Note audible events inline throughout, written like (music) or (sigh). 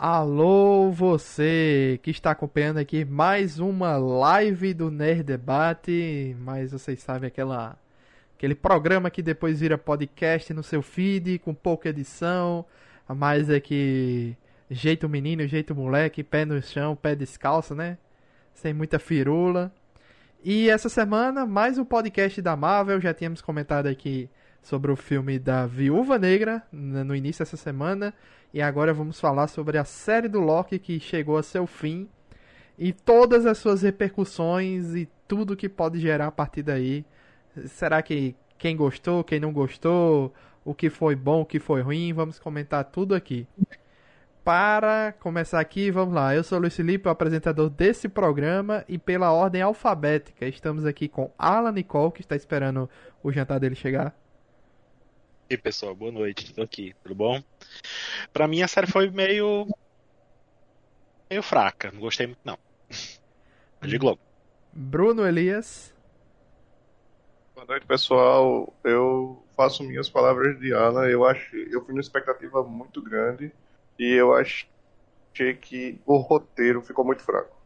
Alô, você que está acompanhando aqui mais uma live do Nerd Debate, mas vocês sabem aquela aquele programa que depois vira podcast no seu feed com pouca edição, mais é que jeito menino, jeito moleque, pé no chão, pé descalço, né? Sem muita firula. E essa semana mais um podcast da Marvel, já tínhamos comentado aqui sobre o filme da Viúva Negra no início dessa semana. E agora vamos falar sobre a série do Loki que chegou a seu fim e todas as suas repercussões e tudo que pode gerar a partir daí. Será que quem gostou, quem não gostou, o que foi bom, o que foi ruim, vamos comentar tudo aqui. Para começar aqui, vamos lá. Eu sou o Luiz Felipe, o apresentador desse programa e pela ordem alfabética. Estamos aqui com Alan Nicole, que está esperando o jantar dele chegar. E aí, pessoal, boa noite, tô aqui, tudo bom? Pra mim a série foi meio. meio fraca, não gostei muito não. De Globo. Bruno Elias. Boa noite, pessoal. Eu faço minhas palavras de Ana. Eu acho, eu fui numa expectativa muito grande e eu achei que o roteiro ficou muito fraco.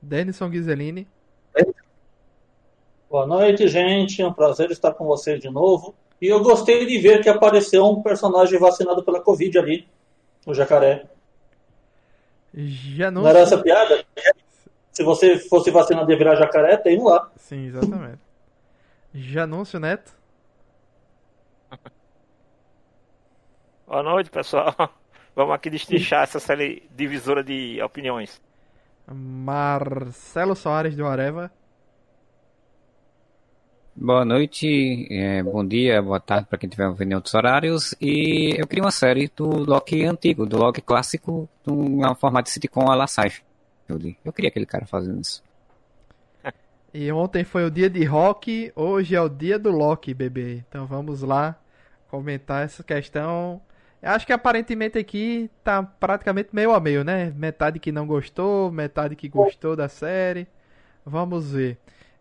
Denison Ghiseline. Boa noite, gente. É um prazer estar com vocês de novo. E eu gostei de ver que apareceu um personagem vacinado pela Covid ali, o jacaré. Já não, não era essa piada? Se você fosse vacinado e virar jacaré, tem um lá. Sim, exatamente. Janúncio Neto. (laughs) Boa noite, pessoal. (laughs) Vamos aqui destrinchar essa série divisora de opiniões. Marcelo Soares do Areva. Boa noite, é, bom dia, boa tarde para quem estiver ouvindo em outros horários. E eu queria uma série do Loki antigo, do Loki clássico, num formato de sitcom a la Seinfeld. Eu queria aquele cara fazendo isso. (laughs) E ontem foi o dia de rock, hoje é o dia do Loki, bebê. Então vamos lá comentar essa questão. Eu acho que aparentemente aqui tá praticamente meio a meio, né? Metade que não gostou, metade que gostou da série. Vamos ver.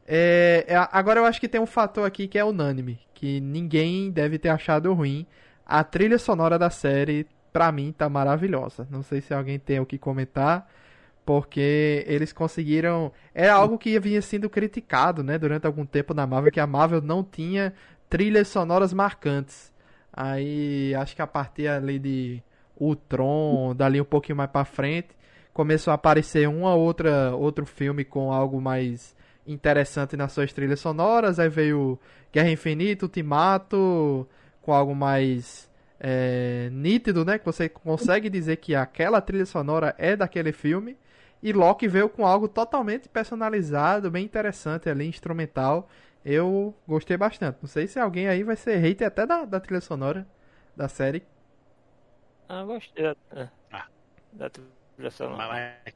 É, é, agora eu acho que tem um fator aqui que é unânime, que ninguém deve ter achado ruim. A trilha sonora da série, pra mim, tá maravilhosa. Não sei se alguém tem o que comentar, porque eles conseguiram. Era algo que vinha sendo criticado, né, durante algum tempo na Marvel, que a Marvel não tinha trilhas sonoras marcantes. Aí acho que a partir ali de Ultron, dali um pouquinho mais pra frente, começou a aparecer uma outra outro filme com algo mais interessante nas suas trilhas sonoras. Aí veio Guerra Infinita, Ultimato, com algo mais é, nítido, né? Que você consegue dizer que aquela trilha sonora é daquele filme. E Loki veio com algo totalmente personalizado, bem interessante ali, instrumental. Eu gostei bastante. Não sei se alguém aí vai ser hater até da, da trilha sonora da série. Ah, gostei da, ah. da trilha sonora. Mas,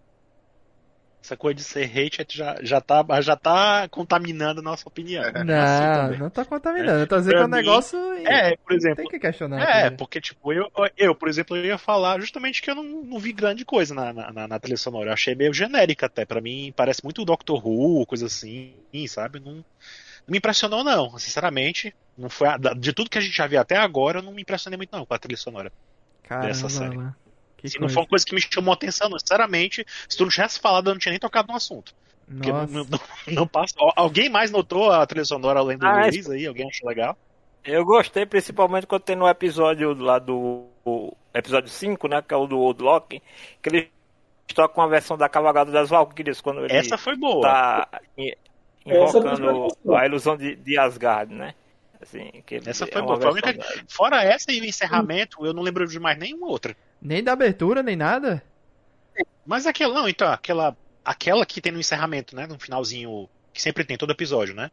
essa coisa de ser hate já, já, tá, já tá contaminando a nossa opinião. Não, assim não tá contaminando. É. Tá dizendo que é um negócio. É, por exemplo. Tem que questionar. É, porque, tipo, eu, eu, por exemplo, eu ia falar justamente que eu não, não vi grande coisa na, na, na trilha sonora. Eu achei meio genérica até. Pra mim, parece muito Doctor Who, coisa assim, sabe? Não, não me impressionou, não. Sinceramente, não foi a, de tudo que a gente já viu até agora, eu não me impressionei muito, não, com a trilha sonora Caramba, dessa série. Lá. Que se coisa. não foi uma coisa que me chamou atenção, não. Sinceramente, se tu não tivesse falado, eu não tinha nem tocado no assunto. Porque não, não, não, passa. Alguém mais notou a trilha sonora além do ah, Luiz aí? Alguém achou legal? Eu gostei, principalmente quando tem no episódio lá do. episódio 5, né? Que é o do Old Lock, que ele toca uma versão da Cavalgada das Valkyrias quando ele. Essa foi boa. Tá invocando a ilusão de, de Asgard, né? Assim, essa foi é boa. Foi única... Fora essa e o encerramento, eu não lembro de mais nenhuma outra. Nem da abertura, nem nada? Mas aquela, não, então, aquela, aquela que tem no encerramento, né? No finalzinho, que sempre tem todo episódio, né?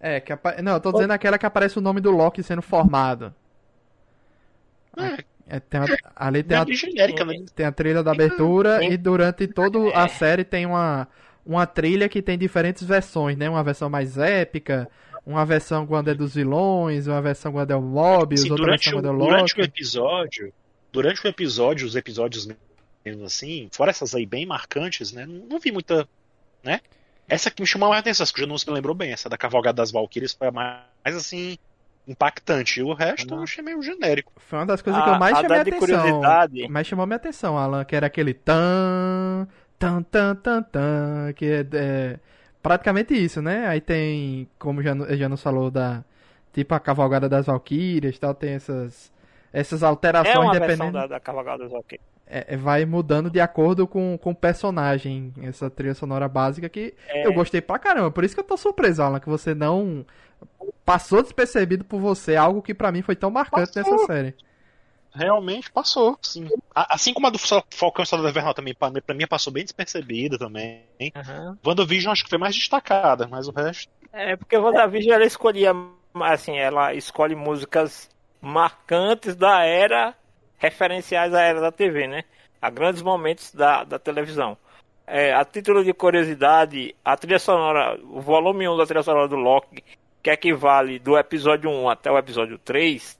É, que apa... não, eu tô dizendo aquela que aparece o nome do Loki sendo formado. É. É, tem a, ali tem a, genérica, né? tem a trilha da abertura e durante toda a série tem uma, uma trilha que tem diferentes versões, né? Uma versão mais épica, uma versão quando é dos vilões, uma versão quando é o Mobius, Sim, outra versão quando é o Loki. Durante o episódio, durante o episódio, os episódios mesmo assim, fora essas aí bem marcantes, né? Não vi muita, né? Essa que me chamou mais atenção, que o Janus me lembrou bem, essa da Cavalgada das Valkyrias foi a mais, assim, impactante. E o resto eu Não. achei meio genérico. Foi uma das coisas A- que eu mais chamei a atenção. curiosidade. Mais chamou minha atenção, Alan, que era aquele tan, tan, tan, tan, tan, que é, é praticamente isso, né? Aí tem, como já, já nos falou, da tipo a cavalgada das valquírias e tal, tem essas, essas alterações É uma dependendo. da, da Cavalgada do Rock. é, é, vai mudando de acordo com, com o personagem, essa trilha sonora básica que É. eu gostei pra caramba. Por isso que eu tô surpreso, Alan, que você não passou despercebido por você, algo que pra mim foi tão marcante Passou. nessa série. Realmente passou, sim. A- Assim como a do Falcão e Soldado Invernal também, pra mim passou bem despercebida também. WandaVision acho que foi mais destacada, mas o resto. É, porque o WandaVision ela escolhia, assim, ela escolhe músicas marcantes da era, referenciais à era da TV, né? A grandes momentos da, da televisão. É, a título de curiosidade, a trilha sonora, o volume 1 da trilha sonora do Loki, que equivale do episódio 1 até o episódio 3,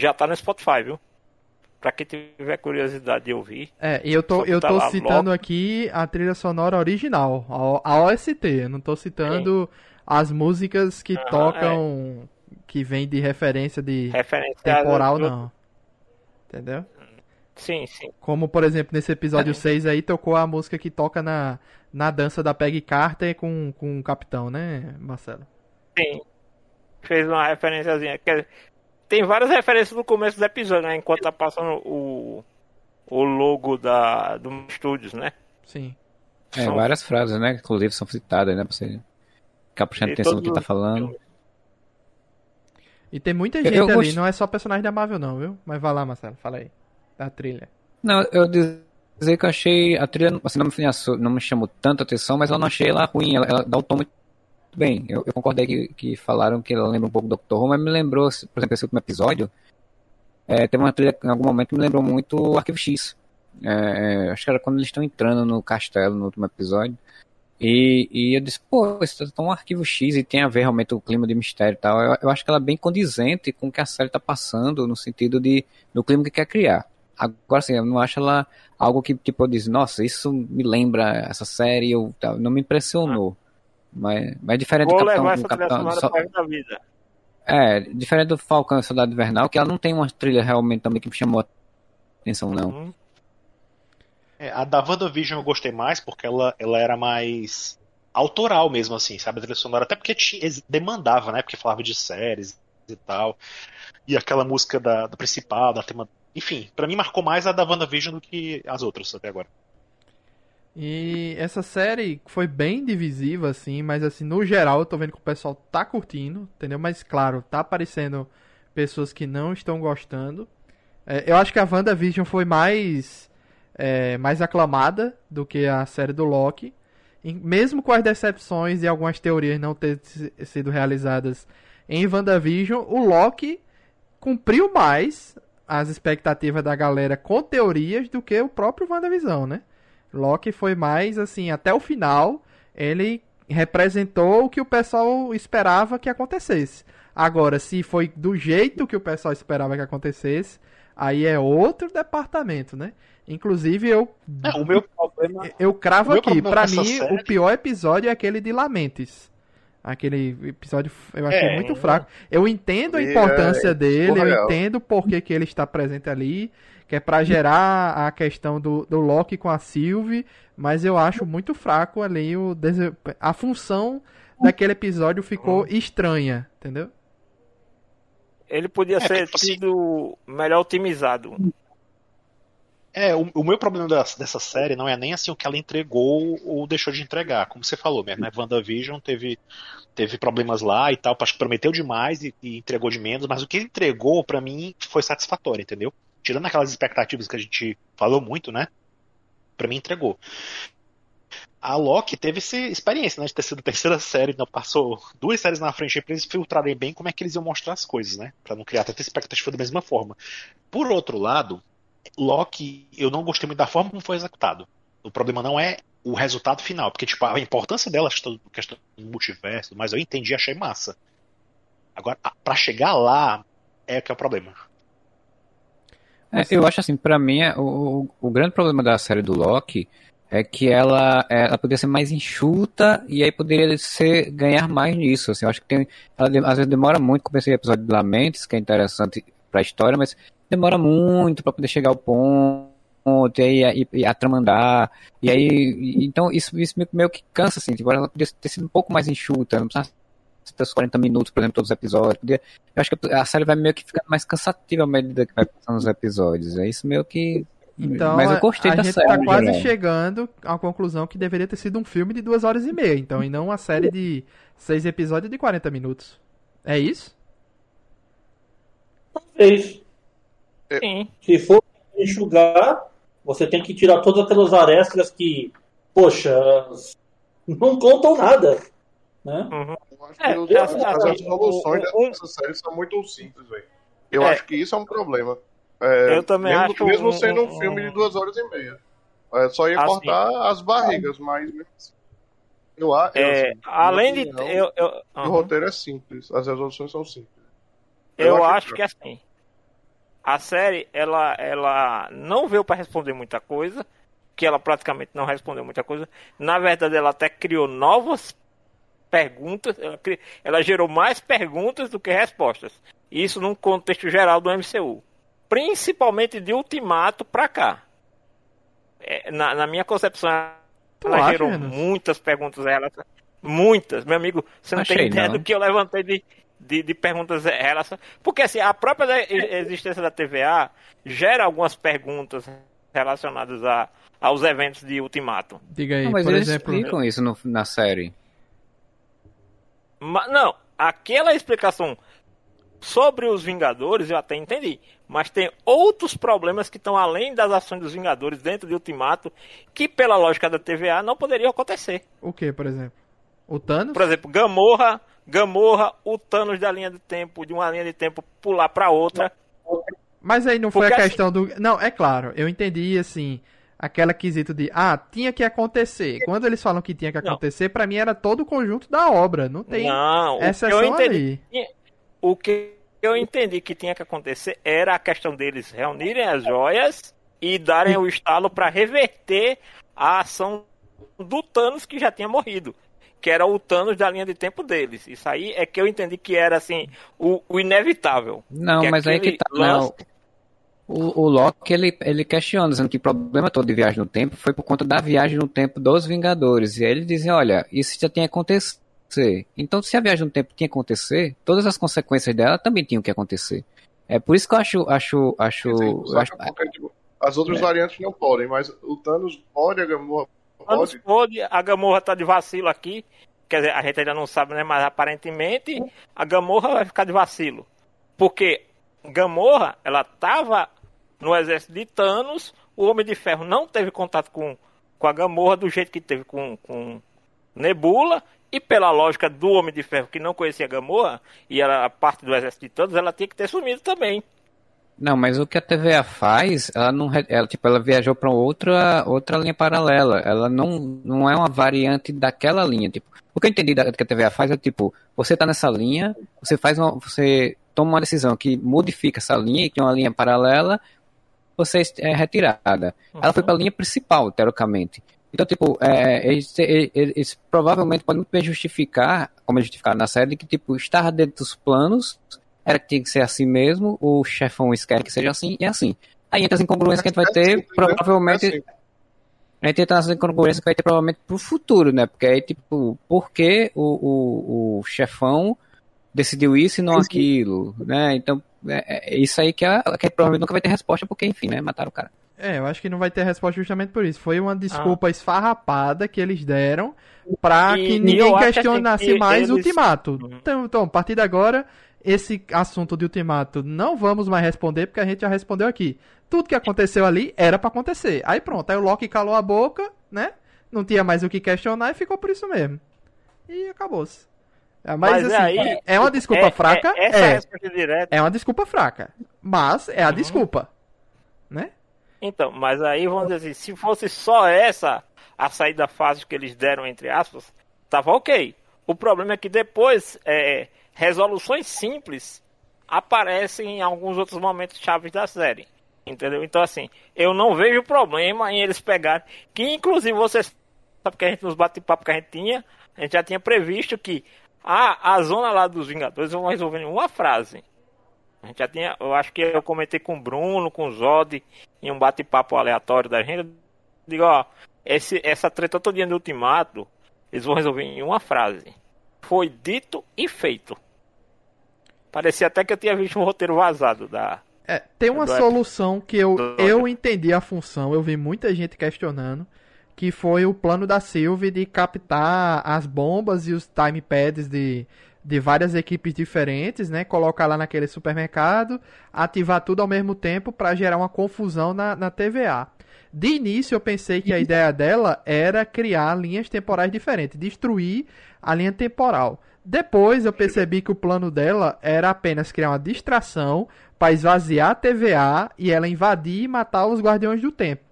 já tá no Spotify, viu? Pra quem tiver curiosidade de ouvir. É, e eu tô, eu tô lá, citando Loki. aqui a trilha sonora original, a, OST. Não tô citando as músicas que Aham, tocam, que vem de referência de Referência temporal, do- não. Entendeu? Sim, sim. Como, por exemplo, nesse episódio É. 6 aí, tocou a música que toca na, na dança da Peggy Carter com, com o Capitão, né, Marcelo? Sim. Fez uma referenciazinha. Quer Tem várias referências no começo do episódio, né? Enquanto tá passando o, o logo da, do Studios, né? Sim. É, São- várias frases, né? que Inclusive são citadas, né? Pra você ficar prestando E atenção no que tá falando. E tem muita Eu- gente eu ali, gost- não é só personagem da Marvel não, viu? Mas vai lá, Marcelo, fala aí. Da trilha. Não, eu dizer que eu achei a trilha, assim, não me, não me chamou tanta atenção, mas eu não achei ela ruim, ela, ela dá o tom muito bem. Eu, eu concordei que, que falaram que ela lembra um pouco do Doctor Who, mas me lembrou, por exemplo, esse último episódio, é, teve uma trilha que em algum momento me lembrou muito o Arquivo X. É, é, acho que era quando eles estão entrando no castelo no último episódio. E, e eu disse, pô, isso é um arquivo X e tem a ver realmente o clima de mistério e tal. Eu, eu acho que ela é bem condizente com o que a série tá passando, no sentido de do clima que quer criar. Agora sim, eu não acho ela algo que tipo eu disse, nossa, isso me lembra essa série, eu, não me impressionou. Mas, mas é diferente Vou do Capitão, levar essa trilha Capitão sonora só- da vida. é, diferente do Falcão e Soldado Invernal, que ela não tem uma trilha realmente também que me chamou a atenção, não. Uhum. É, a da WandaVision eu gostei mais porque ela, ela era mais autoral mesmo, assim, sabe? A trilha sonora, até porque demandava, né? Porque falava de séries e tal. E aquela música da, da principal, da tema. Enfim, pra mim marcou mais a da WandaVision do que as outras até agora. E essa série foi bem divisiva, assim, mas assim, no geral eu tô vendo que o pessoal tá curtindo, entendeu? Mas claro, tá aparecendo pessoas que não estão gostando. É, eu acho que a WandaVision foi mais, é, mais aclamada do que a série do Loki. E mesmo com as decepções e algumas teorias não ter si- sido realizadas em WandaVision, o Loki cumpriu mais as expectativas da galera com teorias do que o próprio WandaVision, né? Loki foi mais assim, até o final, ele representou o que o pessoal esperava que acontecesse. Agora, se foi do jeito que o pessoal esperava que acontecesse, aí é outro departamento, né? Inclusive, eu, É, o meu problema. eu cravo aqui, pra mim, série- o pior episódio é aquele de Lamentes. Aquele episódio eu achei É, muito fraco. Eu entendo a é importância dele, eu entendo por que, que ele está presente ali, que é pra gerar a questão do, do Loki com a Sylvie, mas eu acho muito fraco ali o a função daquele episódio ficou Hum. estranha, entendeu? Ele podia É, ser tipo assim- sido melhor otimizado. É, o, o meu problema das- dessa série não é nem assim o que ela entregou ou deixou de entregar, como você falou mesmo, né? WandaVision teve, teve problemas lá e tal, acho que prometeu demais e, e entregou de menos, mas o que ele entregou, pra mim, foi satisfatório, entendeu? Tirando aquelas expectativas que a gente falou muito, né? Pra mim, entregou. A Loki teve essa experiência, né? De ter sido terceira série, não passou duas séries na frente pra eles filtrarem bem como é que eles iam mostrar as coisas, né? Pra não criar tanta expectativa da mesma forma. Por outro lado, Loki, eu não gostei muito da forma como foi executado. O problema não é o resultado final, porque tipo, a importância dela, questão, do multiverso, mas eu entendi, achei massa. Agora, a- pra chegar lá é que é o problema. É, eu acho assim, pra mim, é, o, o, o grande problema da série do Loki é que ela, ela poderia ser mais enxuta e aí poderia ser, ganhar mais nisso. Assim, eu acho que tem, ela às vezes demora muito, como esse episódio de Lamentes, que é interessante pra história, mas demora muito pra poder chegar ao ponto e aí e, e a trama andar. E aí, então isso, isso meio- que cansa, assim, tipo, ela podia ter sido um pouco mais enxuta, não os 40 minutos, por exemplo, todos os episódios. Podia- eu acho que a série vai meio que ficando mais cansativa à medida que vai passando os episódios. É isso meio que. Então, mas eu a- gostei a, da gente série. tá quase geral. chegando à conclusão que deveria ter sido um filme de duas horas e meia, então, e não uma série de seis episódios de 40 minutos. É isso? Fez. Sim. Se for enxugar, você tem que tirar todas aquelas arestas que, poxa, não contam nada. Né? Uhum. Eu acho É, que é, as, assim, as resoluções um- dessa série são muito simples, velho. Eu É. acho que isso é um problema. É, Eu também mesmo, acho Mesmo sendo um um- filme de duas horas e meia. É, só ia Assim. cortar as barrigas, mas assim, eu, eu, É, assim, além de. opinião, Eu, eu, O uhum. roteiro é simples, as resoluções são simples. Eu, Eu acho acho que assim. A série, ela, ela não veio para responder muita coisa, que ela praticamente não respondeu muita coisa. Na verdade, ela até criou novas perguntas, ela, ela gerou mais perguntas do que respostas. Isso num contexto geral do MCU. Principalmente de Ultimato pra cá. É, na, na minha concepção, Tu ela acha, gerou Renan? muitas perguntas ela. Muitas, meu amigo, você não Achei tem ideia não. do que eu levantei de, de, de perguntas relacionadas. Porque assim, a própria existência da TVA gera algumas perguntas relacionadas a, aos eventos de Ultimato. Diga aí, Não, mas por eles exemplo. explicam isso no- na série. Ma- não, aquela explicação sobre os Vingadores eu até entendi. Mas tem outros problemas que estão além das ações dos Vingadores dentro de Ultimato que, pela lógica da TVA, não poderiam acontecer. O que, por exemplo? O Thanos? Por exemplo, Gamorra, Gamorra, o Thanos da linha de tempo, de uma linha de tempo pular pra outra. Mas aí não foi Porque a assim- questão do. Não, é claro, eu entendi assim. Aquela quesito de, ah, tinha que acontecer. Quando eles falam que tinha que acontecer, pra mim era todo o conjunto da obra. Não tem não, o que eu exceção entendi, ali. o que eu entendi que tinha que acontecer era a questão deles reunirem as joias e darem o estalo pra reverter a ação do Thanos que já tinha morrido. Que era o Thanos da linha de tempo deles. Isso aí é que eu entendi que era assim, o, o inevitável. Não, mas aí que tá. Não. O, o Loki, ele, ele questiona, dizendo que o problema todo de viagem no tempo foi por conta da viagem no tempo dos Vingadores. E aí ele dizem, olha, isso já tinha que acontecer. Então, se a viagem no tempo tinha que acontecer, todas as consequências dela também tinham que acontecer. É por isso que eu acho, acho, acho, Sim, acho tipo, as outras É. variantes não podem, mas o Thanos pode, a Gamorra Thanos pode. pode, a Gamorra tá de vacilo aqui. Quer dizer, a gente ainda não sabe, né? Mas aparentemente a Gamorra vai ficar de vacilo. Porque Gamorra, ela tava no exército de Thanos, o Homem de Ferro não teve contato com, com a Gamorra do jeito que teve com, com Nebula. E pela lógica do Homem de Ferro que não conhecia a Gamorra, e era parte do exército de Thanos, ela tinha que ter sumido também. Não, mas o que a TVA faz, ela não, ela, tipo, ela viajou para outra, outra linha paralela. Ela não, não é uma variante daquela linha, tipo. O que eu entendi da, que a TVA faz é tipo, você tá nessa linha, você faz uma, você toma uma decisão que modifica essa linha e tem uma linha paralela, você é retirada. Ela foi para a linha principal, teoricamente. Então, tipo, é, eles, eles- eles provavelmente podem muito bem justificar, como eles justificaram na série, que tipo, estar dentro dos planos era que tinha que ser assim mesmo, o chefão quer que seja assim, e é assim. Aí entra as incongruências que a gente vai É ter, né? provavelmente. É. A gente entra nas incongruências que vai ter provavelmente pro futuro, né? Porque aí, tipo, por que o, o, o chefão decidiu isso e não aquilo, né? Então, é, é isso aí que, a, que provavelmente nunca vai ter resposta, porque, enfim, né? Mataram o cara. É, eu acho que não vai ter resposta justamente por isso. Foi uma Ah. desculpa esfarrapada que eles deram pra E- que ninguém acho, assim, questionasse que mais o eles- ultimato. Uhum. Então, então, a partir de agora, esse assunto de ultimato não vamos mais responder porque a gente já respondeu aqui. Tudo que aconteceu ali era pra acontecer. Aí pronto, aí o Loki calou a boca, né? Não tinha mais o que questionar e ficou por isso mesmo. E acabou-se. É, Mas, Mas assim, aí- é uma desculpa É- fraca? é- essa É. resposta direta É uma desculpa fraca. Mas é a desculpa. Né? Então, mas aí vamos dizer assim, se fosse só essa a saída fácil que eles deram, entre aspas, tava ok. O problema é que depois é, resoluções simples aparecem em alguns outros momentos chaves da série. Entendeu? Então, assim, eu não vejo problema em eles pegarem. Que inclusive você sabe que a gente nos bate-papo que a gente tinha, a gente já tinha previsto que a, a zona lá dos Vingadores vão resolver em uma frase. A gente já tinha, eu acho que eu comentei com o Bruno, com o Zod, em um bate-papo aleatório da gente. Digo, ó, esse, essa treta todinha do ultimato, eles vão resolver em uma frase. Foi dito e feito. Parecia até que eu tinha visto um roteiro vazado da. É, tem uma solução que eu, eu entendi a função, eu vi muita gente questionando, que foi o plano da Sylvie de captar as bombas e os time pads de, de várias equipes diferentes, né? Colocar lá naquele supermercado, ativar tudo ao mesmo tempo para gerar uma confusão na, na TVA. De início eu pensei que a ideia dela era criar linhas temporais diferentes, destruir a linha temporal. Depois eu percebi que o plano dela era apenas criar uma distração para esvaziar a TVA e ela invadir e matar os Guardiões do Tempo.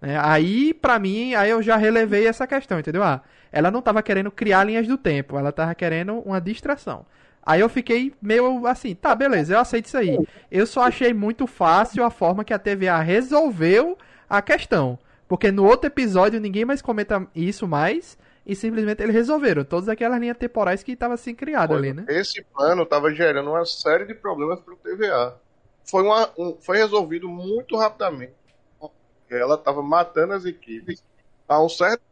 Né? Aí, pra mim, aí eu já relevei essa questão, entendeu? Ah, ela não tava querendo criar linhas do tempo, ela tava querendo uma distração. Aí eu fiquei meio assim, tá, beleza, eu aceito isso aí. Eu só achei muito fácil a forma que a TVA resolveu a questão. Porque no outro episódio ninguém mais comenta isso mais. E simplesmente eles resolveram todas aquelas linhas temporais que estavam assim criadas ali, né? Esse plano estava gerando uma série de problemas para o TVA. Foi, uma, um- foi resolvido muito rapidamente. Ela estava matando as equipes há um certo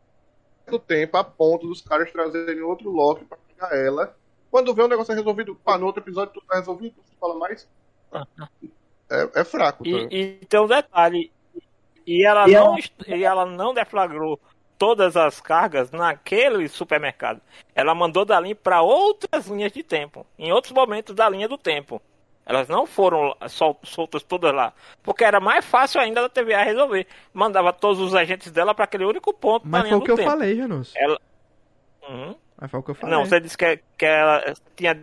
tempo, a ponto dos caras trazerem outro Loki para pegar ela. Quando vê o negócio é resolvido, pá, no outro episódio tudo tá resolvido, você fala mais. É, é fraco. tá? E, e tem um detalhe. E ela, E não, ela- e ela não deflagrou todas as cargas naquele supermercado. Ela mandou da linha para outras linhas de tempo, em outros momentos da linha do tempo. Elas não foram sol- soltas todas lá, porque era mais fácil ainda da TVA resolver. Mandava todos os agentes dela para aquele único ponto Mas foi o que eu tempo. falei, Janus. Ela... Uhum. Mas foi o que eu falei. Não, você disse que, que ela tinha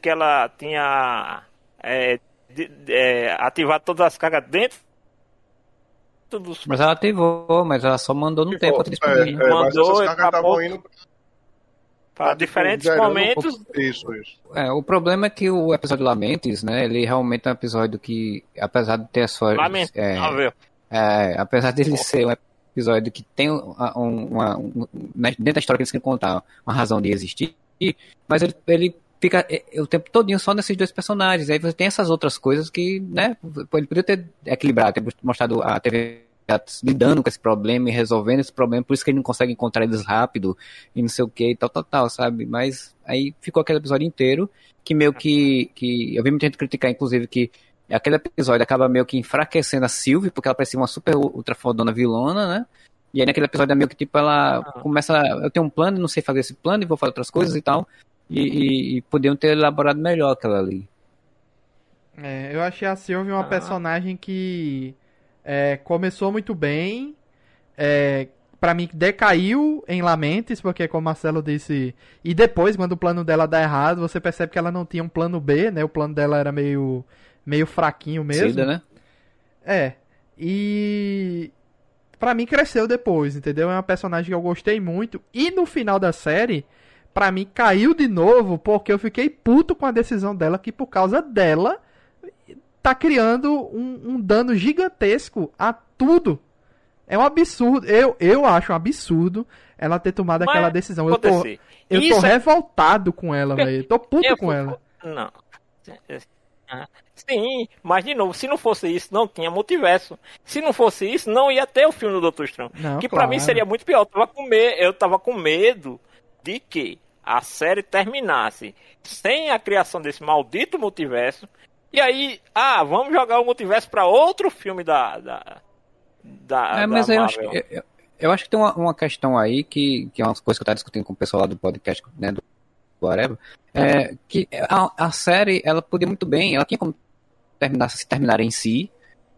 que ela tinha é, de- é, ativado todas as cargas dentro dos Mas ela ativou, mas ela só mandou no tempo é, é, mas Mandou essas e cargas estavam acabou. indo para pra, diferentes gerando- momentos. Isso, isso. É, o problema é que o episódio Lamentes, né, ele realmente é um episódio que, apesar de ter a sua... É, Lamentável. é, apesar dele ser um episódio que tem uma, uma, um- né, dentro da história que eles querem contar uma razão de existir, mas ele, ele fica é, o tempo todinho só nesses dois personagens. Aí você tem essas outras coisas que, né, ele poderia ter equilibrado, ter mostrado a TV lidando com esse problema e resolvendo esse problema, por isso que ele não consegue encontrar eles rápido e não sei o que e tal, tal, tal, sabe? Mas aí ficou aquele episódio inteiro que meio que, que eu vi muita gente criticar, inclusive, que aquele episódio acaba meio que enfraquecendo a Sylvie, porque ela parecia uma super ultra fodona vilona, né? E aí naquele episódio é meio que tipo, ela começa, eu tenho um plano, não sei fazer esse plano e vou fazer outras coisas e tal. E, e, e podiam ter elaborado melhor aquela ali. É, eu achei a Sylvie uma Ah. personagem que é, começou muito bem. É, para mim, decaiu em Lamentes, porque, como o Marcelo disse. E depois, quando o plano dela dá errado, você percebe que ela não tinha um plano B, né? O plano dela era meio, meio fraquinho mesmo. Cida, né? É. E. Pra mim cresceu depois, entendeu? É uma personagem que eu gostei muito. E no final da série, pra mim caiu de novo, porque eu fiquei puto com a decisão dela, que por causa dela tá criando um, um dano gigantesco a tudo. É um absurdo. Eu, eu acho um absurdo ela ter tomado Mas aquela decisão. Eu tô, eu tô é- revoltado com ela, velho. Tô puto Eu com fui- ela. Não. Sim, mas de novo, se não fosse isso, não tinha multiverso. Se não fosse isso, não ia ter o filme do Doutor Estranho. Não, que pra claro. mim seria muito pior. Eu tava, com me... eu tava com medo de que a série terminasse sem a criação desse maldito multiverso. E aí, ah, vamos jogar o multiverso pra outro filme da. da, da É, mas da eu acho, Marvel. eu, eu- acho que tem uma, uma questão aí que, que é uma coisa que eu tava discutindo com o pessoal lá do podcast, né, do whatever, é, que a, a série, ela podia muito bem, ela tinha como terminar, se terminar em si,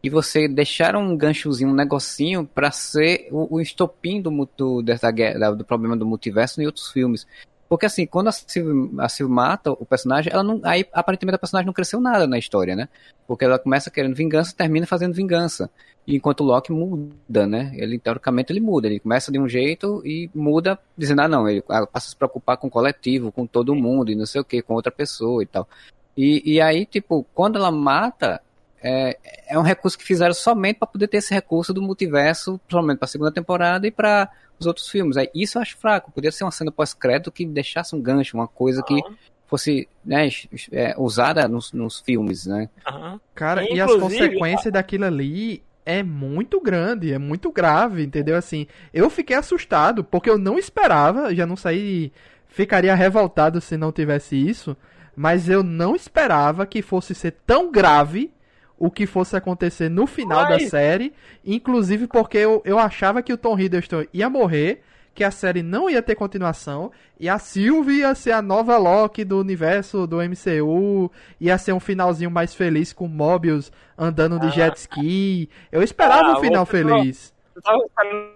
e você deixar um ganchozinho, um negocinho pra ser o, o estopim do, do, dessa, guerra- do problema do multiverso em outros filmes. Porque assim, quando a Sylvie, a Sylvie mata o personagem, ela não. Aí aparentemente a personagem não cresceu nada na história, né? Porque ela começa querendo vingança termina fazendo vingança. Enquanto o Loki muda, né? Ele, teoricamente, ele muda. Ele começa de um jeito e muda, dizendo, ah, não, ele passa a se preocupar com o coletivo, com todo mundo, e não sei o que, com outra pessoa e tal. E, e aí, tipo, quando ela mata é, é um recurso que fizeram somente para poder ter esse recurso do multiverso, somente para a segunda temporada e para os outros filmes. Aí, isso eu acho fraco. Poderia ser uma cena pós-crédito que deixasse um gancho, uma coisa que fosse né, é, usada nos, nos filmes, né? Aham. Cara, e as consequências daquilo ali é muito grande, é muito grave, entendeu? Assim, eu fiquei assustado, porque eu não esperava, já não saí, ficaria revoltado se não tivesse isso, mas eu não esperava que fosse ser tão grave o que fosse acontecer no final da série, inclusive porque eu, eu achava que o Tom Hiddleston ia morrer, que a série não ia ter continuação, e a Sylvie ia ser a nova Loki do universo do MCU, ia ser um finalzinho mais feliz com Mobius andando de jet ski. Eu esperava Ah, um final feliz. Eu tava esperando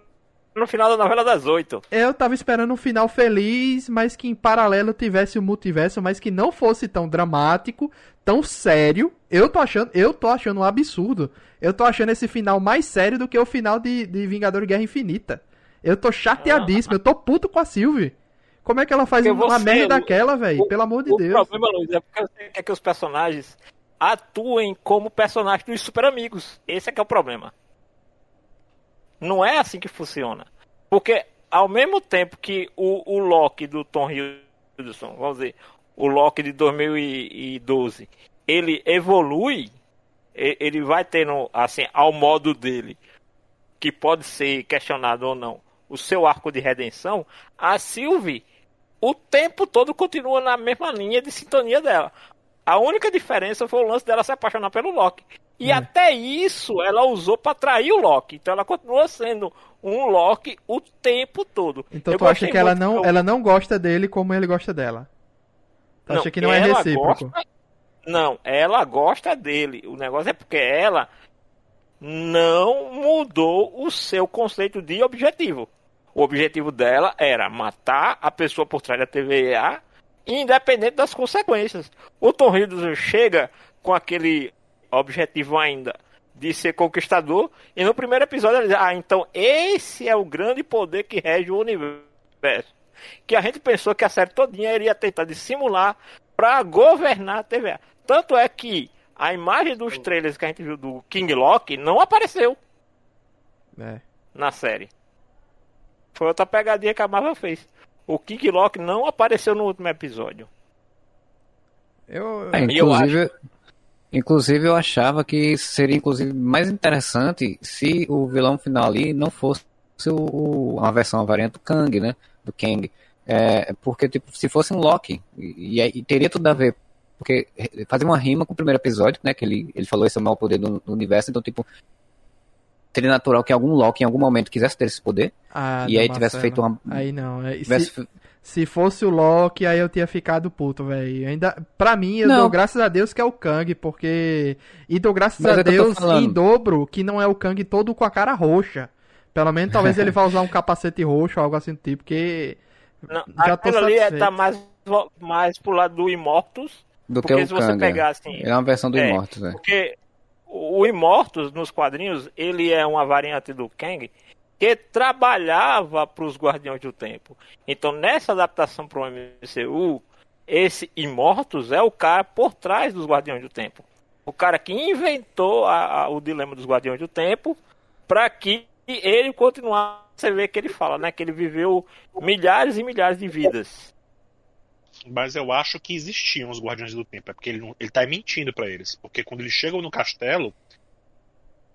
no final da novela das oito. Eu tava esperando um final feliz, mas que em paralelo tivesse o multiverso, mas que não fosse tão dramático, tão sério. Eu tô achando, eu tô achando um absurdo. Eu tô achando esse final mais sério do que o final de, de Vingador Guerra Infinita. Eu tô chateadíssimo, eu tô puto com a Sylvie. Como é que ela faz Porque uma você- merda daquela, velho? o- Pelo amor de o Deus. problema, Luiz, é porque você quer que os personagens atuem como personagens dos super amigos. Esse é que é o problema. Não é assim que funciona. Porque ao mesmo tempo que o, o Loki do Tom Hiddleston, vamos dizer, o Loki de 2012, ele evolui, ele vai tendo, assim, ao modo dele, que pode ser questionado ou não, o seu arco de redenção, a Sylvie o tempo todo continua na mesma linha de sintonia dela. A única diferença foi o lance dela se apaixonar pelo Loki. E É. até isso ela usou pra atrair o Loki. Então ela continua sendo um Loki o tempo todo. Então Eu tu acha que ela não, que o- ela não gosta dele como ele gosta dela? Tu acha que não é recíproco? gosta- Não, ela gosta dele. O negócio é porque ela não mudou o seu conceito de objetivo. O objetivo dela era matar a pessoa por trás da TVA, independente das consequências. O Tom Hiddleston chega com aquele objetivo ainda de ser conquistador, e no primeiro episódio ele diz, ah, então esse é o grande poder que rege o universo. Que a gente pensou que a série todinha iria tentar dissimular para governar a TVA. Tanto é que a imagem dos trailers que a gente viu do King Loki não apareceu É. na série. Foi outra pegadinha que a Marvel fez. O King Loki não apareceu no último episódio. Eu, É, E eu inclusive, inclusive eu achava que seria inclusive mais interessante se o vilão final ali não fosse o, o- uma versão, uma variante do Kang, né? Do Kang. É, porque tipo, se fosse um Loki, e, e teria tudo a ver. Porque fazia uma rima com o primeiro episódio, né? Que ele, ele falou esse é o maior poder do, do universo, então tipo. Seria natural que algum Loki em algum momento quisesse ter esse poder. Ah, e aí tivesse Marcelo. feito uma. Aí não. é- tivesse Se, se fosse o Loki, aí eu tinha ficado puto, velho. Ainda, pra mim, eu Não. dou graças a Deus que é o Kang, porque. E dou graças Mas a é Deus em dobro que não é o Kang todo com a cara roxa. Pelo menos talvez ele vá usar um capacete roxo ou algo assim do tipo, porque. Não, Já tô aquilo ali é, tá mais, mais pro lado do Imortus. do que Porque o se você Kang. pegar é. assim. Ele é uma versão do É, Imortus, é. Porque o Imortus nos quadrinhos, ele é uma variante do Kang que trabalhava para os Guardiões do Tempo. Então, nessa adaptação para o MCU, esse Imortus é o cara por trás dos Guardiões do Tempo. O cara que inventou a- a- o dilema dos Guardiões do Tempo para que ele continuasse. Você vê que ele fala, né? Que ele viveu milhares e milhares de vidas. Mas eu acho que existiam os Guardiões do Tempo. É porque ele, não, ele tá mentindo pra eles. Porque quando eles chegam no castelo,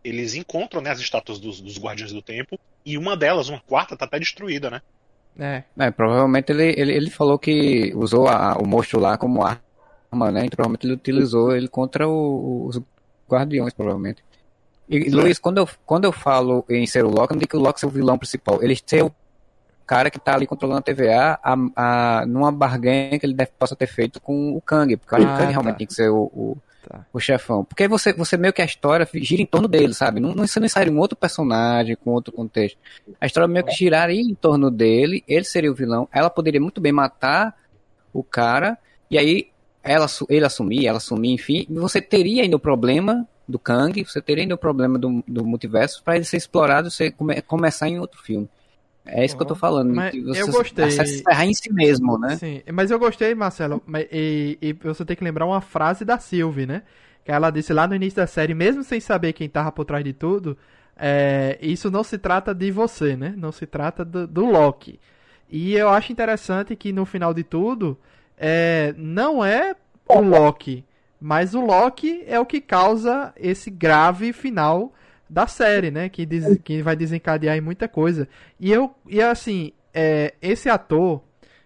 eles encontram né, as estátuas dos, dos Guardiões do Tempo. E uma delas, uma quarta, tá até destruída, né? É. É, provavelmente ele, ele, ele falou que usou a- o monstro lá como arma, né? Então provavelmente ele utilizou ele contra o- os guardiões, provavelmente. E, e, Luiz, quando eu, quando eu falo em ser o Loki, eu não digo que o Loki é o vilão principal. Ele ser o cara que tá ali controlando a TVA a, a, numa barganha que ele deve, possa ter feito com o Kang, porque eu acho que Ah, o Kang realmente tá. tem que ser o, o, Tá. o chefão. Porque você, você meio que a história gira em torno dele, sabe? Não, não, você não sai um outro personagem com outro contexto. A história meio que giraria em torno dele, ele seria o vilão, ela poderia muito bem matar o cara, e aí ela, ele assumir, ela assumir, enfim, você teria ainda o problema do Kang, você teria ainda o problema do, do multiverso para ele ser explorado e come- começar em outro filme. É isso que eu tô falando. Mas que você eu gostei. se encerrar em si mesmo, né? Sim, mas eu gostei, Marcelo. mas- E, e você tem que lembrar uma frase da Sylvie, né? Que ela disse lá no início da série, mesmo sem saber quem tava por trás de tudo, é, isso não se trata de você, né? Não se trata do, do Loki. E eu acho interessante que no final de tudo, é, não é o Loki, mas o Loki é o que causa esse grave final da série, né? Que, diz, que vai desencadear em muita coisa. E eu, e assim, é, esse ator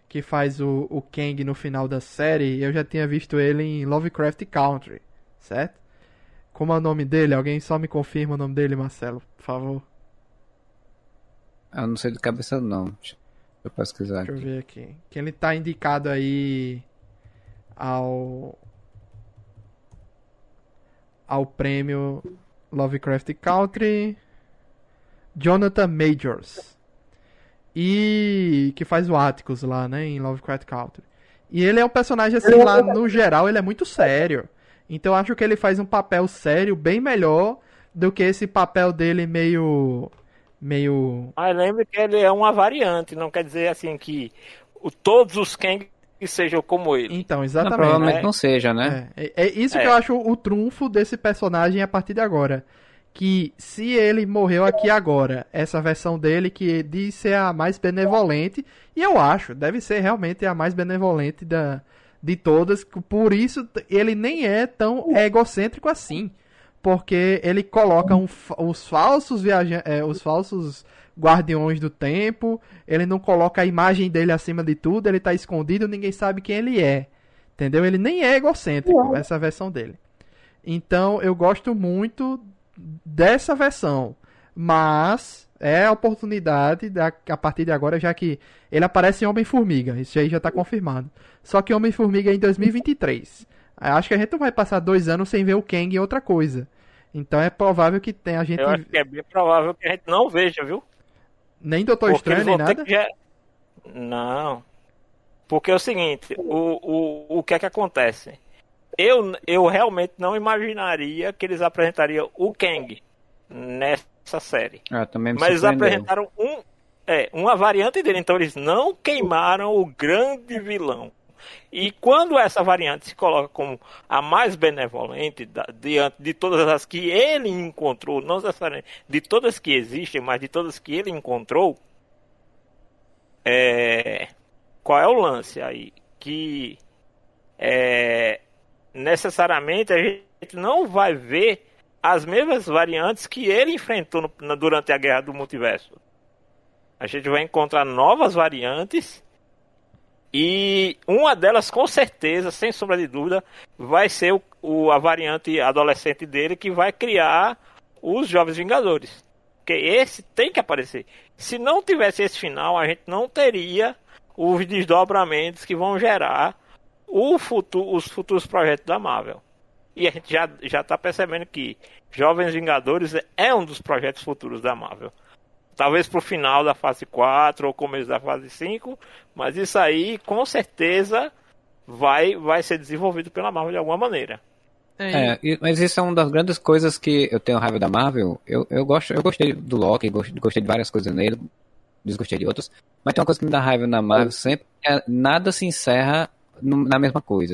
que faz o, o Kang no final da série, eu já tinha visto ele em Lovecraft Country, certo? Como é o nome dele? Alguém só me confirma o nome dele, Marcelo, por favor. Eu não sei de cabeça não. Deixa eu pesquisar Deixa eu aqui. ver aqui. Que ele tá indicado aí ao ao prêmio Lovecraft Country Jonathan Majors e que faz o Atticus lá, né, em Lovecraft Country. E ele é um personagem assim lá no geral, ele é muito sério. Então acho que ele faz um papel sério bem melhor do que esse papel dele meio meio Mas lembre que ele é uma variante, não quer dizer assim que o- todos os Kang sejam como ele. então Não, exatamente. provavelmente né? não seja, né? É, é, é isso É. que eu acho o trunfo desse personagem a partir de agora. Que se ele morreu aqui agora, essa versão dele que diz ser a mais benevolente, e eu acho, deve ser realmente a mais benevolente da, de todas, por isso ele nem é tão egocêntrico assim. Porque ele coloca um os falsos viaja é, os falsos guardiões do tempo, ele não coloca a imagem dele acima de tudo, ele tá escondido, ninguém sabe quem ele é. Entendeu? Ele nem é egocêntrico, essa versão dele. Então, eu gosto muito dessa versão. Mas é a oportunidade da, a partir de agora, já que ele aparece em Homem-Formiga. Isso aí já tá confirmado. Só que Homem-Formiga é em 2023. Eu Acho que a gente não vai passar dois anos sem ver o Kang em outra coisa. Então é provável que tenha a gente. Eu acho que é bem provável que a gente não veja, viu? Nem Doutor Porque Estranho, nem nada. já- Não. Porque é o seguinte, o, o, o que é que acontece? Eu, eu realmente não imaginaria que eles apresentariam o Kang nessa série. Ah, também me Mas eles apresentaram um, é, uma variante dele, então eles não queimaram o grande vilão. E quando essa variante se coloca como a mais benevolente da- diante de todas as que ele encontrou, não necessariamente de todas que existem, mas de todas que ele encontrou, é, qual é o lance aí? Que é, necessariamente a gente não vai ver as mesmas variantes que ele enfrentou no- na- durante a guerra do multiverso. A gente vai encontrar novas variantes e uma delas, com certeza, sem sombra de dúvida, vai ser o, o- a variante adolescente dele que vai criar os Jovens Vingadores. Porque esse tem que aparecer. Se não tivesse esse final, a gente não teria os desdobramentos que vão gerar futuro, os futuros projetos da Marvel. E a gente já, já tá percebendo que Jovens Vingadores é um dos projetos futuros da Marvel. Talvez pro final da fase 4 ou começo da fase 5, mas isso aí com certeza vai, vai ser desenvolvido pela Marvel de alguma maneira. É, e- mas isso é uma das grandes coisas que eu tenho raiva da Marvel. Eu, eu, gosto, eu gostei do Loki, gost- gostei de várias coisas nele, desgostei de outras. Mas tem uma coisa que me dá raiva na Marvel sempre, é nada se encerra no- na mesma coisa.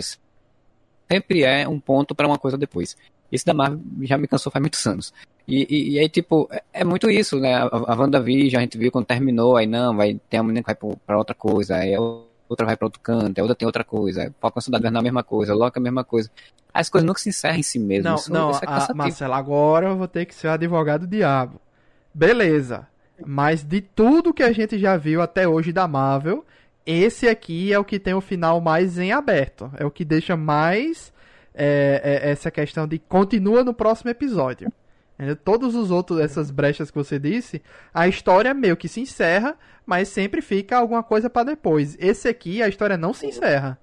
Sempre é um ponto para uma coisa depois. Isso da Marvel já me cansou faz muitos anos. E, e, e aí, tipo, é, é muito isso, né? A, a WandaVision, a gente viu quando terminou, aí não, vai ter uma menina que vai pra outra coisa, aí outra vai pra outro canto, a outra tem outra coisa, aí Falcão Soldado Invernal a mesma coisa, Loki a mesma coisa. As coisas nunca se encerram em si mesmo. Não, isso, não, isso é a-. Marcelo, agora eu vou ter que ser o advogado do diabo. Beleza. Mas de tudo que a gente já viu até hoje da Marvel, esse aqui é o que tem o final mais em aberto. É o que deixa mais é, é, essa questão de continua no próximo episódio. Todos os outros, essas brechas que você disse, a história meio que se encerra, mas sempre fica alguma coisa pra depois. Esse aqui, a história não se encerra.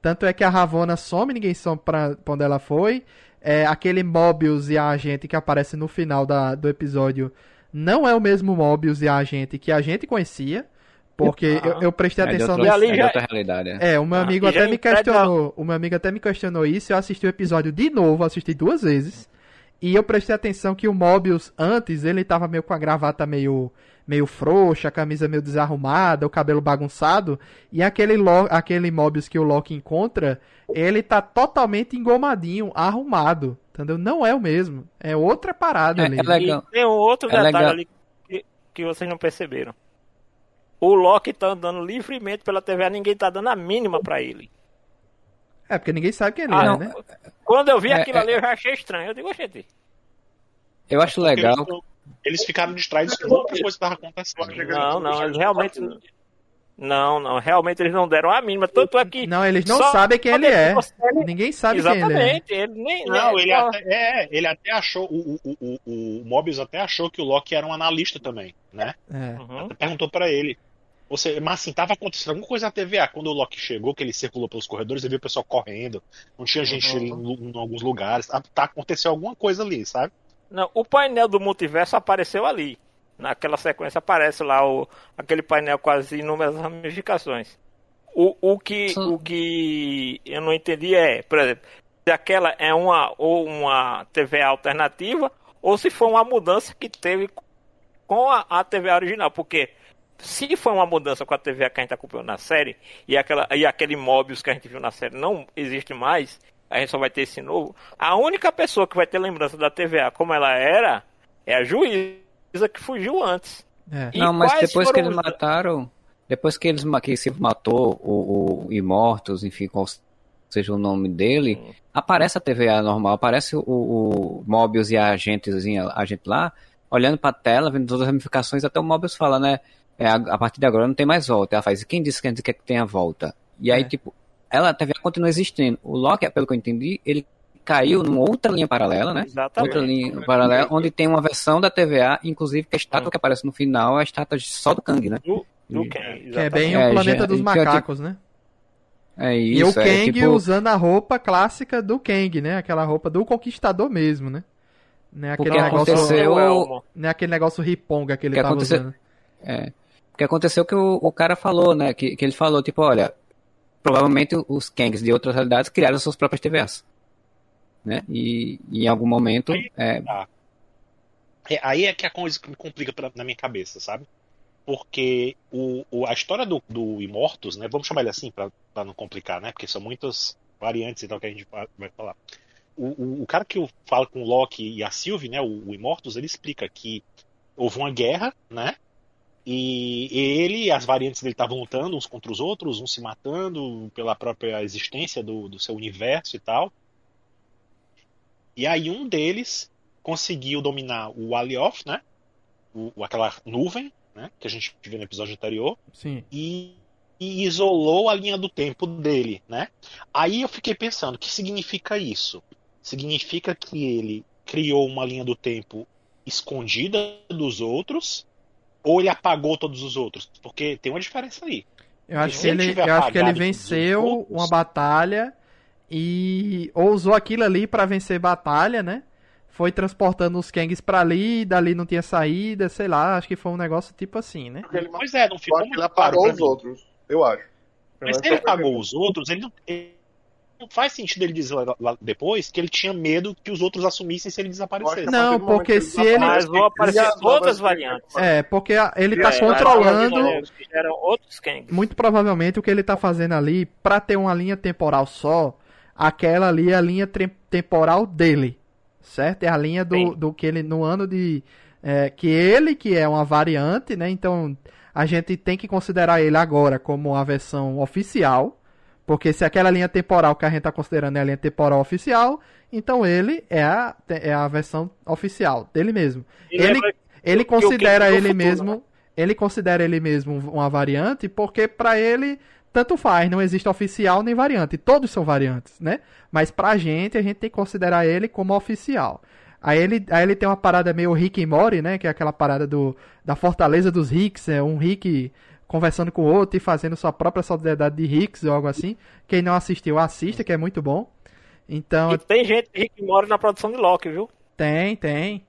Tanto é que a Ravonna some, ninguém some pra, pra onde ela foi. É, aquele Mobius e a agente que aparece no final da, do episódio não é o mesmo Mobius e a agente que a gente conhecia. Porque Ah. eu, eu prestei É atenção E no ali é outra realidade. é. é, o meu Ah, amigo até me entrega- questionou. O meu amigo até me questionou isso. Eu assisti o episódio de novo, assisti duas vezes. E eu prestei atenção que o Mobius, antes, ele tava meio com a gravata meio, meio frouxa, a camisa meio desarrumada, o cabelo bagunçado. E aquele, Lo- aquele Mobius que o Loki encontra, ele tá totalmente engomadinho, arrumado. Entendeu? Não é o mesmo. É outra parada É, ali. é legal. E tem um outro É detalhe legal. ali que, que vocês não perceberam. O Loki tá andando livremente pela TVA, ninguém tá dando a mínima pra ele. É, porque ninguém sabe quem ele Ah, é, não. né? Quando eu vi É, aquilo é. ali, eu já achei estranho. Eu digo, gente, Eu acho legal. Eles, eles ficaram distraídos com outra coisa que estava acontecendo. não, não, eles realmente. Não, não, realmente eles não deram a mínima. Tanto é que. Não, eles não sabem quem quando ele é. consegue- Ninguém sabe quem ele é. Exatamente. Ele nem, Não, nem- ele até, é, ele até achou, o, o, o, o Mobius até achou que o Loki era um analista também, né? É. Uhum. Até perguntou pra ele. Você, mas assim, tava acontecendo alguma coisa na TVA. Quando o Loki chegou, que ele circulou pelos corredores, ele viu o pessoal correndo, não tinha gente em, em alguns lugares. Ah, Tá, aconteceu alguma coisa ali, sabe? Não, o painel do multiverso apareceu ali. Naquela sequência aparece lá o, aquele painel com as inúmeras ramificações. O, o, que, o que eu não entendi é, por exemplo, se aquela é uma ou uma TVA alternativa ou se foi uma mudança que teve com a, a TVA original. Porque se foi uma mudança com a TVA que a gente acompanhou na série e, aquela, e aquele Mobius que a gente viu na série não existe mais, a gente só vai ter esse novo. A única pessoa que vai ter lembrança da TVA como ela era é a juíza que fugiu antes. É. Não, mas depois que eles os- mataram. Depois que eles que se matou o, o Imortus, enfim, qual seja o nome dele, aparece a TVA normal, aparece o, o Mobius e a agentezinha, a gente lá, olhando pra tela, vendo todas as ramificações, até o Mobius fala, né? É, a, a partir de agora não tem mais volta. Ela faz, quem disse que a gente quer que tenha volta? E aí, É. tipo, ela, a TVA continua existindo. O Loki, pelo que eu entendi, ele caiu numa outra linha paralela, né? Exatamente. Outra linha paralela, onde tem uma versão da TVA, inclusive que a estátua Hum. que aparece no final é a estátua só do Kang, né? Do, do E- Kang, Que é bem. É, o planeta já- dos que eu macacos, né? É E isso, o é Kang tipo, usando a roupa clássica do Kang, né? Aquela roupa do conquistador mesmo, né? Não é aquele Porque negócio, aconteceu- O Elmo. não é aquele negócio riponga que ele Que tava aconteceu- usando. É. Porque aconteceu que o, o cara falou, né? Que, que ele falou, tipo, olha, provavelmente os Kangs de outras realidades criaram suas próprias TVs. Né? E, e em algum momento. É, É, aí é que a coisa que me complica pra- na minha cabeça, sabe? Porque o, o- a história do, do Imortus, né? Vamos chamar ele assim pra, pra não complicar, né? Porque são muitas variantes então que a gente va- vai falar. O, o, o cara que fala com o Loki e a Sylvie, né? O, o Imortus, ele explica que houve uma guerra, né? E ele e as variantes dele estavam lutando uns contra os outros, uns se matando pela própria existência do, do seu universo e tal. E aí um deles conseguiu dominar o Alioth, né? O- aquela nuvem, né? Que a gente viu no episódio anterior. Sim. E, e isolou a linha do tempo dele, né? Aí eu fiquei pensando, o que significa isso? Significa que ele criou uma linha do tempo escondida dos outros ou ele apagou todos os outros? Porque tem uma diferença aí. Eu acho que ele eu acho que ele venceu outros- uma batalha e ou usou aquilo ali pra vencer batalha, né? Foi transportando os Kangs pra ali, dali não tinha saída, sei lá, acho que foi um negócio tipo assim, né? Ele Pois é, não ficou ele apagou os outros, eu acho. Mas se ele apagou os outros, ele não, ele não faz sentido ele dizer lá, lá depois que ele tinha medo que os outros assumissem se ele desaparecesse. Não, porque que se ele- Mas vão aparecer outras variantes. É, porque ele tá É, controlando. Muito provavelmente o que ele tá fazendo ali, pra ter uma linha temporal só, aquela ali é a linha temporal dele. Certo? É a linha do, Sim. do que ele, no ano de. é, que ele, que é uma variante, né? Então a gente tem que considerar ele agora como a versão oficial. Porque se aquela linha temporal que a gente tá considerando é a linha temporal oficial, então ele é a, é a versão oficial dele mesmo. Ele- Ele que o considera ele futuro, mesmo, né? ele considera ele mesmo uma variante porque pra ele tanto faz, não existe oficial nem variante, todos são variantes, né? Mas pra gente a gente tem que considerar ele como oficial. Aí ele, aí ele tem uma parada meio Rick e Morty, né? Que é aquela parada do, da fortaleza dos Ricks, é um Rick conversando com o outro e fazendo sua própria sociedade de Ricks ou algo assim. Quem não assistiu, assista, que é muito bom. Então, E tem gente que mora na produção de Loki, viu? tem, tem.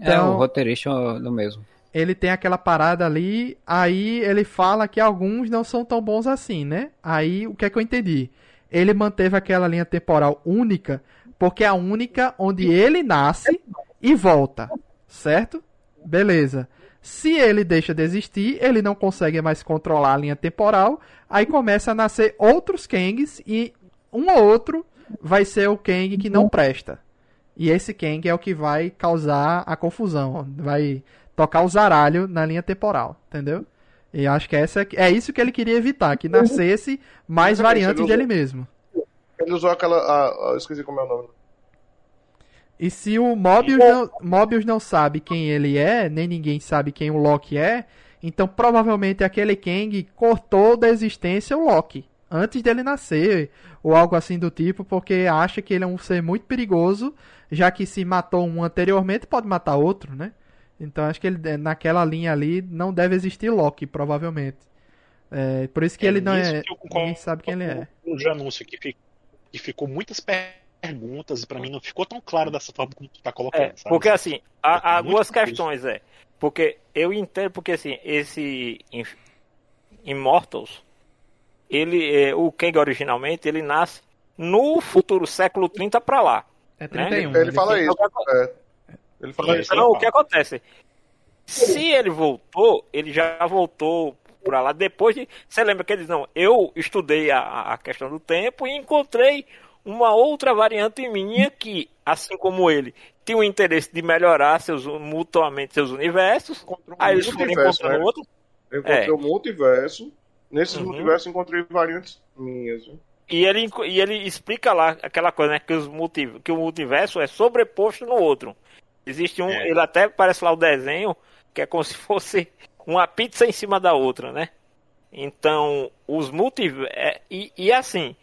é o Então, roteirista do mesmo. ele tem aquela parada ali, aí ele fala que alguns não são tão bons assim, né? Aí o que é que eu entendi? Ele manteve aquela linha temporal única, porque é a única onde ele nasce e volta, certo? Beleza. Se ele deixa de existir, ele não consegue mais controlar a linha temporal, aí começa a nascer outros Kangs e um ou outro vai ser o Kang que não presta. E esse Kang é o que vai causar a confusão, vai tocar o zaralho na linha temporal, entendeu? E acho que essa é, é isso que ele queria evitar, que nascesse mais variantes dele mesmo. Ele usou aquela. Ah, esqueci como é o nome. E se o Mobius não, Mobius não sabe quem ele é, nem ninguém sabe quem o Loki é, então provavelmente aquele Kang cortou da existência o Loki antes dele nascer, ou algo assim do tipo, porque acha que ele é um ser muito perigoso, já que se matou um anteriormente, pode matar outro, né? Então acho que ele naquela linha ali não deve existir Loki, provavelmente. É, por isso que é ele não é. Que ninguém sabe quem ele é. Um anúncio que, fico, que ficou muitas perguntas e para mim não ficou tão claro dessa forma como tu tá colocando. É, porque assim, há, há duas questões, é. Porque eu entendo, porque assim, esse Immortals, ele, é, o Kang originalmente, ele nasce no futuro século 30 para lá. É 31. Né? Ele, ele fala isso. É. Ele fala isso. Então, o que acontece? Se ele voltou, ele já voltou para lá depois de. Você lembra que ele diz, não, eu estudei a, a questão do tempo e encontrei uma outra variante minha que, assim como ele, tinha o interesse de melhorar seus, mutuamente seus universos. Um aí eles foram encontrando né? outro. Eu encontrei é. o multiverso. Nesses uhum. multiversos encontrei variantes minhas. Viu? E ele, e ele explica lá aquela coisa, né? Que, os multi, que o multiverso é sobreposto no outro. Existe um. É. Ele até parece lá o desenho, que é como se fosse uma pizza em cima da outra, né? Então, os multiversos. É, e, e assim,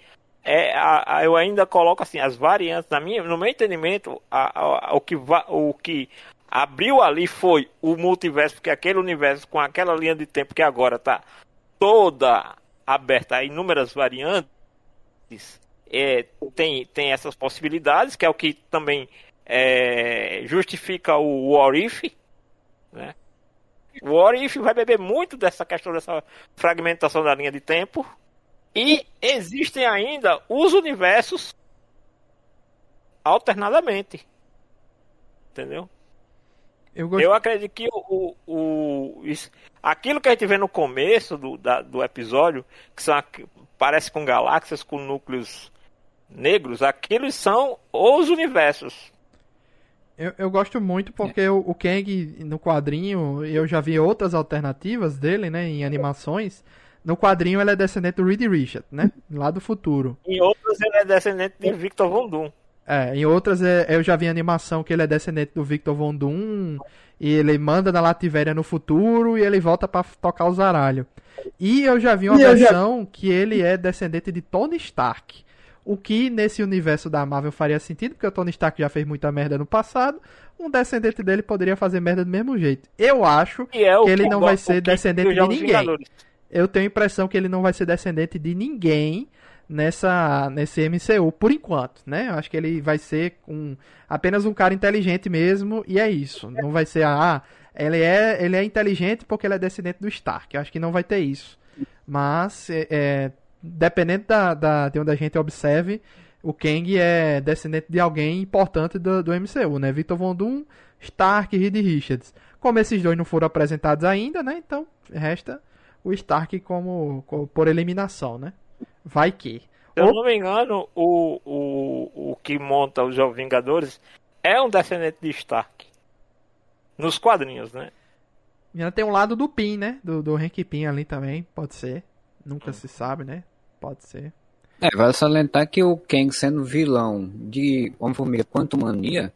é, a, a, eu ainda coloco assim, as variantes, na minha, no meu entendimento, a, o, que va, o que abriu ali foi o multiverso, porque aquele universo com aquela linha de tempo que agora está toda aberta a inúmeras variantes é, tem, tem essas possibilidades, que é o que também é, justifica o What If, né? O What If vai beber muito dessa questão dessa fragmentação da linha de tempo. E existem ainda os universos alternadamente. Entendeu? Eu, gost... eu acredito que o, o, o, aquilo que a gente vê no começo do, da, do episódio, que são parece com galáxias com núcleos negros, aqueles são os universos. Eu, eu gosto muito porque é. o, o Kang no quadrinho, eu já vi outras alternativas dele, né, em animações. No quadrinho ele é descendente do Reed Richard, né, lá do futuro. Em outras ele é descendente de Victor Von Doom. É, em outras é, eu já vi animação que ele é descendente do Victor Von Doom e ele manda na Lativéria no futuro e ele volta para tocar o zaralho. E eu já vi uma e versão já... que ele é descendente de Tony Stark. O que nesse universo da Marvel faria sentido, porque o Tony Stark já fez muita merda no passado. Um descendente dele poderia fazer merda do mesmo jeito. Eu acho é que ele não vai ser descendente de ninguém. Eu tenho a impressão que ele não vai ser descendente de ninguém nessa nesse MCU por enquanto, né? Eu acho que ele vai ser um apenas um cara inteligente mesmo e é isso. Não vai ser ah, ele é ele é inteligente porque ele é descendente do Stark. Eu acho que não vai ter isso. Mas é, é dependendo da, da de onde a gente observe, o Kang é descendente de alguém importante do, do MCU, né? Victor Von Doom, Stark e Reed Richards. Como esses dois não foram apresentados ainda, né? Então resta o Stark como, como por eliminação, né? Vai que. Se eu não me engano, o, o, o que monta os Jovens Vingadores é um descendente de Stark. Nos quadrinhos, né? E ainda tem um lado do Pin, né? Do, do Hank Pin ali também, pode ser. Nunca hum. se sabe, né? Pode ser. É, vale salientar que o Kang sendo vilão de Homem-Formiga Quanto Mania,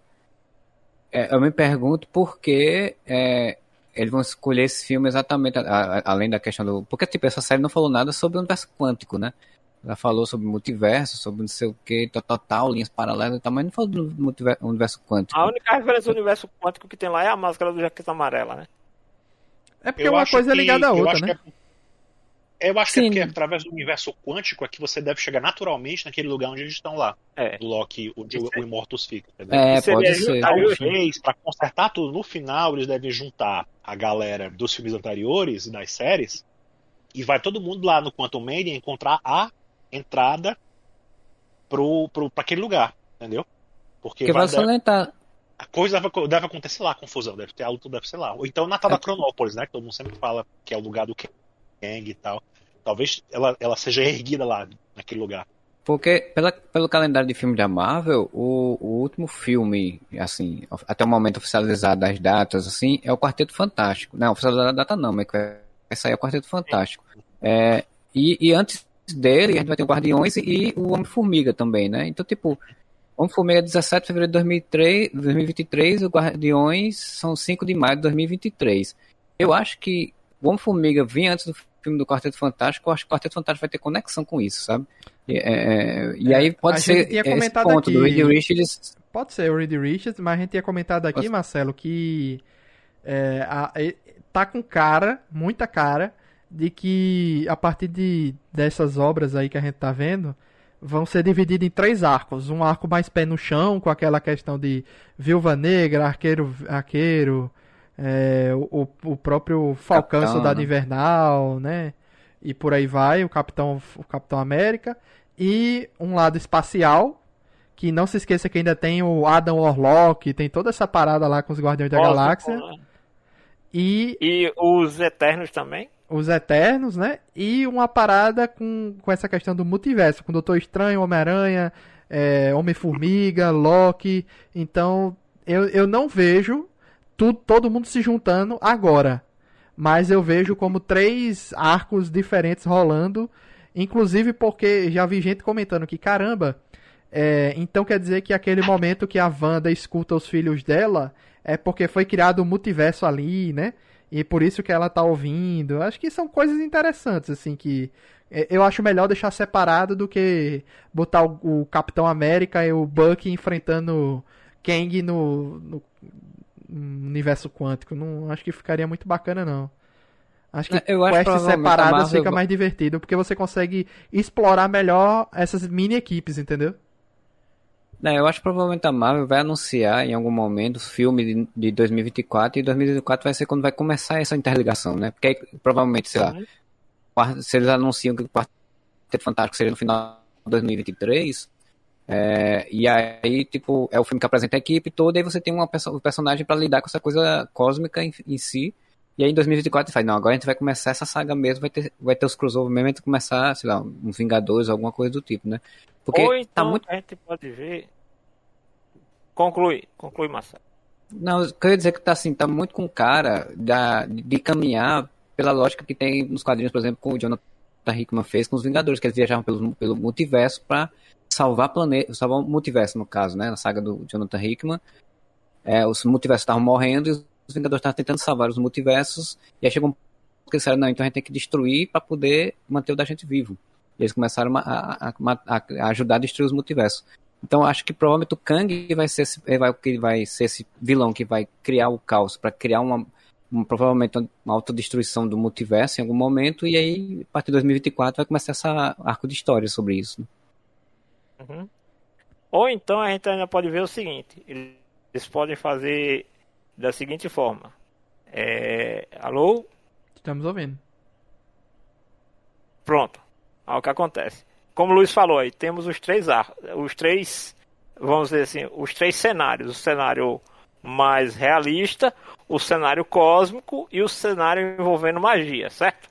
é, eu me pergunto por que é, eles vão escolher esse filme exatamente, a, a, além da questão do... Porque, tipo, essa série não falou nada sobre o universo quântico, né? Ela falou sobre multiverso, sobre não sei o que, total, linhas paralelas e tal, mas não falou do multiverso, universo quântico. A única referência do universo quântico que tem lá é a máscara do jaqueta amarela, né? É porque eu uma coisa é ligada à outra, né? É, eu acho Sim. que é porque através do universo quântico é que você deve chegar naturalmente naquele lugar onde eles estão lá. É. Do Loki, onde o, o Immortus fica. Entendeu? É, pode ser. Talvez, pra consertar tudo no final, eles devem juntar a galera dos filmes anteriores e das séries e vai todo mundo lá no Quantum Mania encontrar a entrada pro, pro, pra aquele lugar, entendeu? Porque que vai, salientar. A coisa deve, deve, acontecer lá, a confusão, deve ter algo deve ser lá. Ou então na tal é. da Cronópolis, né? Que todo mundo sempre fala que é o lugar do Kang e tal. Talvez ela, ela seja erguida lá, naquele lugar. Porque pela, pelo calendário de filmes da Marvel, o, o último filme, assim, até o momento oficializado das datas, assim, é o Quarteto Fantástico. Não, oficializado a data não, mas que vai, sair é o Quarteto Fantástico. É, e, e antes dele, a gente vai ter o Guardiões e o Homem-Formiga também, né? Então, tipo, Homem-Formiga 17 de fevereiro de 2003, 2023, o Guardiões são 5 de maio de 2023. Eu acho que o Homem-Formiga vinha antes do filme do Quarteto Fantástico, eu acho que o Quarteto Fantástico vai ter conexão com isso, sabe? E, é, é e aí pode ser esse ponto aqui- do Reed Richards. Pode ser o Reed Richards, mas a gente tinha comentado aqui, Posso- Marcelo, que é, a- tá com cara, muita cara, de que a partir de, dessas obras aí que a gente tá vendo, vão ser divididas em três arcos. Um arco mais pé no chão, com aquela questão de Viúva Negra, Arqueiro, arqueiro é, o, o próprio Falcão, Capitão, Soldado né? Invernal, né? E por aí vai, o Capitão, o Capitão América. E um lado espacial, que não se esqueça que ainda tem o Adam Warlock, tem toda essa parada lá com os Guardiões da Cósmico, Galáxia. né? E E os Eternos também. os Eternos, né? E uma parada com, com essa questão do multiverso, com o Doutor Estranho, Homem-Aranha, é, Homem-Formiga, Loki. Então, eu, eu não vejo tu, todo mundo se juntando agora. Mas eu vejo como três arcos diferentes rolando. Inclusive porque já vi gente comentando que, caramba, é, então quer dizer que aquele momento que a Wanda escuta os filhos dela é porque foi criado um multiverso ali, né? E por isso que ela tá ouvindo. Acho que são coisas interessantes, assim, que é, eu acho melhor deixar separado do que botar o, o Capitão América e o Bucky enfrentando Kang no, no- universo quântico. Não acho que ficaria muito bacana, não. Acho que É, Eu acho que quests provavelmente a separadas Marvel fica mais divertido, porque você consegue explorar melhor essas mini equipes, entendeu? Não, eu acho que provavelmente a Marvel vai anunciar em algum momento o filme de, de 2024 e 2024 vai ser quando vai começar essa interligação, né? Porque aí, provavelmente, sei lá, se eles anunciam que o Quarteto Fantástico seria no final de 2023, é, e aí, tipo, é o filme que apresenta a equipe toda, e aí você tem uma perso- um personagem pra lidar com essa coisa cósmica em, em si. E aí em 2024 faz, não, agora a gente vai começar essa saga mesmo, vai ter, vai ter os crossover mesmo, a gente vai começar, sei lá, uns Vingadores, alguma coisa do tipo, né? Porque Ou tá então muito a gente pode ver. Conclui, conclui, Marcelo. Não, eu queria dizer que tá assim, tá muito com cara da, de caminhar pela lógica que tem nos quadrinhos, por exemplo, com o Jonathan Hickman fez com os Vingadores, que eles viajavam pelo, pelo multiverso pra salvar planeta, salvar o multiverso no caso, né, na saga do Jonathan Hickman. É, os multiversos estavam morrendo e os Vingadores estavam tentando salvar os multiversos, e aí chegou um que disseram, não, então a gente tem que destruir pra poder manter o da gente vivo. E eles começaram a, a- a- a ajudar a destruir os multiversos. Então acho que provavelmente o Kang vai ser esse, vai, que vai ser esse vilão que vai criar o caos para criar uma, uma- provavelmente uma autodestruição do multiverso em algum momento e aí a partir de 2024 vai começar essa arco de história sobre isso. né? Uhum. Ou então a gente ainda pode ver o seguinte: eles podem fazer da seguinte forma. É... Alô? Estamos ouvindo. Pronto. Olha o que acontece. Como o Luiz falou aí, temos os três ar... os três, vamos dizer assim, os três cenários. O cenário mais realista, o cenário cósmico e o cenário envolvendo magia, certo?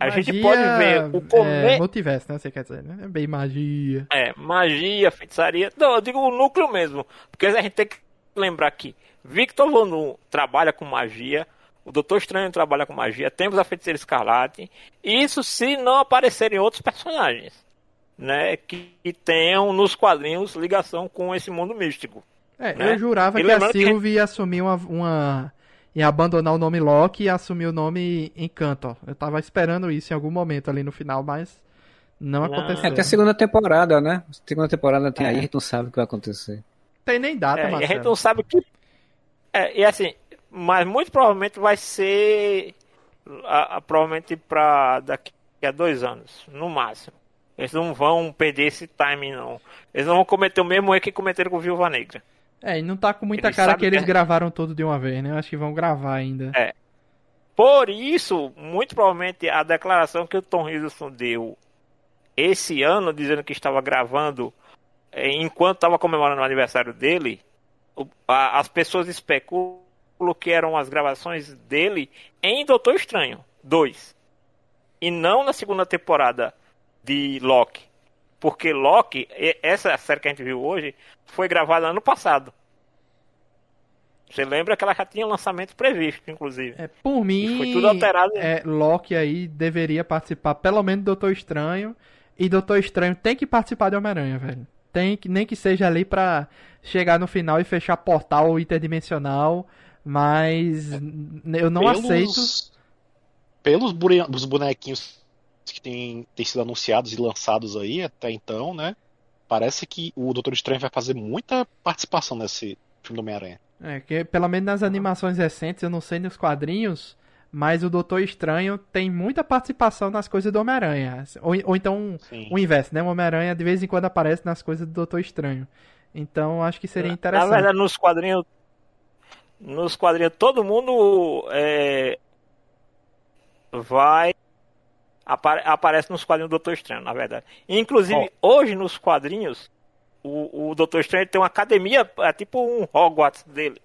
A gente Magia, pode ver o É, começo. multiverso, né? Você quer dizer, né? É bem magia. É, magia, feitiçaria. Não, eu digo o núcleo mesmo. Porque a gente tem que lembrar que Victor Von Doom trabalha com magia. O Doutor Estranho trabalha com magia. Temos a Feiticeira Escarlate. Isso se não aparecerem outros personagens. Né, que, que tenham nos quadrinhos ligação com esse mundo místico. É, Né? eu jurava E que a lembrando que- ia assumir uma, uma. Ia abandonar o nome Loki e assumir o nome Encanto. Eu tava esperando isso em algum momento ali no final, mas não, Não. aconteceu. É, tem a segunda temporada, né? Segunda temporada tem É. aí, a gente não sabe o que vai acontecer. Tem nem data, É, e a Marcelo. gente não sabe o que. É, e assim, mas muito provavelmente vai ser. a- a- provavelmente para daqui a dois anos, no máximo. Eles não vão perder esse timing, não. Eles não vão cometer o mesmo erro que cometeram com Viúva Negra. É, e não tá com muita Eles cara que eles que- gravaram tudo de uma vez, né? Eu acho que vão gravar ainda. É. Por isso, muito provavelmente a declaração que o Tom Hiddleston deu esse ano, dizendo que estava gravando eh, enquanto estava comemorando o aniversário dele, as pessoas especulam que eram as gravações dele em Doutor Estranho 2 e não na segunda temporada de Loki. Porque Loki, e- essa série que a gente viu hoje, foi gravada ano passado. Você lembra que ela já tinha lançamento previsto, inclusive. É, por mim, foi tudo alterado. é, Loki aí deveria participar pelo menos do Doutor Estranho. E Doutor Estranho tem que participar de Homem-Aranha, velho. Tem que, nem que seja ali pra chegar no final e fechar portal interdimensional. Mas eu não aceito. Pelos bure- os bonequinhos que têm têm sido anunciados e lançados aí até então, né? Parece que o Doutor Estranho vai fazer muita participação nesse filme do Homem-Aranha. É, que pelo menos nas animações recentes, eu não sei nos quadrinhos, mas o Doutor Estranho tem muita participação nas coisas do Homem-Aranha. Ou, ou então Sim. o inverso, né? O Homem-Aranha de vez em quando aparece nas coisas do Doutor Estranho. Então acho que seria Na interessante. verdade, nos quadrinhos. Nos quadrinhos, todo mundo é, vai. Apare- aparece nos quadrinhos do Doutor Estranho, na verdade. Inclusive, hoje nos quadrinhos, o, o Doutor Estranho tem uma academia, é tipo um Hogwarts dele.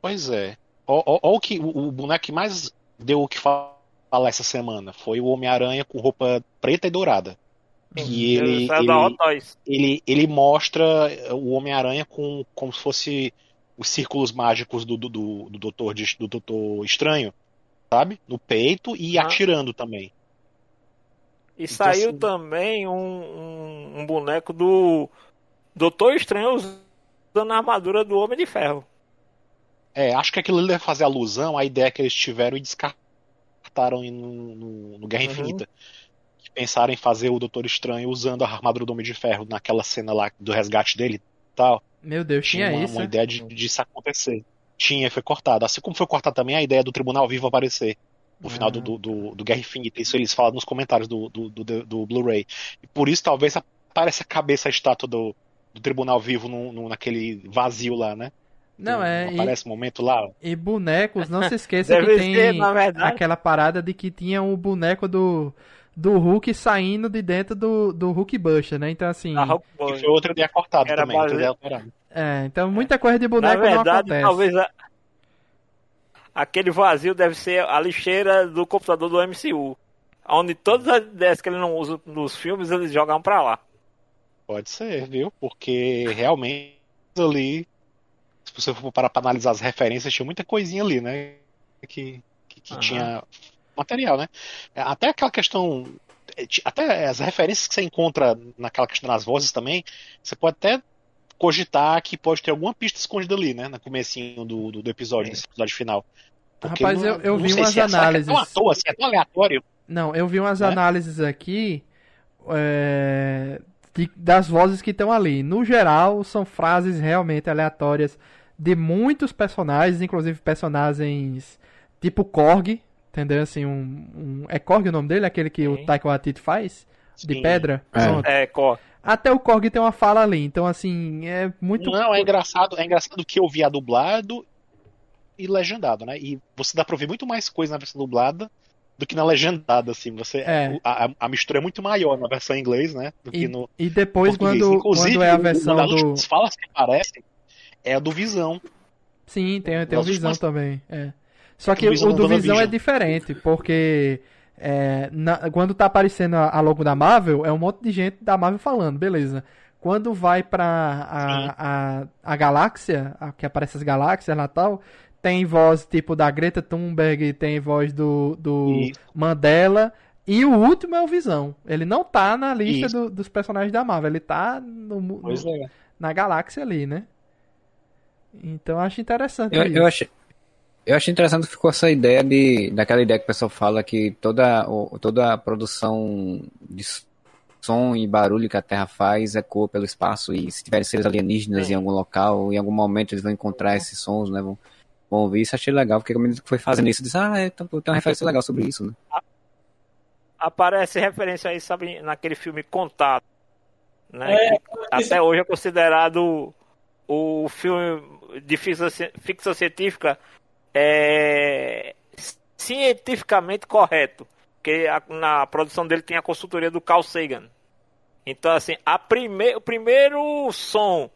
Pois é. Ó o que o, o boneco que mais deu o que fa- falar essa semana foi o Homem-Aranha com roupa preta e dourada. E ele, da ele, ele, ele mostra o Homem-Aranha com como se fosse os círculos mágicos do, do, do, do Doutor, do Doutor Estranho, sabe? No peito e Ah. atirando também. E Então, saiu assim- também um, um, um boneco do Doutor Estranho usando a armadura do Homem de Ferro. É, acho que aquilo ali deve fazer alusão à ideia que eles tiveram e descartaram em- no, no, no Guerra Uhum. Infinita. Que pensaram em fazer o Doutor Estranho usando a armadura do Homem de Ferro naquela cena lá do resgate dele e tal. Meu Deus, Tinha tinha uma, isso. uma ideia de, disso acontecer. Tinha, foi cortado. Assim como foi cortada também a ideia do Tribunal Vivo aparecer no Ah. final do, do, do, do Guerra Infinita. Isso eles falam nos comentários do, do, do, do Blu-ray. E por isso talvez apareça a cabeça, a estátua do, do Tribunal Vivo no, no- naquele vazio lá, né? Não, é. E, Aparece um momento lá. e bonecos, não se esqueça que tem ser, aquela parada de que tinha o boneco do, do Hulk saindo de dentro do, do Hulk Buster, né? Então assim. A Hulk E Boy. foi outra ideia cortada Era também. Outra base- ideia alterada. É, então muita coisa de Na boneco não verdade, acontece. talvez a- aquele vazio deve ser a lixeira do computador do MCU. Onde todas as ideias que ele não usa nos filmes, eles jogam pra lá. Pode ser, viu? Porque realmente ali, se você for parar pra analisar as referências, tinha muita coisinha ali, né? Que, que, que tinha material, né? Até aquela questão. Até as referências que você encontra naquela questão das vozes também, você pode até cogitar que pode ter alguma pista escondida ali, né? No comecinho do, do, do episódio, desse episódio final. Porque Rapaz, não- eu- eu não vi umas se é- análises. É tão à toa, assim, é tão aleatório. Não, eu vi umas Né? análises aqui é, de- das vozes que estão ali. No geral, são frases realmente aleatórias de muitos personagens, inclusive personagens tipo Korg, entendeu? Assim, um, um- é Korg o nome dele, aquele que o Sim. Taika Waititi faz de Sim. pedra. É. Pronto. É, co- Até o Korg tem uma fala ali, então assim é muito. Não, é engraçado, é engraçado que eu via dublado e legendado, né? E você dá pra ouvir muito mais coisa na versão dublada do que na legendada, assim. Você, É. a, a- mistura é muito maior na versão em inglês, né? Do que E, no e depois português. quando, Inclusive, quando é a versão uma do. falas que aparecem é a do Visão. Sim, tem, tem o Visão últimas- também. É. Só que que o o do Visão é diferente, porque é, na- quando tá aparecendo a, a logo da Marvel, é um monte de gente da Marvel falando, beleza. Quando vai pra a, a, a galáxia, a- que aparece as galáxias lá e tal, tem voz tipo da Greta Thunberg, tem voz do, do Isso. Mandela, e o último é o Visão. Ele não tá na lista do- dos personagens da Marvel, ele tá no, no- é. na galáxia ali, né? Então eu acho interessante Eu, isso. eu achei, eu achei interessante que ficou essa ideia de, daquela ideia que o pessoal fala que toda, toda a produção de som e barulho que a Terra faz ecoa pelo espaço e se tiverem seres alienígenas Sim. em algum local, em algum momento eles vão encontrar esses sons, né? Vão, vão ouvir isso, achei legal, porque quando foi fazendo isso, eu disse, ah, é, tem uma referência legal sobre isso, né? aparece referência aí, sabe, naquele filme Contato. Né? É, que até hoje é considerado o filme de ficção científica é, cientificamente correto. Porque a- na produção dele tem a consultoria do Carl Sagan. Então, assim, a prime o primeiro som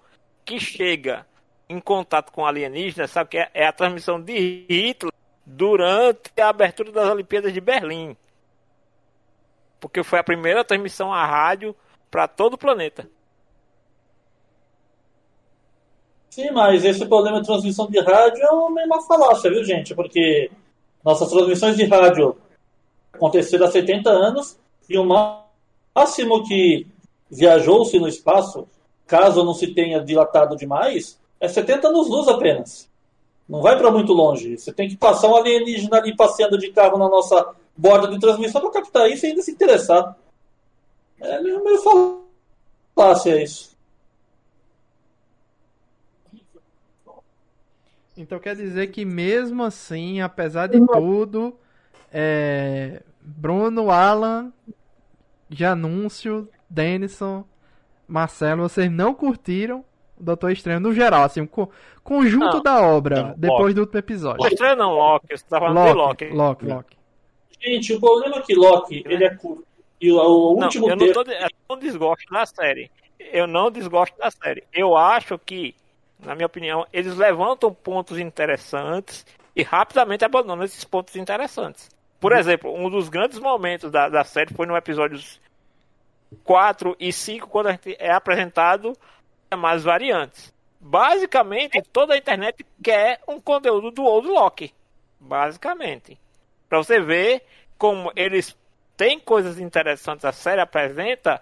que chega em contato com alienígenas, sabe que é, é a transmissão de Hitler durante a abertura das Olimpíadas de Berlim porque foi a primeira transmissão à rádio para todo o planeta. Sim, mas esse problema de transmissão de rádio é uma falácia, viu, gente? Porque nossas transmissões de rádio aconteceram há 70 anos e o máximo que viajou-se no espaço, caso não se tenha dilatado demais, é 70 anos-luz apenas. Não vai para muito longe. Você tem que passar um alienígena ali passeando de carro na nossa borda de transmissão para captar isso e ainda se interessar. É meio falácia isso. Então quer dizer que mesmo assim, apesar de tudo, é... Bruno, Alan, Janúncio, Denison, Marcelo, vocês não curtiram o Doutor Estranho no geral, assim, o co conjunto Não. da obra, Não, depois Loki. do último episódio. Doutor Estranho não, Loki. Você tá falando de Loki, Loki. Loki, Loki. Gente, o problema é que Loki, ele é curto. E o, o Não, último eu não, tô, eu não desgosto da série. Eu não desgosto da série. Eu acho que, na minha opinião, eles levantam pontos interessantes e rapidamente abandonam esses pontos interessantes. Por exemplo, um dos grandes momentos da, da série foi no episódios 4 e 5, quando a gente é apresentado mais variantes. Basicamente, toda a internet quer um conteúdo do Old Loki. Basicamente. Pra você ver como eles têm coisas interessantes, a série apresenta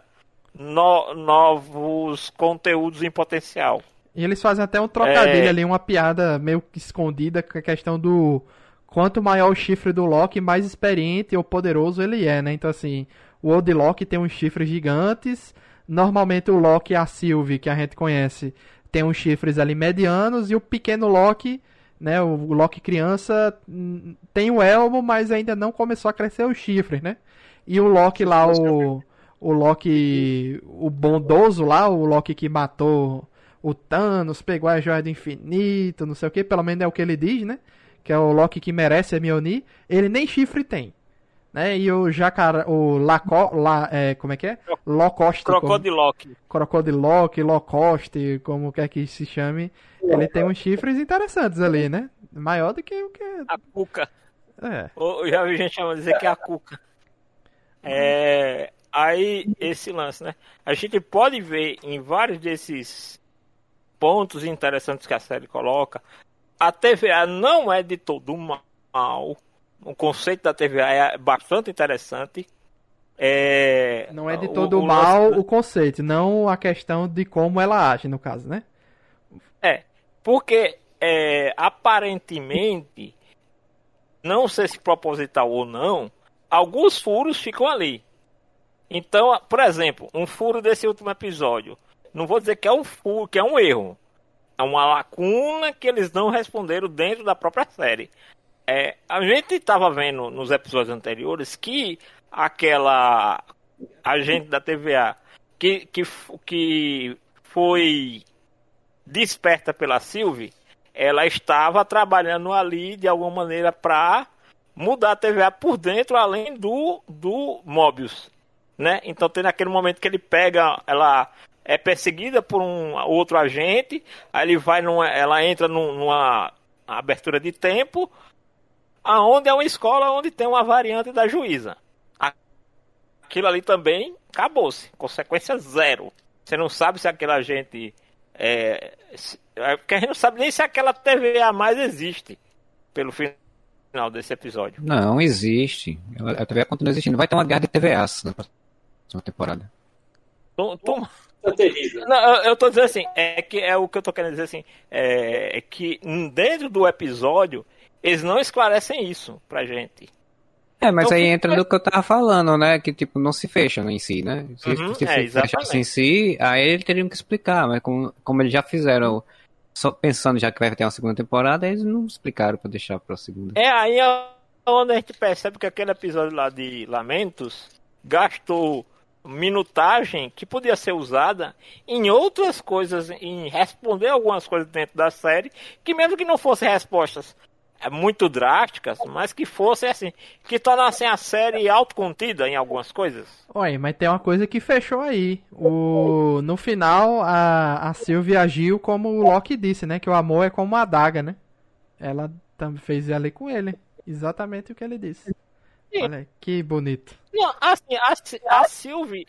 no- novos conteúdos em potencial. E eles fazem até um trocadilho É. ali, uma piada meio que escondida com a questão do quanto maior o chifre do Loki, mais experiente ou poderoso ele é, né? Então assim, o Old Loki tem uns chifres gigantes, normalmente o Loki e a Sylvie, que a gente conhece, tem uns chifres ali medianos e o pequeno Loki, né, o Loki criança hum, tem o elmo, mas ainda não começou a crescer os chifres, né? E o Loki lá, o o Loki, o bondoso lá, o Loki que matou o Thanos, pegou a joia do infinito, não sei o que, pelo menos é o que ele diz, né? Que é o Loki que merece a Mjolnir, ele nem chifre tem. Né? E o jacaré, o Laco, la, é, como é que é? Locoste, como- Crocodiloque. Crocodiloque, Locoste, como quer que se chame, ele tem uns chifres interessantes ali, né? Maior do que o que... A Cuca. É, Eu já vi gente chamando dizer que é a Cuca. É, aí, esse lance, né? A gente pode ver em vários desses pontos interessantes que a série coloca, a TVA não é de todo mal. O conceito da TVA é bastante interessante. É, não é de o- todo o mal lance- o conceito, não a questão de como ela age, no caso, né? É, porque é, aparentemente, não sei se proposital ou não, alguns furos ficam ali. Então, por exemplo, um furo desse último episódio, não vou dizer que é um furo, que é um erro, é uma lacuna que eles não responderam dentro da própria série. É, a gente estava vendo nos episódios anteriores que aquela agente da TVA que, que, que foi desperta pela Sylvie, ela estava trabalhando ali de alguma maneira para mudar a TVA por dentro, além do, do Mobius, né? Então tem naquele momento que ele pega, ela é perseguida por um outro agente, aí ele vai numa, ela entra num- numa abertura de tempo, aonde é uma escola onde tem uma variante da juíza. Aquilo ali também acabou-se, consequência zero. Você não sabe se aquele agente é, é, porque a gente não sabe nem se aquela TVA mais existe pelo final desse episódio. Não, existe. A TVA continua existindo. Vai ter uma guerra de TVAs na próxima temporada. Tu- É terrível. Não, eu, eu tô dizendo assim, é que é o que eu tô querendo dizer assim, é, é que dentro do episódio eles não esclarecem isso pra gente. É, mas Então, aí entra no que eu tava falando, né? Que tipo, não se fecha em si, né? Se, Uhum, se é, fechasse em si, aí eles teriam que explicar, mas como, como eles já fizeram, só pensando já que vai ter uma segunda temporada, eles não explicaram pra deixar pra segunda. É aí onde a gente percebe que aquele episódio lá de Lamentos gastou minutagem que podia ser usada em outras coisas, em responder algumas coisas dentro da série, que mesmo que não fossem respostas é, muito drásticas, mas que fossem assim, que tornassem a série autocontida em algumas coisas. Olha, mas tem uma coisa que fechou aí. O... No final, a, a Sylvie agiu como o Loki disse, né? Que o amor é como uma adaga, né? Ela também fez ali com ele. Exatamente o que ele disse. Sim. Olha, que bonito. Não, assim, a, a Sylvie,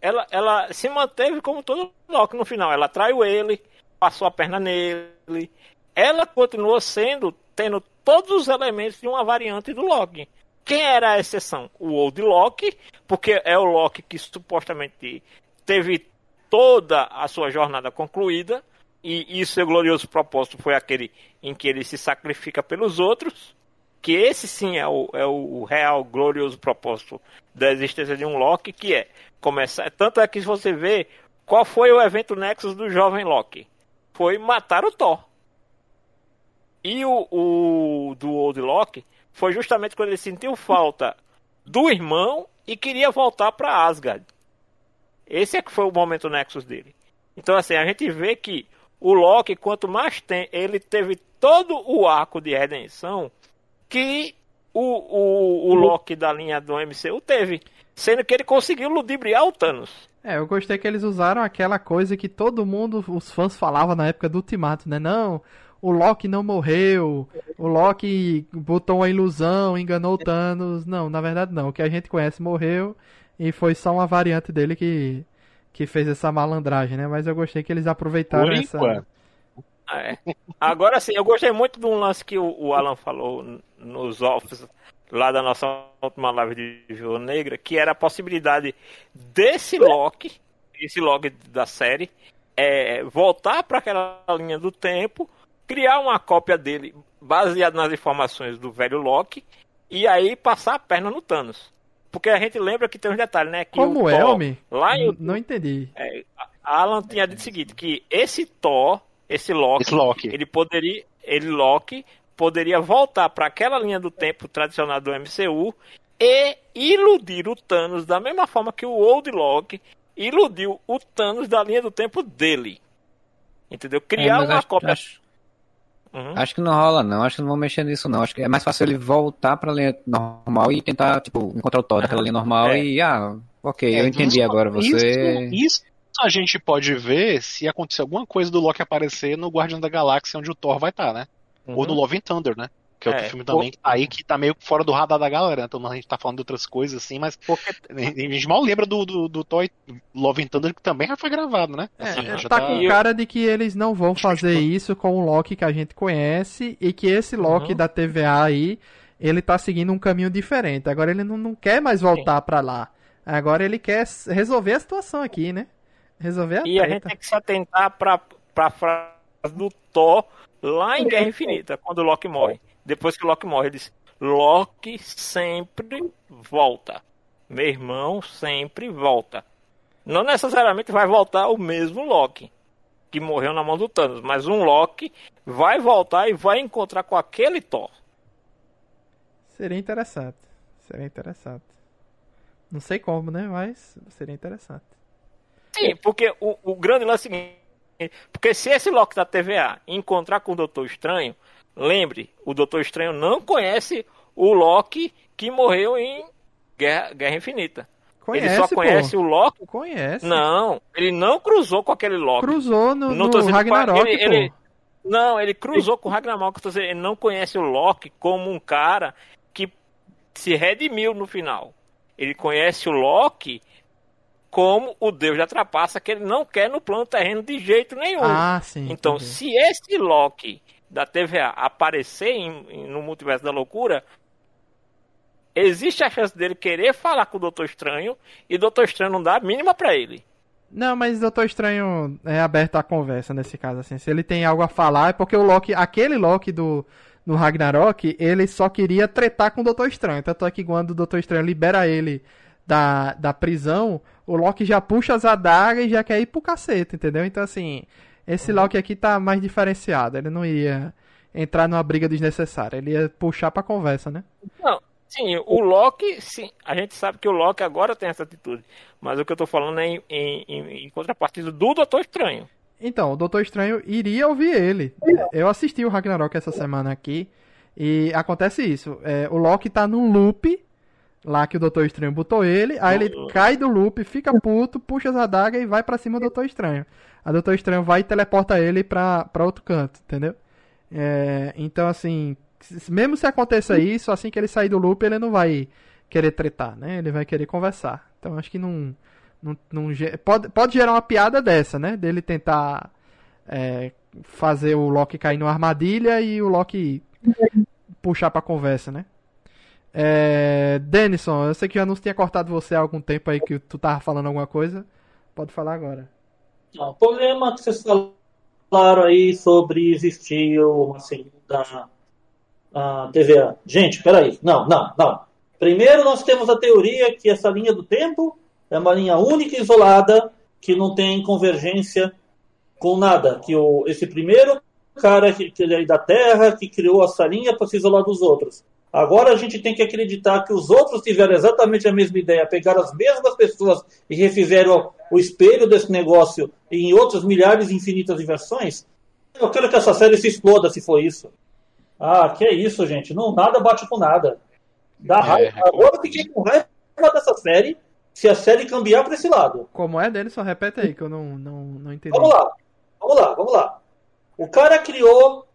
ela, ela se manteve como todo Loki no final. Ela traiu ele, passou a perna nele. Ela continuou sendo, tendo todos os elementos de uma variante do Loki. Quem era a exceção? O Old Loki, porque é o Loki que supostamente teve toda a sua jornada concluída, e, e seu glorioso propósito foi aquele em que ele se sacrifica pelos outros, que esse sim é o, é o real glorioso propósito da existência de um Loki, que é começar. Tanto é que se você vê qual foi o evento Nexus do jovem Loki, foi matar o Thor. E o, o do Old Loki foi justamente quando ele sentiu falta do irmão e queria voltar para Asgard. Esse é que foi o momento Nexus dele. Então assim, a gente vê que o Loki, quanto mais tem, ele teve todo o arco de redenção que o, o, o Loki da linha do MCU teve. Sendo que ele conseguiu ludibriar o Thanos. É, eu gostei que eles usaram aquela coisa que todo mundo, os fãs falavam na época do Ultimato, né? Não, o Loki não morreu, o Loki botou uma ilusão, enganou o Thanos. Não, na verdade não. O que a gente conhece morreu e foi só uma variante dele que, que fez essa malandragem, né? Mas eu gostei que eles aproveitaram Por essa. enquanto. É. Agora sim, eu gostei muito de um lance que o, o Alan falou nos offs lá da nossa última live de Viúva Negra, que era a possibilidade desse Loki, esse Loki da série, é, voltar para aquela linha do tempo, criar uma cópia dele baseada nas informações do velho Loki e aí passar a perna no Thanos. Porque a gente lembra que tem uns detalhes, né? Que Como o é, Thor, homem? Lá em Não entendi. é, Alan tinha dito o seguinte, que esse Thor, esse Loki, Esse Loki. ele poderia, ele Loki poderia voltar para aquela linha do tempo tradicional do MCU e iludir o Thanos da mesma forma que o Old Loki iludiu o Thanos da linha do tempo dele. Entendeu? É, Criar mas uma acho, cópia. acho, Uhum. acho que não rola, não. Acho que não vão mexer nisso, não. Acho que é mais fácil ele voltar pra linha normal e tentar, tipo, encontrar o Thor daquela linha normal É. e, ah, ok, É, eu entendi isso- agora você. Isso, isso a gente pode ver se acontecer alguma coisa do Loki aparecer no Guardião da Galáxia, onde o Thor vai estar, né? Ou no Love and Thunder, né? Que é outro É. filme também que tá aí, que tá meio fora do radar da galera. Então a gente tá falando de outras coisas assim, mas Porque a gente mal lembra do, do, do Thor Love and Thunder, que também já foi gravado, né? É, Assim, é, já tá com cara de que eles não vão fazer isso com o Loki que a gente conhece e que esse Loki Uhum. da TVA aí, ele tá seguindo um caminho diferente. Agora ele não, não quer mais voltar pra lá. Agora ele quer resolver a situação aqui, né? Resolver a E a gente treta. tem que se atentar pra, pra frase do Thor lá em Guerra Infinita, quando o Loki morre. Depois que o Loki morre, ele diz: Loki sempre volta. Meu irmão sempre volta. Não necessariamente vai voltar o mesmo Loki que morreu na mão do Thanos, mas um Loki vai voltar e vai encontrar com aquele Thor. Seria interessante. Seria interessante. Não sei como, né? Mas seria interessante. Sim, porque o, o grande lance é o seguinte, porque se esse Loki da TVA encontrar com o Doutor Estranho, lembre, o Doutor Estranho não conhece o Loki que morreu em Guerra, Guerra Infinita. Conhece, ele só conhece pô. o Loki. Conhece. Não, ele não cruzou com aquele Loki. Cruzou no, Não no Ragnarok, ele- ele- Não, ele cruzou com o Ragnarok. dizendo, Ele não conhece o Loki como um cara que se redimiu no final. Ele conhece o Loki como o deus da trapaça que ele não quer no plano terreno de jeito nenhum. Ah, sim. então, entendi. se esse Loki da TVA aparecer em- em- no multiverso da loucura, existe a chance dele querer falar com o Doutor Estranho e o Doutor Estranho não dá a mínima pra ele. Não, mas Doutor Estranho é aberto à conversa nesse caso, assim. Se ele tem algo a falar, é porque o Loki, aquele Loki do, do Ragnarok, ele só queria tretar com o Doutor Estranho. Tanto é que quando o Doutor Estranho libera ele da, da prisão, o Loki já puxa as adagas e já quer ir pro cacete, entendeu? Então, assim, esse Loki aqui tá mais diferenciado. Ele não ia entrar numa briga desnecessária. Ele ia puxar pra conversa, né? Não, sim, o Loki, sim, a gente sabe que o Loki agora tem essa atitude. Mas o que eu tô falando é em, em, em- em contrapartida do Doutor Estranho. Então, o Doutor Estranho iria ouvir ele. Eu assisti o Ragnarok essa semana aqui e acontece isso. É, o Loki tá num loop lá que o Doutor Estranho botou ele, aí ele cai do loop, fica puto, puxa as adagas e vai pra cima do Doutor Estranho. A Doutor Estranho vai e teleporta ele pra, pra outro canto, entendeu? É, então, assim, mesmo se aconteça isso, assim que ele sair do loop, ele não vai querer tretar, né? Ele vai querer conversar. Então, acho que não, Não, não pode, pode gerar uma piada dessa, né? Dele tentar é, fazer o Loki cair numa armadilha e o Loki puxar pra conversa, né? É, Denison, eu sei que o anúncio tinha cortado você há algum tempo aí que tu tava falando alguma coisa. Pode falar agora. Não, o problema que vocês falaram aí sobre existir uma segunda a TVA. Gente, peraí. Não, não, não. Primeiro nós temos a teoria que essa linha do tempo é uma linha única e isolada, que não tem convergência com nada. Que o, esse primeiro cara que, que ele é da Terra, que criou essa linha para se isolar dos outros. Agora a gente tem que acreditar que os outros tiveram exatamente a mesma ideia, pegaram as mesmas pessoas e refizeram o espelho desse negócio em outras milhares e infinitas de versões. Eu quero que essa série se exploda se for isso. Ah, que é isso, gente. Não, nada bate com nada. Dá É, raiva. Agora eu fiquei com raiva dessa série se a série cambiar para esse lado. Como é, Denison? Repete aí que eu não, não, não entendi. Vamos lá, vamos lá, vamos lá. O cara criou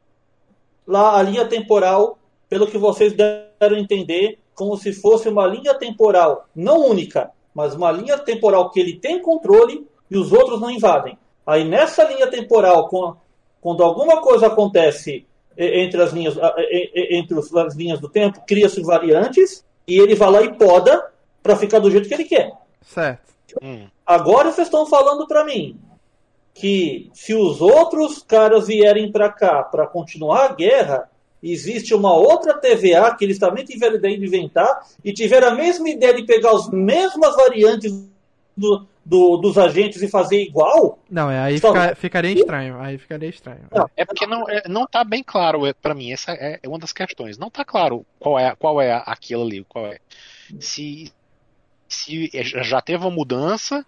lá a linha temporal, pelo que vocês deram a entender, como se fosse uma linha temporal não única, mas uma linha temporal que ele tem controle e os outros não invadem. Aí nessa linha temporal, quando alguma coisa acontece entre as linhas, a- entre as linhas do tempo, cria-se variantes e ele vai lá e poda para ficar do jeito que ele quer. Certo. Hum. Agora vocês estão falando pra mim que se os outros caras vierem pra cá pra continuar a guerra, existe uma outra TVA que eles também tiveram ideia de inventar e tiveram a mesma ideia de pegar as mesmas variantes do- do- dos agentes e fazer igual? Não, é, aí Só- fica- ficaria estranho. Aí ficaria estranho. Não. É porque não, é, não tá bem claro é, para mim, essa é, é uma das questões. Não tá claro qual é, qual é aquilo ali, qual é. Se, se é- já teve uma mudança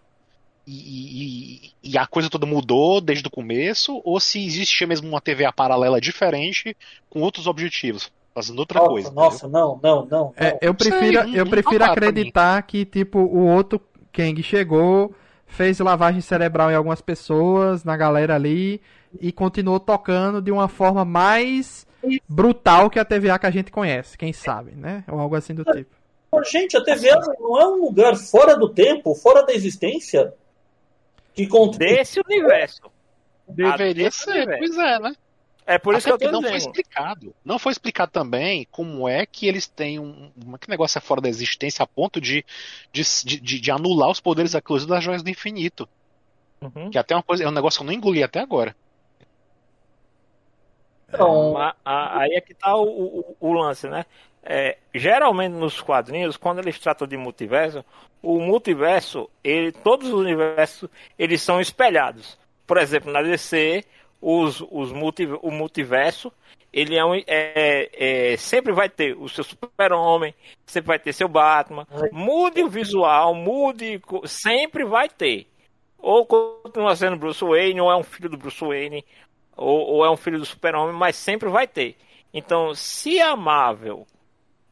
e, e- e a coisa toda mudou desde o começo, ou se existe mesmo uma TVA paralela diferente com outros objetivos, fazendo outra Nossa, coisa. nossa, não, não, não. É, eu sei, prefiro, não- eu prefiro acreditar que, tipo, o outro Kang chegou, fez lavagem cerebral em algumas pessoas, na galera ali, e continuou tocando de uma forma mais brutal que a TVA que a gente conhece, quem sabe, né? Ou algo assim do tipo. Gente, a TVA não é um lugar fora do tempo, fora da existência? Que contém. Desse universo. Deveria ser, universo. pois é, né? É por isso Até que eu tô não foi explicado. Não foi explicado também como é que eles têm um. um- Que negócio é fora da existência a ponto de, de, de, de anular os poderes exclusivos das joias do infinito. Uhum. Que até uma coisa, é um negócio que eu não engoli até agora. Então, Ma- a- Aí é que tá o, o- o lance, né? É, geralmente nos quadrinhos, quando eles tratam de multiverso, o multiverso, ele, todos os universos, eles são espelhados. Por exemplo, na DC, os, os multi, o multiverso, ele é, um, é- é- sempre vai ter o seu super-homem, sempre vai ter seu Batman. Mude o visual, mude, sempre vai ter. Ou continua sendo Bruce Wayne, ou é um filho do Bruce Wayne, ou, ou é um filho do super-homem, mas sempre vai ter. Então, se a Marvel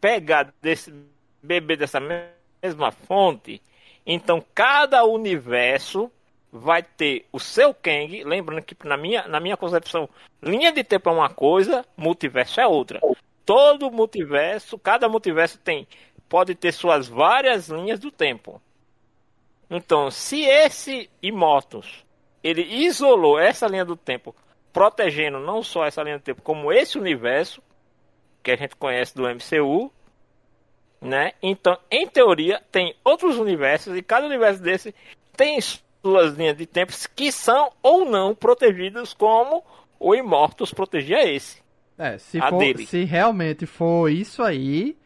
pegar desse beber dessa mesma fonte, então cada universo vai ter o seu Kang, lembrando que na minha, na minha concepção, linha de tempo é uma coisa, multiverso é outra. Todo multiverso, cada multiverso tem pode ter suas várias linhas do tempo. Então, se esse Immortus ele isolou essa linha do tempo, protegendo não só essa linha do tempo, como esse universo que a gente conhece do MCU, né? Então, em teoria, tem outros universos e cada universo desse tem suas linhas de tempo que são ou não protegidas como o Immortus protegia esse. É, se, A for, dele. se realmente for isso aí,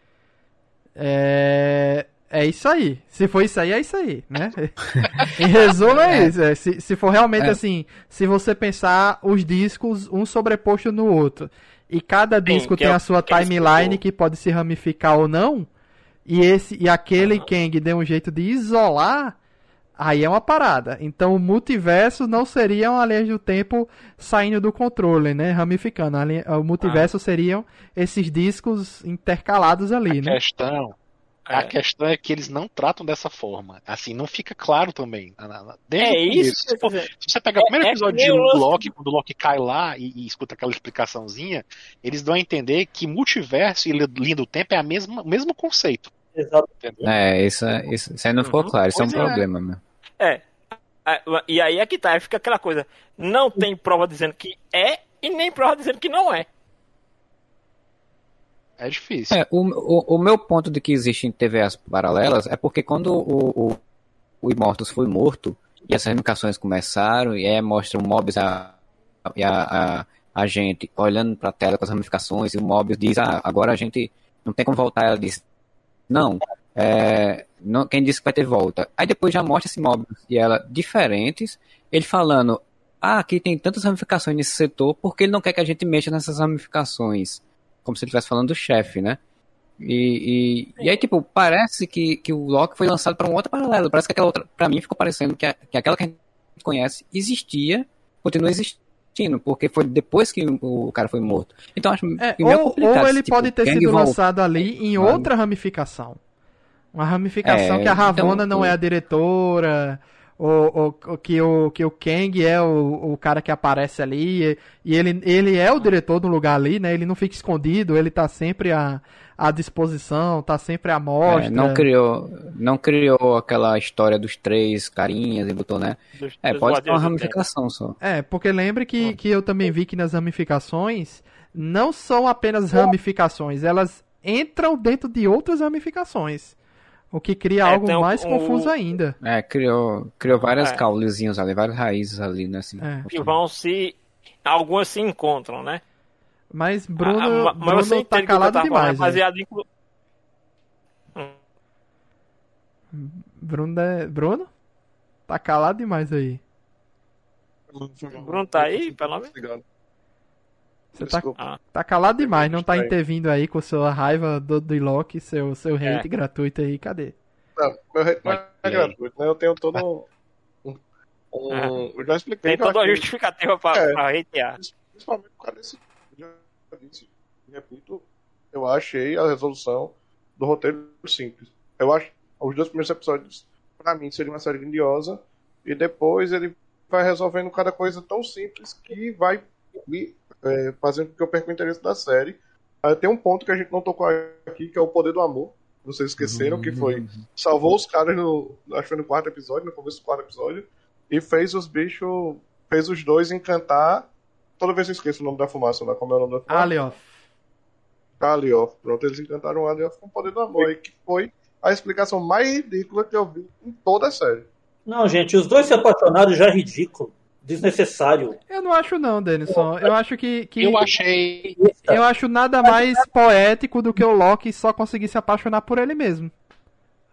é, é isso aí. Se for isso aí, é isso aí, né? (laughs) em resumo, é, isso. é, se, se for realmente É. assim, se você pensar os discos um sobreposto no outro, e cada disco que tem é a sua timeline que pode se ramificar ou não, e esse e aquele Kang deu um jeito de isolar, aí é uma parada. Então o multiverso não seria uma linha do tempo saindo do controle, né? Ramificando. Linha- o multiverso seriam esses discos intercalados ali, A né? questão, a É. questão é que eles não tratam dessa forma. Assim, não fica claro também. Desde É isso Se, for- se você pegar o primeiro É- é episódio que de lance- Loki, quando o Loki cai lá e, e escuta aquela explicaçãozinha, eles dão a entender que multiverso e linha do tempo é a mesma, o mesmo conceito. exato. Entendeu? É, isso, isso, isso aí não ficou Uhum. claro, isso é um Pois é. problema, meu. É. É, E aí é que tá, aí fica aquela coisa. Não tem prova dizendo que é e nem prova dizendo que não é. É difícil. É, o, o, o meu ponto de que existem TVAs paralelas é porque quando o, o, o Immortus foi morto e essas ramificações começaram e aí mostra o Mobius a, e a, a, a gente olhando pra tela com as ramificações e o Mobius diz, ah, agora a gente não tem como voltar. Ela diz, não, é, não, quem disse que vai ter volta? Aí depois já mostra esse Mobius e ela diferentes, ele falando, ah, aqui tem tantas ramificações nesse setor, porque ele não quer que a gente mexa nessas ramificações? Como se ele estivesse falando do chefe, né? E, e, e aí, tipo, parece que, que o Loki foi lançado para um outro paralelo. Parece que aquela outra, pra mim, ficou parecendo que, a- que aquela que a gente conhece existia, continua existindo, porque foi depois que o, cara foi morto. Então, acho É, ou, ou ele tipo, pode ter sido lançado ali em outra ramificação. Uma ramificação É, que a Ravonna então, não é a diretora, ou, ou- ou que, o, que o Kang é o, o cara que aparece ali, e, e ele, ele é o diretor do lugar ali, né? Ele não fica escondido, ele tá sempre à, à disposição, tá sempre à mostra. É, não criou, não criou aquela história dos três carinhas e botou, né? Dos- É, dos pode ter uma ramificação só. É, porque lembre que, que eu também vi que nas ramificações não são apenas ramificações, elas entram dentro de outras ramificações. O que cria É, algo um- mais um- confuso ainda. É, criou, criou várias É. caulezinhos ali, várias raízes ali, né? Assim, É. Que vão se. Algumas se encontram, né? Mas Bruno, Ah, ma- mas você Bruno tá que eu calado demais. né? em. Bruno, é... Bruno? Tá calado demais aí. Bruno tá aí, pelo menos? Você tá. Ah, tá calado demais, não tá intervindo aí com sua raiva do, do Loki, seu, seu É. hate gratuito aí, cadê? Não, meu rate não é gratuito, né? Eu tenho todo um. um- Ah. Eu já expliquei. tem toda a acho- justificativa pra, É. pra hatear. Principalmente por causa desse. Já disse, repito, eu achei a resolução do roteiro simples. Eu acho os dois primeiros episódios, pra mim, seria uma série grandiosa, e depois ele vai resolvendo cada coisa tão simples que vai é, fazendo com que eu perca o interesse da série. Aí tem um ponto que a gente não tocou aqui, que é o poder do amor. Vocês esqueceram que foi salvou os caras no. Acho que foi no quarto episódio, no começo do quarto episódio. E fez os bichos. Fez os dois encantar. Toda vez eu esqueço o nome da fumaça lá, como é o nome da fumaça? Alioth. Alioth. Pronto, eles encantaram o Alioth com o poder do amor. E que foi a explicação mais ridícula que eu vi em toda a série. Não, gente, os dois se apaixonaram já é ridículo. Desnecessário. Eu não acho não, Denison. Eu acho que, que Eu achei. eu acho nada mais poético do que o Loki só conseguir se apaixonar por ele mesmo.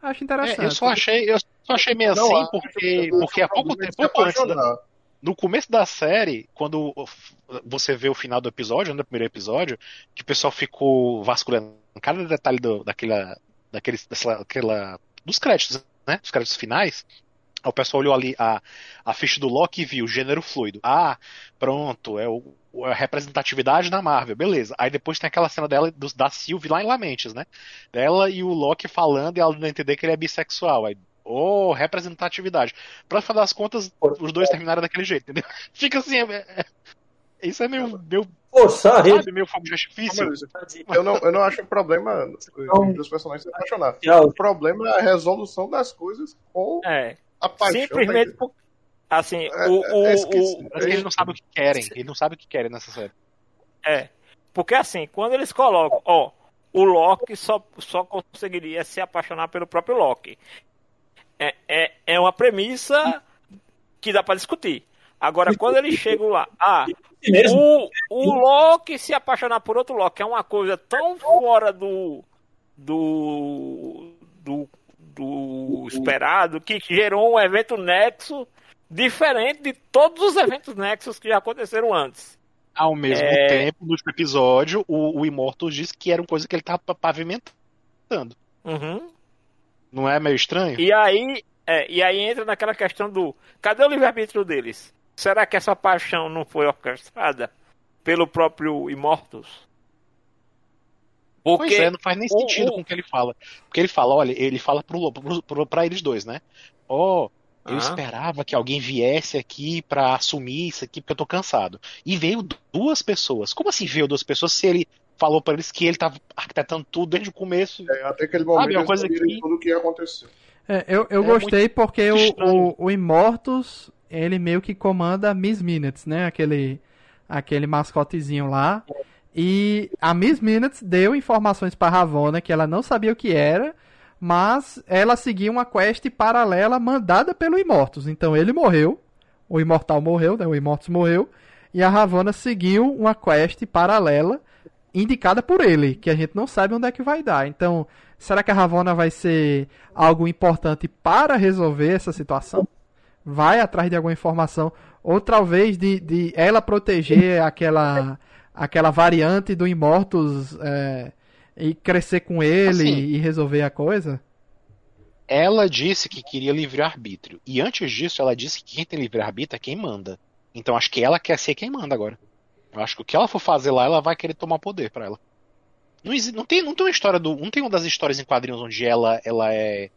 Acho interessante. É, eu só achei, eu só achei meio Não, assim, porque, que porque há pouco tempo, se pouco antes, da- apaixonar. no começo da série, quando você vê o final do episódio, no primeiro episódio, que o pessoal ficou vasculhando cada detalhe do, daquela, daquele, dessa, aquela, dos créditos, né? Dos créditos finais. O pessoal olhou ali a, a ficha do Loki e viu gênero fluido. Ah, pronto, é o, a representatividade da Marvel, beleza. Aí depois tem aquela cena dela, dos- da Sylvie lá em Lamentes, né? Dela e o Loki falando e ela não entender que ele é bissexual. Aí, oh, representatividade. Pra final das contas, os dois terminaram daquele jeito, entendeu? (laughs) Fica assim, é, é- isso é meio, meio, Forçar ele. sabe, meio fogo de artifício. Eu não, eu não acho um problema os dois personagens se apaixonar. Tchau. O problema é a resolução das coisas com É. a paixão. Simplesmente por. Assim, É, o, o, é esquisito. o- eles não sabem o que querem. Eles não sabem o que querem nessa série. É. Porque assim, quando eles colocam, ó, o Loki só, só conseguiria se apaixonar pelo próprio Loki. É, é, é uma premissa que dá pra discutir. Agora, quando eles chegam lá, ah, mesmo. o, o Loki se apaixonar por outro Loki é uma coisa tão fora do. do. do, do esperado que gerou um evento Nexo diferente de todos os eventos Nexus que já aconteceram antes. Ao mesmo É. tempo, no último episódio, o, o Immortus disse que era uma coisa que ele tava pavimentando. Uhum. Não é meio estranho? E aí, é, e aí entra naquela questão do cadê o livre-arbítrio deles? Será que essa paixão não foi orquestrada pelo próprio Immortus? Pois Porque é, não faz nem o- sentido o- com o que ele fala. Porque ele fala, olha, ele fala pro, pro, pro, pra eles dois, né? Ó, eu Ah. esperava que alguém viesse aqui pra assumir isso aqui porque eu tô cansado. E veio duas pessoas. Como assim veio duas pessoas se ele falou pra eles que ele tava arquitetando tudo desde o começo? É, até aquele momento Sabe, uma coisa que- tudo o que ia acontecer. É, eu eu É gostei porque o, estranho. o, o Immortus, ele meio que comanda Miss Minutes, né? Aquele, aquele mascotezinho lá. E a Miss Minutes deu informações pra Ravonna que ela não sabia o que era, mas ela seguia uma quest paralela mandada pelo Immortus. Então ele morreu, o Imortal morreu, né? O Immortus morreu, e a Ravonna seguiu uma quest paralela indicada por ele, que a gente não sabe onde é que vai dar. Então, será que a Ravonna vai ser algo importante para resolver essa situação? Vai atrás de alguma informação, ou talvez de, de ela proteger aquela aquela variante do Immortus é, e crescer com ele Assim. e resolver a coisa? Ela disse que queria livre-arbítrio. E antes disso, ela disse que quem tem livre-arbítrio é quem manda. Então acho que ela quer ser quem manda agora. Eu acho que o que ela for fazer lá, ela vai querer tomar poder pra ela. Não, não, tem, não tem uma história do. Não tem uma das histórias em quadrinhos onde ela, ela é.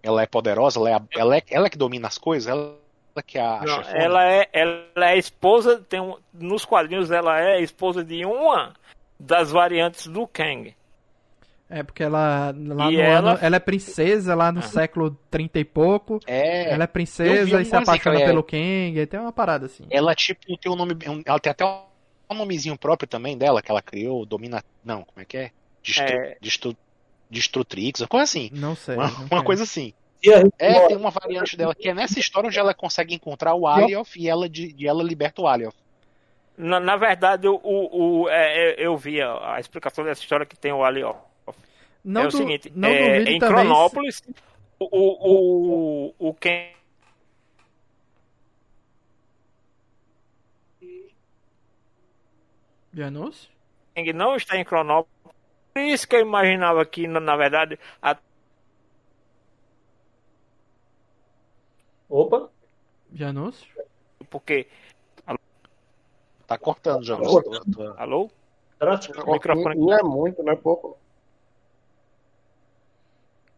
Ela é poderosa, ela é, ela é, ela é que domina as coisas, ela que é a Não, chefona. ela é, ela é esposa, tem um, nos quadrinhos ela é esposa de uma das variantes do Kang. É porque ela lá E no ela- ano, ela é princesa lá no século 30 e pouco. É, ela é princesa e se que apaixona é- pelo Kang, aí tem uma parada assim. ela tipo tem um nome. Ela tem até um nomezinho próprio também dela, que ela criou, domina. Não, como é que é? Destru, É. Destru, Destrutrix, uma coisa assim. Não sei. Uma, não uma coisa assim. A É, tem uma variante dela que é nessa história onde ela consegue encontrar o Alioth e ela, de, e ela liberta o Alioth. Na, na verdade, o, o, o- é, é, eu vi a, a explicação dessa história que tem o Ali. ó. Não é o du- seguinte, não é, em também. Cronópolis, o, o, o, o Kang Janus? não está em Cronópolis. Por isso que eu imaginava que, na, na verdade, a, Opa, Janus? porque. Tá cortando já. Ô, Tua- tua- Alô? prático. O microfone- Não é muito, não é pouco.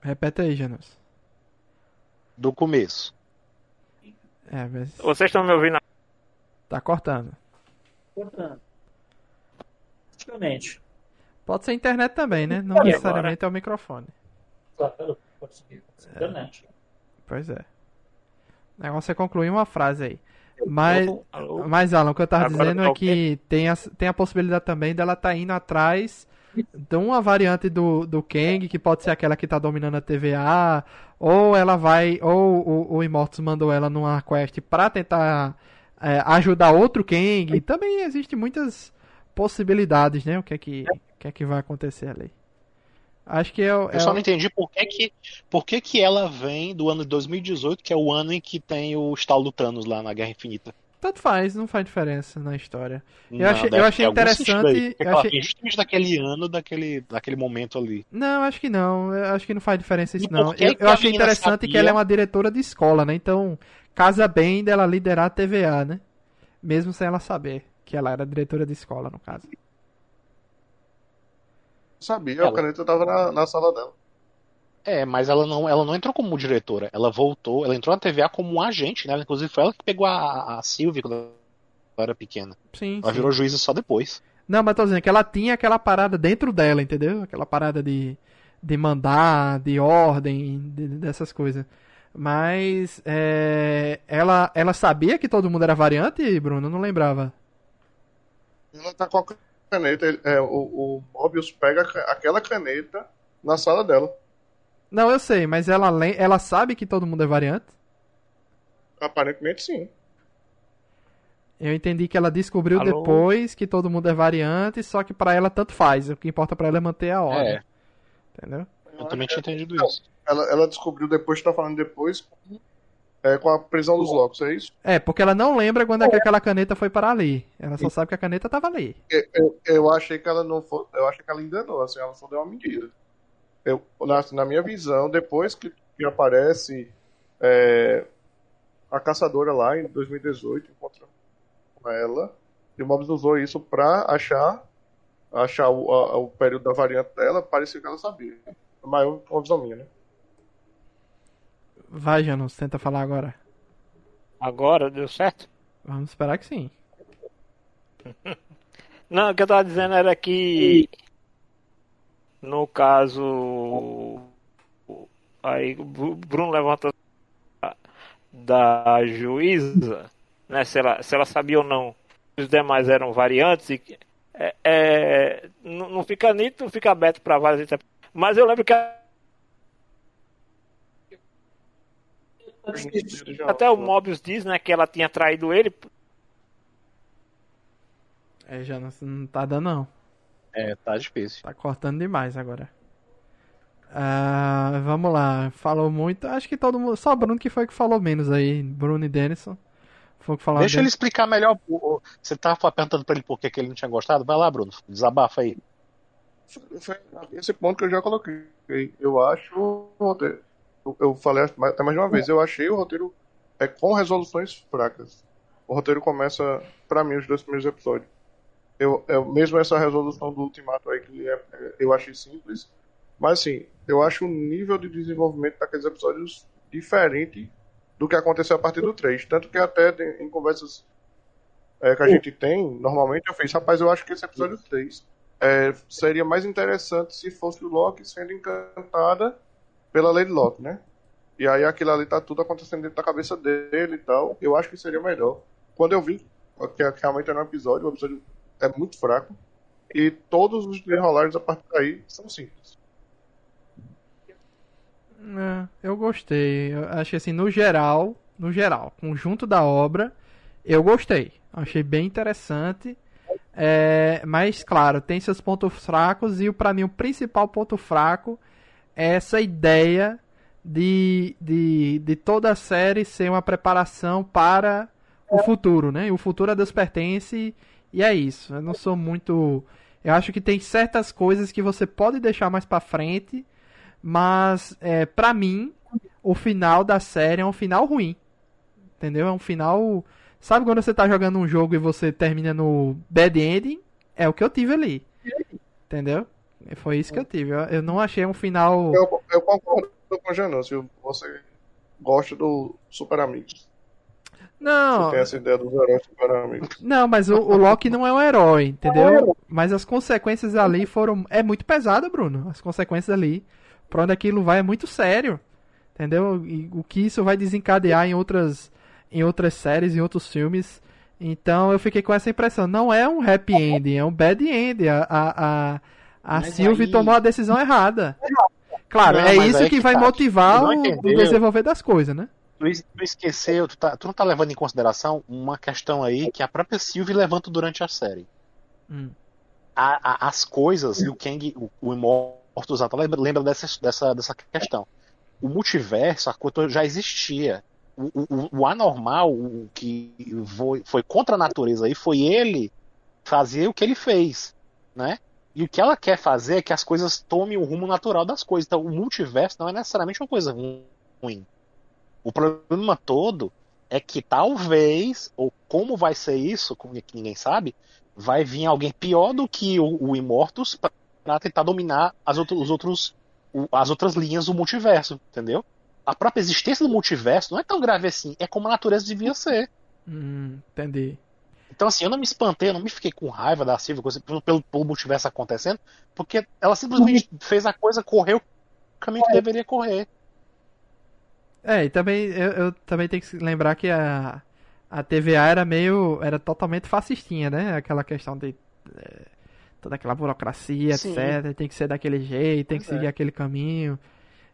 Repete aí, Janus. Do começo. É, mas Vocês estão me ouvindo? tá cortando. Portanto, praticamente. Pode ser internet também, né? Não E agora? necessariamente é o microfone. Claro, pode ser internet. Pois é. O negócio é concluir uma frase aí. Mas, Alô? Mas Alan, o que eu tava Agora dizendo tá é que tem a, tem a possibilidade também dela tá indo atrás de uma variante do, do Kang, que pode ser aquela que tá dominando a TVA, ou ela vai, ou o, o Immortus mandou ela numa quest pra tentar é, ajudar outro Kang. E também existe muitas possibilidades, né? O que é que, o que, é que vai acontecer ali. Acho que é, o- é Eu só não entendi por que que, por que que ela vem do ano de 2018, que é o ano em que tem o estalo do Thanos lá na Guerra Infinita. tanto faz, não faz diferença na história. Não, achei- eu achei interessante- eu achei- vem justamente daquele ano, daquele, daquele momento ali. Não, acho que não. Eu acho que não faz diferença isso, não. que Eu, que eu achei interessante que sabia? ela é uma diretora de escola, né? Então, casa bem dela liderar a TVA, né? Mesmo sem ela saber que ela era diretora de escola, no caso. Sabia, Ela- a caneta tava na, na sala dela. É, mas ela não, ela não entrou como diretora. Ela voltou, ela entrou na TVA como um agente, né? Inclusive foi ela que pegou a, a Sylvie quando ela era pequena. Sim, Ela sim. virou juíza só depois. Não, mas tô dizendo que ela tinha aquela parada dentro dela, entendeu? Aquela parada de, de mandar, de ordem, de- dessas coisas. Mas é, ela, ela sabia que todo mundo era variante, Bruno? Eu não lembrava. Ela tá com a caneta, ele- é, o, o Mobius pega aquela caneta na sala dela. Não, eu sei, mas ela, ela sabe que todo mundo é variante? Aparentemente sim. Eu entendi que ela descobriu Alô? depois que todo mundo é variante, só que pra ela tanto faz. O que importa pra ela é manter a ordem. É, Entendeu? eu também tinha entendido isso. Ela, ela descobriu depois, tá falando depois, é, com a prisão dos Locos, é isso? É, porque ela não lembra quando é que aquela caneta foi para ali. Ela só sabe que a caneta tava ali. Eu, eu, eu achei que ela não foi. Eu achei que ela enganou, assim, ela só deu uma medida. Eu, na, na minha visão, depois que, que aparece é, a caçadora lá em 2018, encontra com ela, e o Mobius usou isso pra achar achar o, a- o período da variante dela, parecia que ela sabia. Mas é uma visão minha, né? Vai, Janus, tenta falar agora. Agora deu certo? Vamos esperar que sim. (laughs) Não, o que eu tava dizendo era que no caso aí o Bruno levanta da juíza, né? Se ela, se ela sabia ou não os demais eram variantes e é, é, não, não fica nítido, não fica aberto para várias interpretações. Mas eu lembro que até o Mobius diz, né, que ela tinha traído ele. É, já não, não tá dando não. É, tá difícil. Tá cortando demais agora. Ah, vamos lá, falou muito. Acho que todo mundo. Só o Bruno que foi que falou menos aí. Bruno e Denison. Foi que Deixa ele explicar melhor. Você tava perguntando pra ele por que, ele não tinha gostado? Vai lá, Bruno. Desabafa aí. Esse ponto que eu já coloquei. Eu acho roteiro. Eu falei até mais de uma vez. Eu achei o roteiro é, com resoluções fracas. O roteiro começa, pra mim, os dois primeiros episódios. Eu, eu, mesmo essa resolução do Ultimato aí, que é, eu achei simples. Mas assim, eu acho o nível de desenvolvimento daqueles episódios diferente do que aconteceu a partir do 3. Tanto que até em conversas é, que a gente tem, normalmente eu fiz, rapaz, eu acho que esse episódio 3 é, seria mais interessante se fosse o Loki sendo encantada pela Lady Loki, né? E aí aquilo ali tá tudo acontecendo dentro da cabeça dele e tal. Eu acho que seria melhor. Quando eu vi que realmente era um episódio, o episódio é muito fraco. E todos os desenrolares a partir daí são simples. É, eu gostei. Eu que assim, no geral, no geral, conjunto da obra, eu gostei. Achei bem interessante. É, mas, claro, tem seus pontos fracos e para mim o principal ponto fraco é essa ideia de, de, de toda a série ser uma preparação para o futuro, né? E o futuro a Deus pertence e é isso. Eu não sou muito. Eu acho que tem certas coisas que você pode deixar mais para frente mas, é, pra mim, o final da série é um final ruim. Entendeu? É um final. Sabe quando você tá jogando um jogo e você termina no bad ending? É o que eu tive ali. Entendeu? Foi isso que eu tive. Eu, não achei um final. Eu, eu concordo com o Janão. você gosta do Super Amigos. Não. Você tem essa ideia dos heróis super amigos. Não, mas o, o, Loki não é um herói, entendeu? Mas as consequências ali foram. É muito pesada, Bruno. As consequências ali pra onde aquilo vai é muito sério. Entendeu? E o que isso vai desencadear em outras, em outras séries, em outros filmes. Então eu fiquei com essa impressão. Não é um happy ending, é um bad ending. A, a, a, a Sylvie aí... tomou a decisão errada. (laughs) Claro, não, é isso que, que vai tá. motivar o, o, desenvolver das coisas, né? Tu, tu esqueceu, tu, tá, tu, não tá levando em consideração uma questão aí que a própria Sylvie levanta durante a série. Hum. A, as coisas e o Kang, o, o Ortuzata lembra, lembra dessa, dessa, dessa questão. O multiverso, a coisa já existia. O, o, o anormal, o que foi, foi contra a natureza aí, foi ele fazer o que ele fez, né? E o que ela quer fazer é que as coisas tomem o rumo natural das coisas. Então, o multiverso não é necessariamente uma coisa ruim. O problema todo é que talvez, ou como vai ser isso, que ninguém sabe, vai vir alguém pior do que o, o Immortus para tentar dominar as, outro, os outros, as outras linhas do multiverso, entendeu? A própria existência do multiverso não é tão grave assim, é como a natureza devia ser. Hum, entendi. Então, assim, eu não me espantei, eu não me fiquei com raiva da Silvia pelo, pelo, pelo multiverso acontecendo, porque ela simplesmente uhum. fez a coisa, correu o caminho que deveria correr. É, e também eu, eu, também tenho que lembrar que a, a TVA era meio. era totalmente fascistinha, né? Aquela questão de. É, toda aquela burocracia, Sim. etc. Tem que ser daquele jeito, tem que seguir é. aquele caminho.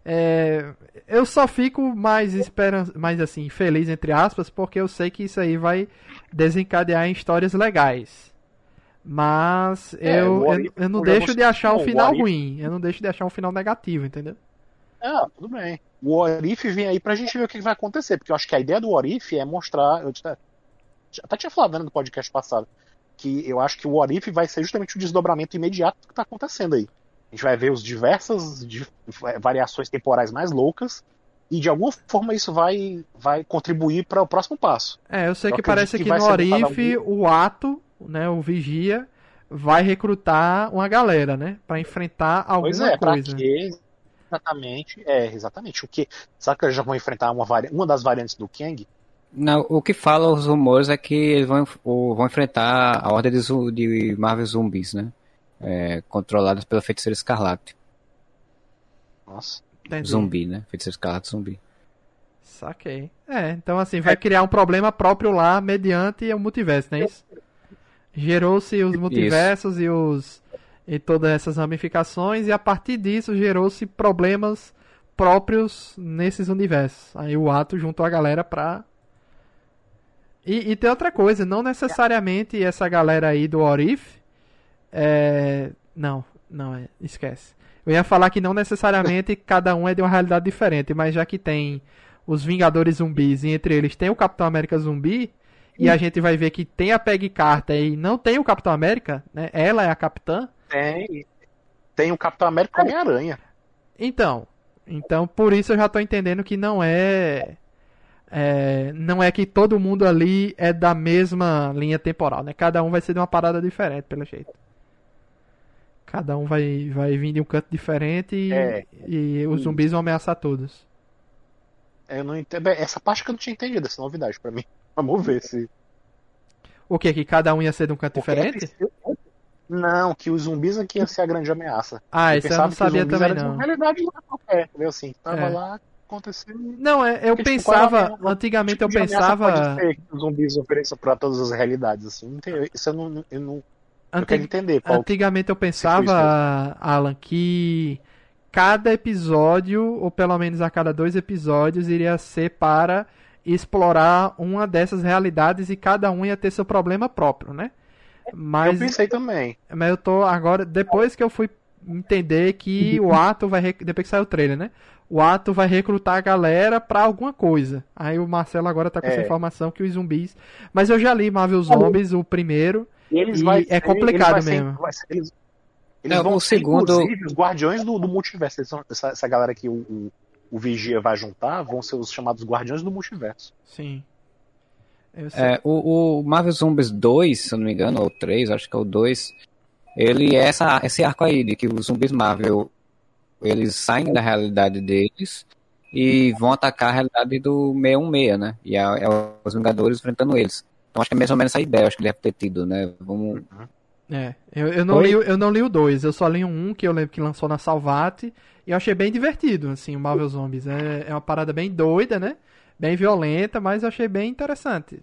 É, eu só fico mais esperan mais assim, feliz entre aspas, porque eu sei que isso aí vai desencadear em histórias legais. Mas é, eu, eu, eu, não deixo de achar um final ruim. Eu não deixo de achar um final negativo, entendeu? Ah, tudo bem. O Orif vem aí pra gente ver o que vai acontecer, porque eu acho que a ideia do Orif é mostrar. Eu até tinha falado né, no podcast passado que eu acho que o What If vai ser justamente o desdobramento imediato do que está acontecendo aí. A gente vai ver os diversas variações temporais mais loucas e de alguma forma isso vai, vai contribuir para o próximo passo. É, eu sei eu que parece que, que no Orif o ato, né, o vigia vai recrutar uma galera, né, para enfrentar alguma pois é, coisa. Pra quê? Exatamente, é, exatamente. O que, sabe que eles já vão enfrentar uma, uma das variantes do Kang? Não, o que fala os rumores é que eles vão, vão enfrentar a ordem de, de Marvel Zumbis, né? É, controlados pela Feiticeira Escarlate. Nossa. Entendi. zumbi, né? Feiticeiro escarlate zumbi. Saquei. É, então assim, vai criar um problema próprio lá mediante o multiverso, não é isso? Gerou-se os multiversos e os e todas essas ramificações e a partir disso gerou-se problemas próprios nesses universos. Aí o ato juntou a galera pra e, e tem outra coisa, não necessariamente essa galera aí do Orif é... Não, não é, esquece. Eu ia falar que não necessariamente (laughs) cada um é de uma realidade diferente, mas já que tem os Vingadores zumbis e entre eles tem o Capitão América zumbi, e a gente vai ver que tem a Peggy Carter e não tem o Capitão América, né? Ela é a capitã. Tem. Tem o Capitão América e o Homem-Aranha. Então, então por isso eu já tô entendendo que não é, é não é que todo mundo ali é da mesma linha temporal, né? Cada um vai ser de uma parada diferente, pelo jeito. Cada um vai, vai vir de um canto diferente e, É. e os zumbis vão ameaçar todos. Eu não entendo. Essa parte que eu não tinha entendido, essa novidade pra mim. (laughs) Vamos ver se. O que? Que cada um ia ser de um canto Porque diferente? Não, que os zumbis aqui ia ser a grande ameaça. Ah, eu isso eu não sabia também não. realidade lá qualquer, entendeu? Assim, tava É. lá acontecendo. Não, é, eu Porque, tipo, é pensava, a- antigamente eu tipo ameaça pensava, Pode ser que os zumbis ofereçam pra todas as realidades, assim. Isso eu não. Eu, não, eu anti- quero entender qual. antigamente eu pensava, Alan, que cada episódio, ou pelo menos a cada dois episódios, iria ser para explorar uma dessas realidades e cada um ia ter seu problema próprio, né? Mas Eu pensei também. Mas eu tô agora, depois que eu fui entender que (laughs) o ato vai, depois que saiu o trailer, né? O ato vai recrutar a galera pra alguma coisa. Aí o Marcelo agora tá com essa É. informação que os zumbis. Mas eu já li Marvel Zombies, o primeiro. Eles E vai é ser- complicado ser- mesmo. vai ser- eles eles É, vão ser, segundo- inclusive, os guardiões do, do multiverso. Eles são- essa, essa galera que o, o, o Vigia vai juntar vão ser os chamados guardiões do multiverso. Sim. É, o, o Marvel Zombies 2, se eu não me engano, ou 3, acho que é o 2, ele é essa, esse arco aí de que os zumbis Marvel eles saem da realidade deles e vão atacar a realidade do 616, né? E é, é os Vingadores enfrentando eles. Então acho que é mais ou menos essa ideia, acho que deve ter tido, né? Vamos. É, eu, eu, não Oi? li, o- eu não li o 2, eu só li o 1 um, que eu lembro que lançou na Salvate, e eu achei bem divertido, assim, o Marvel Zombies. É, é uma parada bem doida, né? Bem violenta, mas eu achei bem interessante.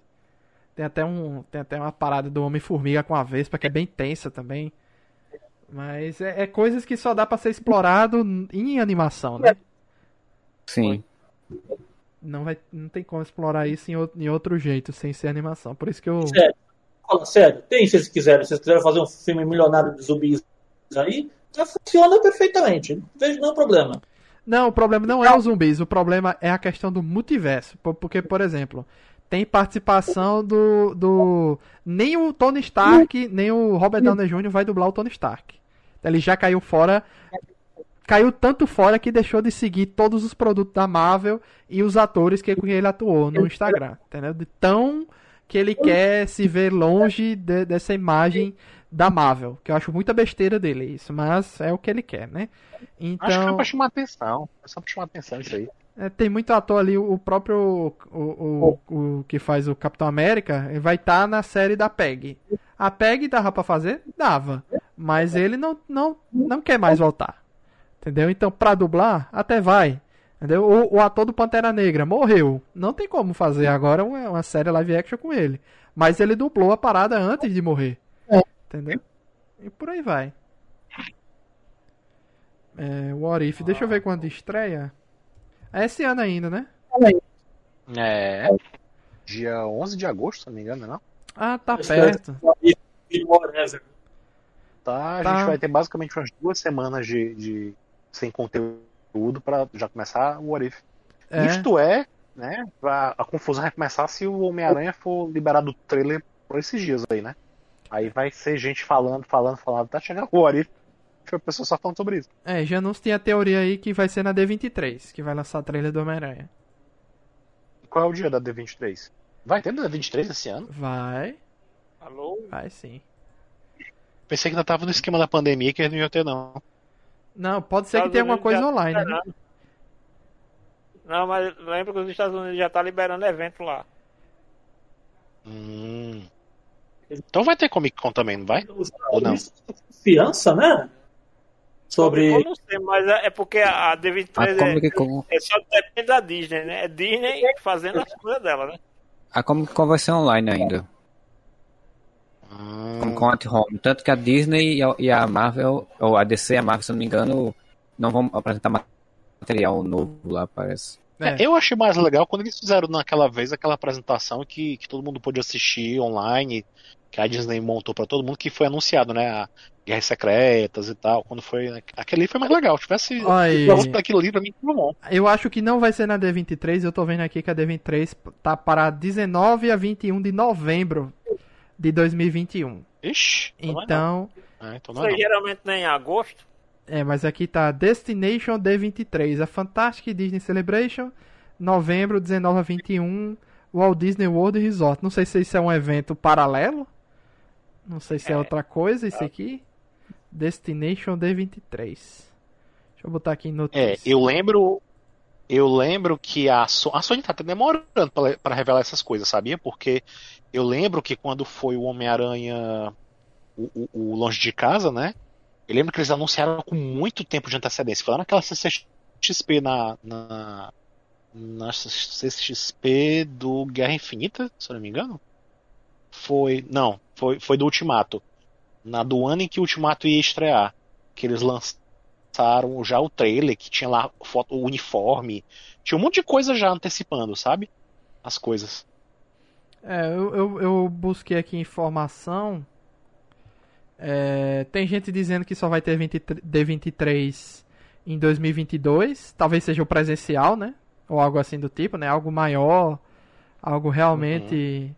Tem até, um, tem até uma parada do Homem-Formiga com a Vespa, que é bem tensa também. Mas é, é coisas que só dá pra ser explorado em animação, né? Sim. Não, vai, não tem como explorar isso em, outro- em outro jeito, sem ser animação. Por isso que eu... Sério. Fala sério, tem se vocês quiserem. Se vocês quiserem fazer um filme milionário de zumbis aí, já funciona perfeitamente. Não vejo nenhum problema. Não, o problema não é os zumbis, o problema é a questão do multiverso. Por- Porque, por exemplo, tem participação do. do nem o Tony Stark, nem o Robert Downey Jr. vai dublar o Tony Stark. Ele já caiu fora. Caiu tanto fora que deixou de seguir todos os produtos da Marvel e os atores que ele atuou no Instagram. Entendeu? De tão que ele quer se ver longe de- dessa imagem da Marvel. Que eu acho muita besteira dele isso, mas é o que ele quer, né? Então. Acho que foi pra chamar atenção. É só pra chamar atenção isso aí. É, tem muito ator ali, o próprio o, o, o que faz o Capitão América ele vai estar na série da PEG. A PEG dava pra fazer? Dava. Mas ele não, não, não quer mais voltar. Entendeu? Então, pra dublar, até vai. Entendeu? O, o ator do Pantera Negra morreu. Não tem como fazer agora uma, uma série live action com ele. Mas ele dublou a parada antes de morrer. Entendeu? E por aí vai. É, What If, deixa eu ver quando estreia. É esse ano ainda, né? É. Dia 11 de agosto, se não me engano, não? Ah, tá perto. E whatever. Tá, a Tá. gente vai ter basicamente umas duas semanas de, de sem conteúdo pra já começar o What If. É. Isto é, né? A, a confusão vai começar se o Homem-Aranha for liberado do trailer por esses dias aí, né? Aí vai ser gente falando, falando, falando, tá chegando o What If. Foi a pessoa só falando sobre isso. É, já não tem a teoria aí que vai ser na D23, que vai lançar a trailer do Homem-Aranha. Qual é o dia da D23? Vai ter da D23 esse ano? Vai, Alô? vai sim. Pensei que ainda tava no esquema da pandemia que eles não iam ter, não. Não, pode ser que tenha alguma coisa tá online, né? liberando. Não, mas lembra que os Estados Unidos já tá liberando evento lá. Hum. Então vai ter Comic Con também, não vai? Ou não? Confiança, né? sobre. Eu não sei, mas é é porque a D23 A é, Comic Con, é só depende da Disney, né? É Disney fazendo as coisas dela, né? a Comic Con vai ser online ainda. Hum, Comic Con at Home. Tanto que a Disney e a- e a Marvel, ou a DC e a Marvel, se eu não me engano, não vão apresentar material novo lá, parece. É. Eu achei mais legal quando eles fizeram naquela vez aquela apresentação que, que todo mundo pôde assistir online, que a Disney montou pra todo mundo, que foi anunciado, né? A Guerras Secretas e tal. Quando foi. Aquele ali foi mais legal. Se tivesse. Aquilo ali pra mim foi bom. Eu acho que não vai ser na D23. Eu tô vendo aqui que a D23 tá para 19 a 21 de novembro de 2021. Ixi, então. é Então. É, então não é geralmente nem em agosto. é, mas aqui tá Destination D23, a Fantastic Disney Celebration, novembro 19 a 21, Walt Disney World Resort. Não sei se isso é um evento paralelo. Não sei se é, É. outra coisa isso aqui. Destination D23. Deixa eu botar aqui em É, eu lembro. Eu lembro que a, So- a Sony tá até demorando pra revelar essas coisas, sabia? Porque eu lembro que quando foi o Homem-Aranha o, o- o Longe de Casa, né? Eu lembro que eles anunciaram com muito tempo de antecedência. Lá naquela CCXP na, na, na CCXP do Guerra Infinita, se eu não me engano. Foi. Não, foi, foi do Ultimato. Na do ano em que o Ultimato ia estrear. Que eles lançaram já o trailer, que tinha lá foto, o uniforme. Tinha um monte de coisa já antecipando, sabe? As coisas. É, eu, eu, eu busquei aqui informação. É, tem gente dizendo que só vai ter 23 D23 em 2022. Talvez seja o presencial, né? Ou algo assim do tipo, né? Algo maior, algo realmente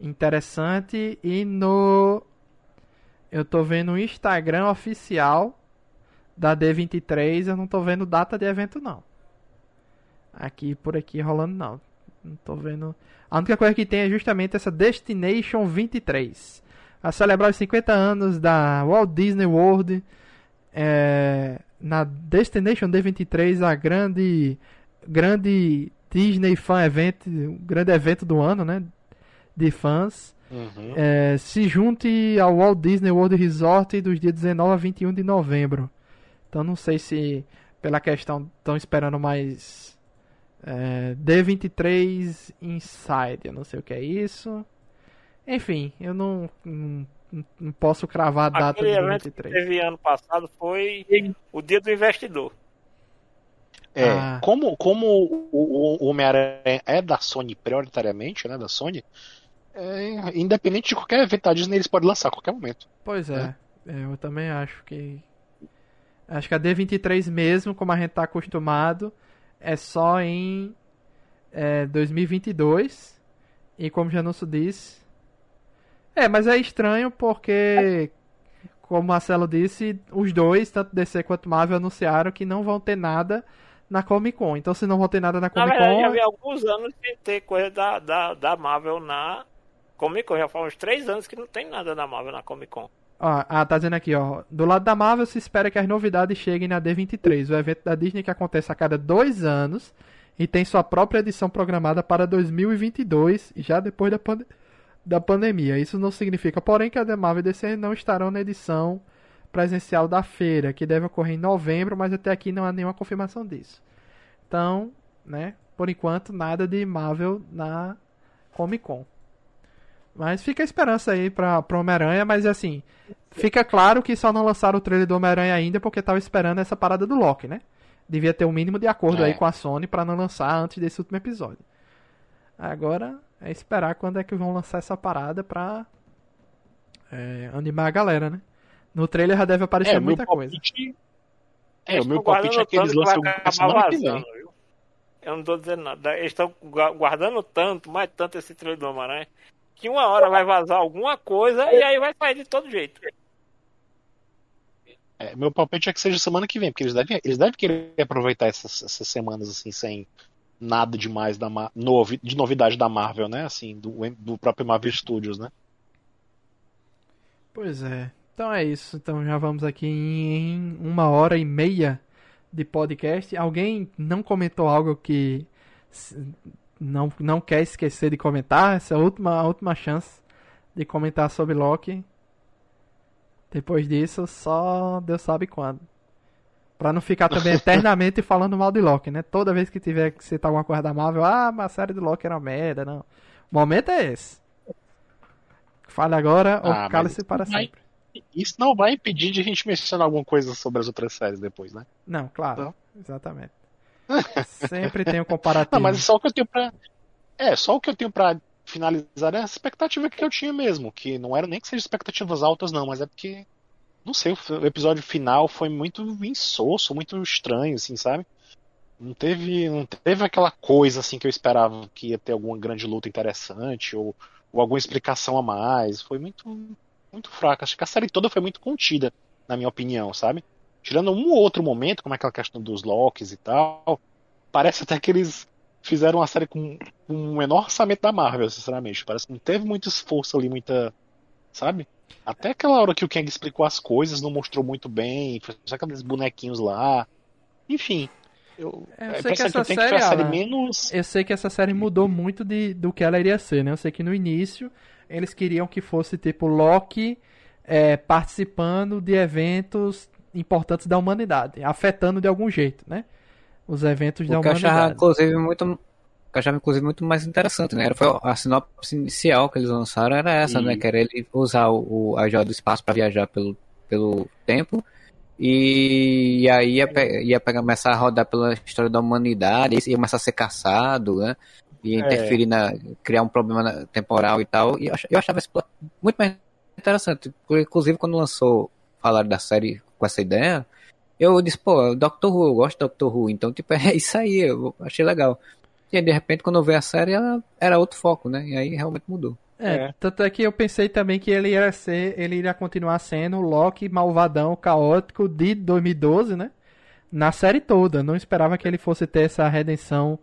interessante. E no. Eu tô vendo o Instagram oficial da D23. Eu não tô vendo data de evento, não. Aqui por aqui rolando, não. Não tô vendo. A única coisa que tem é justamente essa Destination 23. A celebrar os 50 anos da Walt Disney World. É, na Destination D23, a grande, grande Disney Fan Event, o grande evento do ano, né? De fãs. Uhum. É, se junte ao Walt Disney World Resort dos dias 19 a 21 de novembro. Então não sei se pela questão estão esperando mais é, D23 Inside, eu não sei o que é isso. Enfim, eu não, não, não posso cravar a data Aquele de evento que 23. teve ano passado foi o dia do investidor. É, Ah. como, como o, o- o Homem-Aranha é da Sony prioritariamente, né? Da Sony, é, independente de qualquer evento da Disney, eles podem lançar a qualquer momento. Pois é, é, eu também acho que. Acho que a D23 mesmo, como a gente tá acostumado, é só em é, 2022. E como o Janúncio disse. É, mas é estranho porque, como Marcelo disse, os dois, tanto DC quanto Marvel, anunciaram que não vão ter nada na Comic Con. Então, se não vão ter nada na Na Comic verdade, já Con. vi alguns anos sem ter coisa da, da, da Marvel na Comic Con. Já faz uns três anos que não tem nada da Marvel na Comic Con. Ó, ah, tá dizendo aqui, ó. Do lado da Marvel se espera que as novidades cheguem na D23, o evento da Disney que acontece a cada dois anos e tem sua própria edição programada para 2022, já depois da, pande- da pandemia. Isso não significa, porém, que a da Marvel e DC não estarão na edição presencial da feira, que deve ocorrer em novembro, mas até aqui não há nenhuma confirmação disso. Então, né, por enquanto, nada de Marvel na Comic Con. Mas fica a esperança aí pra, pra Homem-Aranha, mas assim, fica claro que só não lançaram o trailer do Homem-Aranha ainda porque tava esperando essa parada do Loki, né? Devia ter um mínimo de acordo É. aí com a Sony pra não lançar antes desse último episódio. Agora é esperar quando é que vão lançar essa parada pra é, animar a galera, né? No trailer já deve aparecer É, o muita coisa. palpite. É, Eles o meu palpite é que eles lançam que a semana vem. Eu não tô dizendo nada. Eles estão gua- guardando tanto, mais tanto esse trailer do Homem-Aranha, que uma hora vai vazar alguma coisa e aí vai sair de todo jeito. É, meu palpite é que seja semana que vem, porque eles devem, eles devem querer aproveitar essas, essas semanas assim, sem nada demais da novi- de novidade da Marvel, né? Assim, do, do próprio Marvel Studios, né? Pois é. Então é isso. Então já vamos aqui em uma hora e meia de podcast. Alguém não comentou algo que não, não quer esquecer de comentar? Essa é a última, a última chance de comentar sobre Loki. Depois disso, só Deus sabe quando. Pra não ficar também (laughs) eternamente falando mal de Loki, né? Toda vez que tiver que citar alguma coisa da Marvel, ah, mas a série de Loki era uma merda, não. O momento é esse. Fale agora Ah, ou cale-se para vai- sempre. Isso não vai impedir de a gente mencionar alguma coisa sobre as outras séries depois, né? Não, claro. Não. Exatamente. Sempre tem o comparativo. Não, mas só o que eu tenho pra. É, só o que eu tenho pra finalizar é a expectativa que eu tinha mesmo. Que não era nem que seja expectativas altas, não, mas é porque. Não sei, o o episódio final foi muito insosso, muito estranho, assim, sabe? Não teve, não teve aquela coisa assim que eu esperava que ia ter alguma grande luta interessante ou, ou alguma explicação a mais. Foi muito, muito fraca. Acho que a série toda foi muito contida, na minha opinião, sabe? Tirando um ou outro momento, como é aquela questão dos Locks e tal, parece até que eles fizeram uma série com, com o menor orçamento da Marvel, sinceramente. Parece que não teve muito esforço ali, muita. Sabe? Até aquela hora que o Kang explicou as coisas, não mostrou muito bem, fez só aqueles bonequinhos lá. Enfim. Eu, É, eu é, sei que essa série, que menos. Eu sei que essa série mudou muito de, do que ela iria ser, né? Eu sei que no início eles queriam que fosse tipo Loki é, participando de eventos importantes da humanidade, afetando de algum jeito, né? Os eventos da O que eu achava, humanidade. inclusive, muito. o que eu achava, inclusive, muito mais interessante, né? Era, foi a sinopse inicial que eles lançaram era essa, E- né? Que era ele usar o, o- a joia do espaço para viajar pelo, pelo tempo. E, e aí ia, pe- ia pegar, começar a rodar pela história da humanidade, ia começar a ser caçado, né? Ia interferir na. criar um problema temporal e tal. E eu ach- eu achava esse plot muito mais interessante. Inclusive, quando lançou falar da série com essa ideia, eu disse, pô, Doctor Who, eu gosto de Doctor Who, então, tipo, (laughs) é isso aí, eu achei legal. E aí, de repente, quando eu vi a série, ela era outro foco, né? E aí realmente mudou. É, É. tanto é que eu pensei também que ele ia ser, ele iria continuar sendo o Loki malvadão, caótico de 2012, né? Na série toda. Não esperava que ele fosse ter essa redenção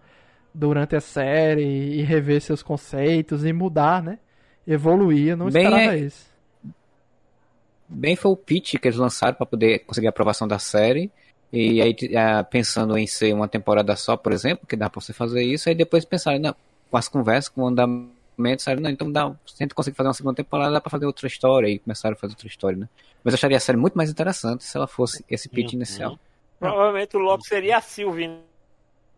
durante a série e rever seus conceitos e mudar, né? Evoluir, eu não Bem, esperava é- isso. Bem foi o pitch que eles lançaram para poder conseguir a aprovação da série. E aí, ah, pensando em ser uma temporada só, por exemplo, que dá pra você fazer isso, aí depois pensaram, não, com as conversas, com o andamento, disseram, não, então dá, se a gente conseguir fazer uma segunda temporada, dá pra fazer outra história, e começaram a fazer outra história, né? Mas eu acharia a série muito mais interessante se ela fosse esse pitch Uhum. inicial. Provavelmente o Loki seria a Sylvie,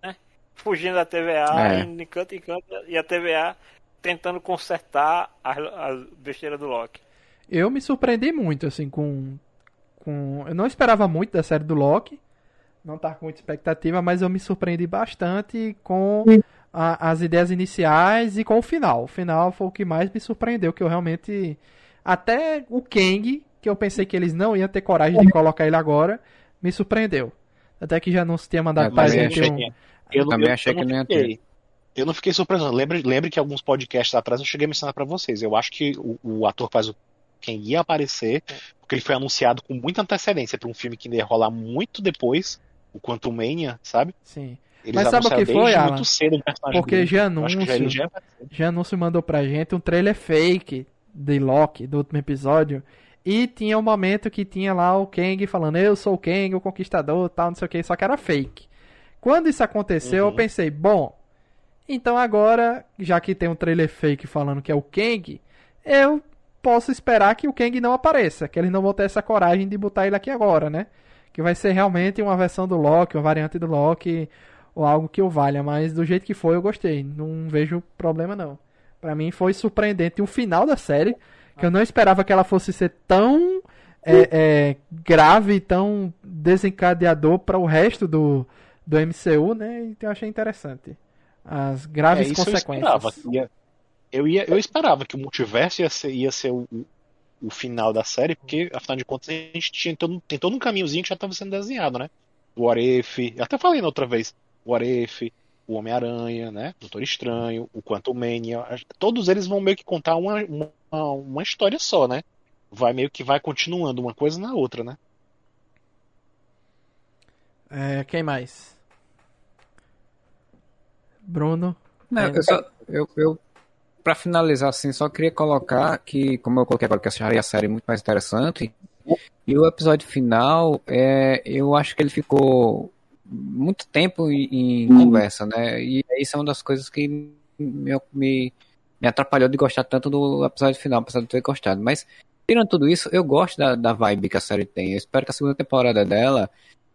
né? Fugindo da TVA, É. indo de canto em canto, e a TVA tentando consertar as, as besteiras do Loki. Eu me surpreendi muito, assim, com, com. Eu não esperava muito da série do Loki. Não tava com muita expectativa, mas eu me surpreendi bastante com a- as ideias iniciais e com o final. O final foi o que mais me surpreendeu, que eu realmente. Até o Kang, que eu pensei que eles não iam ter coragem de colocar ele agora, me surpreendeu. Até que já não se tinha mandado Eu pra gente um. que- Eu, também eu- achei que não ia ter. fiquei- Eu não fiquei surpreso. Lembre, lembre que alguns podcasts atrás eu cheguei a mencionar pra vocês. Eu acho que o, o ator que faz o quem ia aparecer, porque ele foi anunciado com muita antecedência pra um filme que ia rolar muito depois, o Quantum Mania, sabe? Sim. Eles Mas sabe o que foi, Alan? muito cedo Porque dele. já já, anúncio. já ia aparecer. Janúncio mandou pra gente um trailer fake de Loki do último episódio. E tinha um momento que tinha lá o Kang falando, eu sou o Kang, o conquistador, tal, não sei o que, só que era fake. Quando isso aconteceu, Uhum. eu pensei, bom, então agora, já que tem um trailer fake falando que é o Kang, eu posso esperar que o Kang não apareça, que eles não vão ter essa coragem de botar ele aqui agora, né? Que vai ser realmente uma versão do Loki, uma variante do Loki, ou algo que o valha, mas do jeito que foi eu gostei, não vejo problema não. Pra mim foi surpreendente o final da série, que eu não esperava que ela fosse ser tão é, é, grave, tão desencadeador para o resto do, do MCU, né? Então eu achei interessante as graves É, isso eu consequências. Eu, ia, eu esperava que o multiverso ia ser, ia ser o, o- final da série, porque, afinal de contas, a gente tinha todo, tem todo um caminhozinho que já estava sendo desenhado, né? O eu até falei na outra vez, o If, o Homem-Aranha, né? Doutor Estranho, o Quantum Mania, todos eles vão meio que contar uma, uma, uma história só, né? Vai meio que vai continuando uma coisa na outra, né? É, quem mais? Bruno. Não, É. eu só, eu, eu, pra finalizar assim, só queria colocar que, como eu coloquei agora, que eu acharia a série muito mais interessante, e o episódio final, é, eu acho que ele ficou muito tempo em, em conversa, né? E isso é uma das coisas que me, me, me atrapalhou de gostar tanto do episódio final, apesar de ter gostado. Mas, tirando tudo isso, eu gosto da, da vibe que a série tem. Eu espero que a segunda temporada dela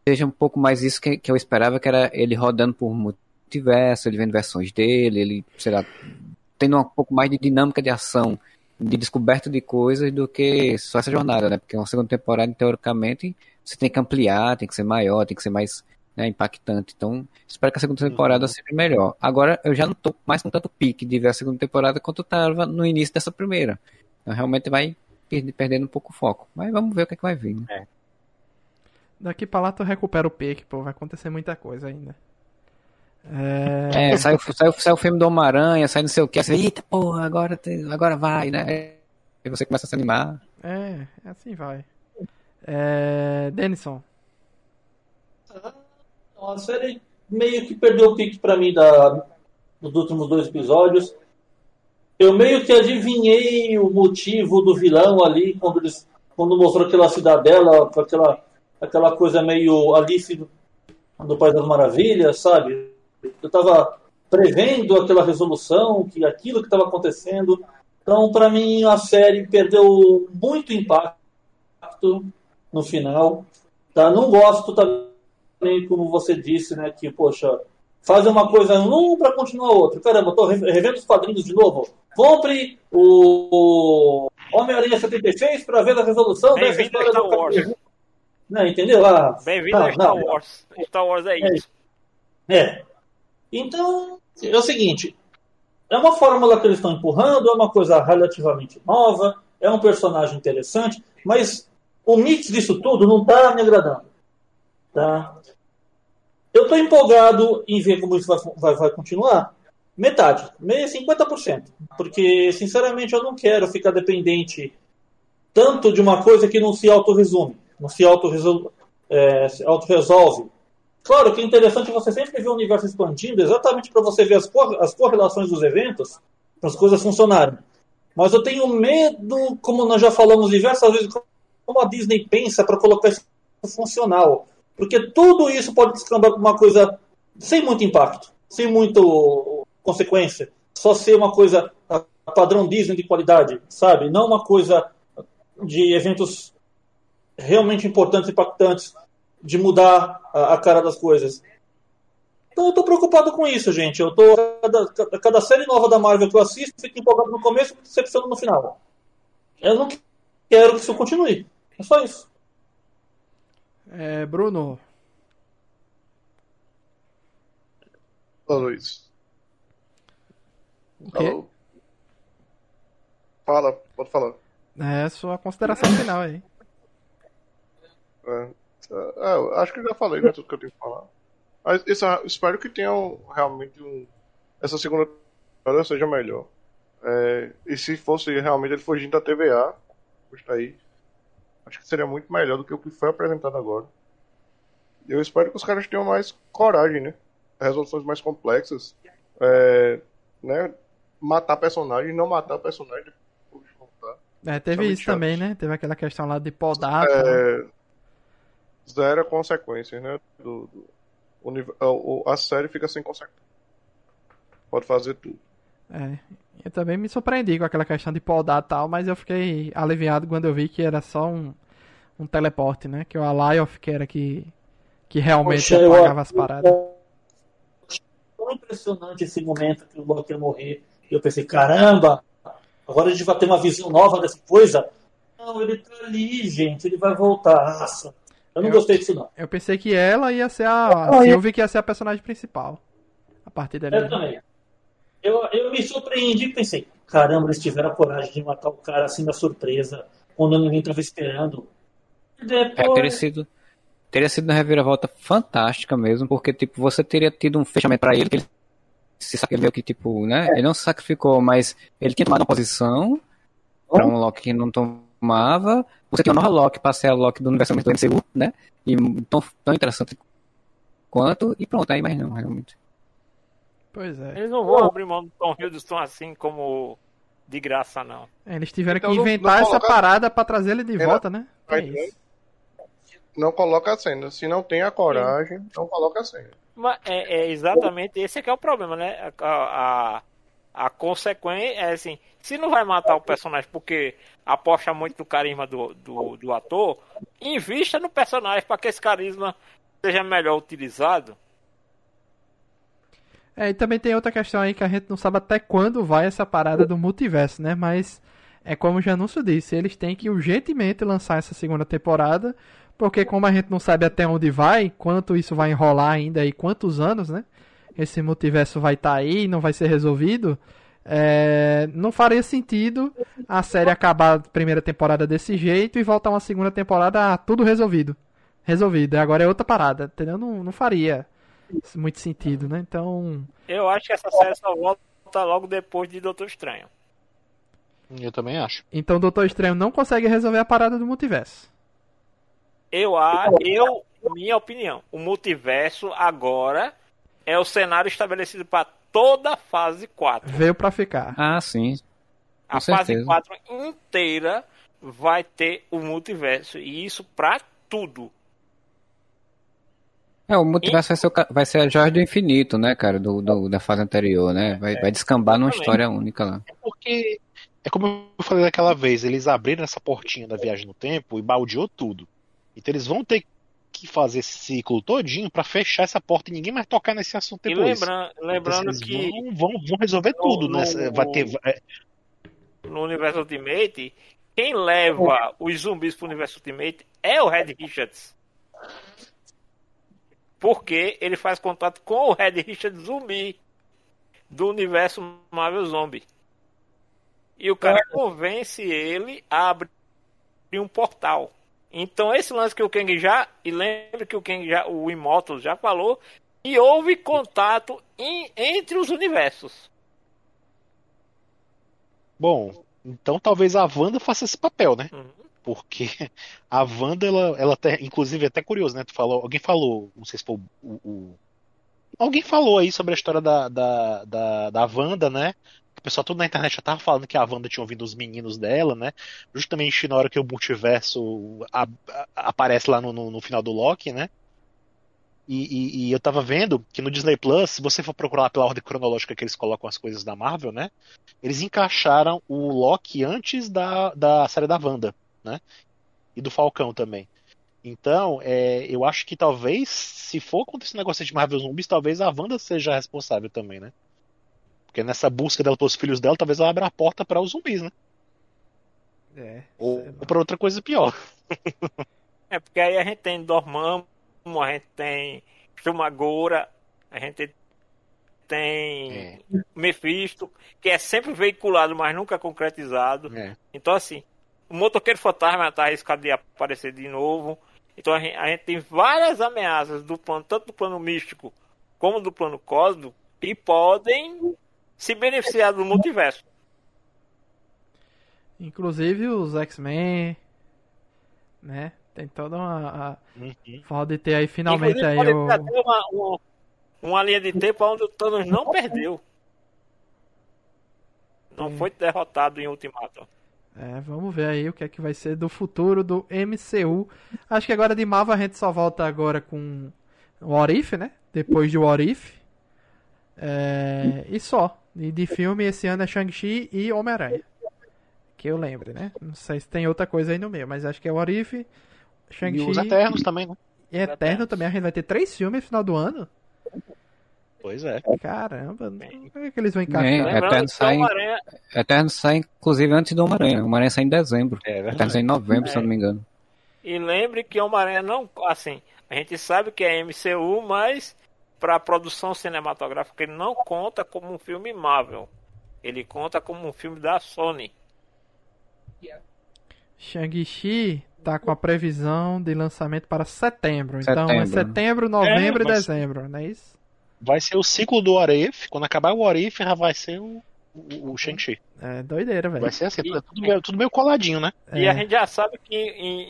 seja um pouco mais isso que, que eu esperava, que era ele rodando por multiverso, ele vendo versões dele, ele, sei lá, tendo um pouco mais de dinâmica de ação, de descoberta de coisas do que só essa jornada, né? Porque uma segunda temporada, teoricamente, você tem que ampliar, tem que ser maior, tem que ser mais né, impactante. Então, espero que a segunda temporada uhum. seja melhor. Agora, eu já não tô mais com tanto pique de ver a segunda temporada quanto eu tava no início dessa primeira. Então, realmente vai perdendo um pouco o foco. Mas vamos ver o que, é que vai vir. Né? É. Daqui pra lá tu recupera o pique, pô. Vai acontecer muita coisa ainda. É, é sai, sai, sai, o filme do Homem-Aranha, sai não sei o que, você eita, porra, agora, agora vai, né? E você começa a se animar. É, assim vai. É, Denison. A série meio que perdeu o pique pra mim da, dos últimos dois episódios. Eu meio que adivinhei o motivo do vilão ali quando eles quando mostrou aquela cidadela aquela aquela coisa meio Alice do, do País das Maravilhas, sabe? Eu estava prevendo aquela resolução, que aquilo que estava acontecendo. Então, para mim, a série perdeu muito impacto no final. Tá? Não gosto também como você disse, né, que, poxa, fazer uma coisa um para continuar outra. Caramba, tô revendo os quadrinhos de novo. Compre o Homem-Aranha 76 para ver a resolução dessa história Star Wars. Não, entendeu? Ah, Bem-vindo tá, a Star não, Wars. Star Wars é, é isso. É. Então, é o seguinte. É uma fórmula que eles estão empurrando, é uma coisa relativamente nova, é um personagem interessante, mas o mix disso tudo não está me agradando. Tá? Eu estou empolgado em ver como isso vai, vai, vai continuar. Metade, meio 50%. Porque, sinceramente, eu não quero ficar dependente tanto de uma coisa que não se autorresume, não se autorresolve. É, auto claro que é interessante você sempre ver o universo expandindo, exatamente para você ver as, cor as correlações dos eventos, para as coisas funcionarem. Mas eu tenho medo, como nós já falamos diversas vezes, como a Disney pensa para colocar isso funcional. Porque tudo isso pode descambar para uma coisa sem muito impacto, sem muita consequência. Só ser uma coisa padrão Disney de qualidade, sabe? Não uma coisa de eventos realmente importantes, impactantes, de mudar a, a cara das coisas. Então eu tô preocupado com isso, gente. Eu tô. Cada, cada série nova da Marvel que eu assisto, fico empolgado no começo e decepcionado no final. Eu não quero que isso continue. É só isso. É, Bruno. Fala, Luiz. O quê? Alô? Fala, pode falar. É, sua consideração final aí. É, é, acho que já falei, né, tudo que eu tenho que falar. Mas isso, espero que tenham realmente um, essa segunda temporada seja melhor. É, e se fosse realmente ele fugindo da TVA, custa aí, Acho que seria muito melhor do que o que foi apresentado agora. Eu espero que os caras tenham mais coragem, né? Resoluções mais complexas. É, né? Matar personagem, não matar personagem. É, teve isso também, né? Teve aquela questão lá de podar. É, zero consequências, né? Do, do, a, a série fica sem consequências. Pode fazer tudo. É, eu também me surpreendi com aquela questão de podar e tal, mas eu fiquei aliviado quando eu vi que era só um, um teleporte, né? Que o Alioth que era que, que realmente Poxa, apagava eu, as paradas. Tão impressionante esse momento que o Loki ia morrer. E eu pensei, caramba, agora a gente vai ter uma visão nova dessa coisa. Não, ele tá ali, gente, ele vai voltar. Nossa, eu não eu, gostei disso, não. Eu pensei que ela ia ser a. Eu vi que ia ser a personagem principal. A partir dali. Eu também eu, eu me surpreendi e pensei, caramba, eles tiveram a coragem de matar o cara assim na surpresa, quando ninguém estava esperando. Depois... É, teria sido, teria sido uma reviravolta fantástica mesmo, porque tipo, você teria tido um fechamento para ele, que ele se sacrificou que, tipo, né? É. Ele não se sacrificou, mas ele tinha tomado uma posição para um Loki que não tomava. Você tinha uma nova Loki para ser a Loki do universo do MCU, né? E tão, tão interessante quanto, e pronto, aí mais não, realmente. Pois é. Eles não vão abrir mão do Tom Hiddleston assim como de graça, não. É, eles tiveram então, que inventar não, não essa coloca... parada para trazer ele de ele... volta, né? É não coloca a cena. Se não tem a coragem, Sim. não coloca a cena. Mas é, é, exatamente esse que é o problema, né? A, a, a, consequência é assim, se não vai matar o personagem porque aposta muito no carisma do, do, do ator, invista no personagem para que esse carisma seja melhor utilizado. É, e também tem outra questão aí que a gente não sabe até quando vai essa parada do multiverso, né? Mas é como o Janúncio disse, eles têm que urgentemente lançar essa segunda temporada, porque como a gente não sabe até onde vai, quanto isso vai enrolar ainda e quantos anos, né? Esse multiverso vai estar tá aí e não vai ser resolvido. É, não faria sentido a série acabar a primeira temporada desse jeito e voltar uma segunda temporada ah, tudo resolvido. Resolvido. Agora é outra parada, entendeu? Não, não faria muito sentido, né? Então. Eu acho que essa série só volta logo depois de Doutor Estranho. Eu também acho. Então Doutor Estranho não consegue resolver a parada do multiverso. Eu acho, eu, minha opinião, o multiverso agora é o cenário estabelecido para toda a fase 4. Veio para ficar. Ah, sim. Com a certeza. fase 4 inteira vai ter o multiverso e isso para tudo. É, o multiverso vai ser, o, vai ser a Jorge do Infinito, né, cara, do, do da fase anterior, né? Vai, é, vai descambar numa história única lá. É porque, é como eu falei daquela vez, eles abriram essa portinha da viagem no tempo e baldeou tudo. Então eles vão ter que fazer esse ciclo todinho para fechar essa porta e ninguém mais tocar nesse assunto depois. E lembra, lembrando então, que vão, vão, vão resolver no, tudo, né? No, vai ter no universo Ultimate, quem leva os zumbis pro universo Ultimate é o Red Richards. Porque ele faz contato com o Red Richards zumbi do universo Marvel Zombie. E o cara convence ele a abrir um portal. Então esse lance que o Kang já, e lembre que o Kang já, o Immortal já falou, e houve contato entre os universos. Bom, então talvez a Wanda faça esse papel, né? Uhum. Porque (laughs) a Wanda, ela, ela até, inclusive, é até curioso, né? Tu falou, alguém falou, não sei se foi o, o, o Alguém falou aí sobre a história da, da, da, da Wanda, né? O pessoal todo na internet já tava falando que a Wanda tinha ouvido os meninos dela, né? Justamente na hora que o multiverso a, a, aparece lá no, no, no, final do Loki, né? E, e, e, eu tava vendo que no Disney Plus, se você for procurar pela ordem cronológica que eles colocam as coisas da Marvel, né? Eles encaixaram o Loki antes da, da série da Wanda, né? E do Falcão também. Então, é, eu acho que talvez, se for acontecer um negócio de Marvel Zumbis, talvez a Wanda seja responsável também, né? Porque nessa busca dela pelos filhos dela, talvez ela abra a porta para os zumbis, né? É. Ou, ou para outra coisa pior. é porque aí a gente tem Dormammu, a gente tem Shumagora, a gente tem é. Mephisto, que é sempre veiculado, mas nunca concretizado. É. Então, assim, o motoqueiro fantasma está arriscado de aparecer de novo. Então a gente, a gente, tem várias ameaças do plano, tanto do plano místico como do plano cósmico, que podem se beneficiar do multiverso. Inclusive os X-Men, né? Tem toda uma. Uhum. Pode ter aí finalmente aí o. Uma, uma, uma, linha de tempo onde o Thanos não perdeu. Não foi derrotado em Ultimato. É, vamos ver aí o que é que vai ser do futuro do MCU. Acho que agora de Marvel a gente só volta agora com o What If, né? Depois de What If. É, e só. E de filme esse ano é Shang-Chi e Homem-Aranha. Que eu lembre, né? Não sei se tem outra coisa aí no meio, mas acho que é o Arif, Shang-Chi. E os Eternos também, né? E Eterno também, a gente vai ter três filmes no final do ano. Pois é. Caramba, como é que eles vão encaixar? É, Eterno sai, Eterno sai, inclusive, antes do Homem-Aranha. Homem-Aranha sai em dezembro. É Eterno sai em novembro, é. se eu não me engano. E lembre que Homem-Aranha não. Assim, a gente sabe que é MCU, mas para a produção cinematográfica ele não conta como um filme Marvel. Ele conta como um filme da Sony. Shang-Chi tá com a previsão de lançamento para setembro. setembro. Então é setembro, novembro é, e dezembro, não é isso? Vai ser o ciclo do Arif. Quando acabar o Arif, já vai ser o, o, o Shang-Chi. É doideira, velho. Vai ser assim, e, tudo, meio, tudo meio coladinho, né? E é. a gente já sabe que em,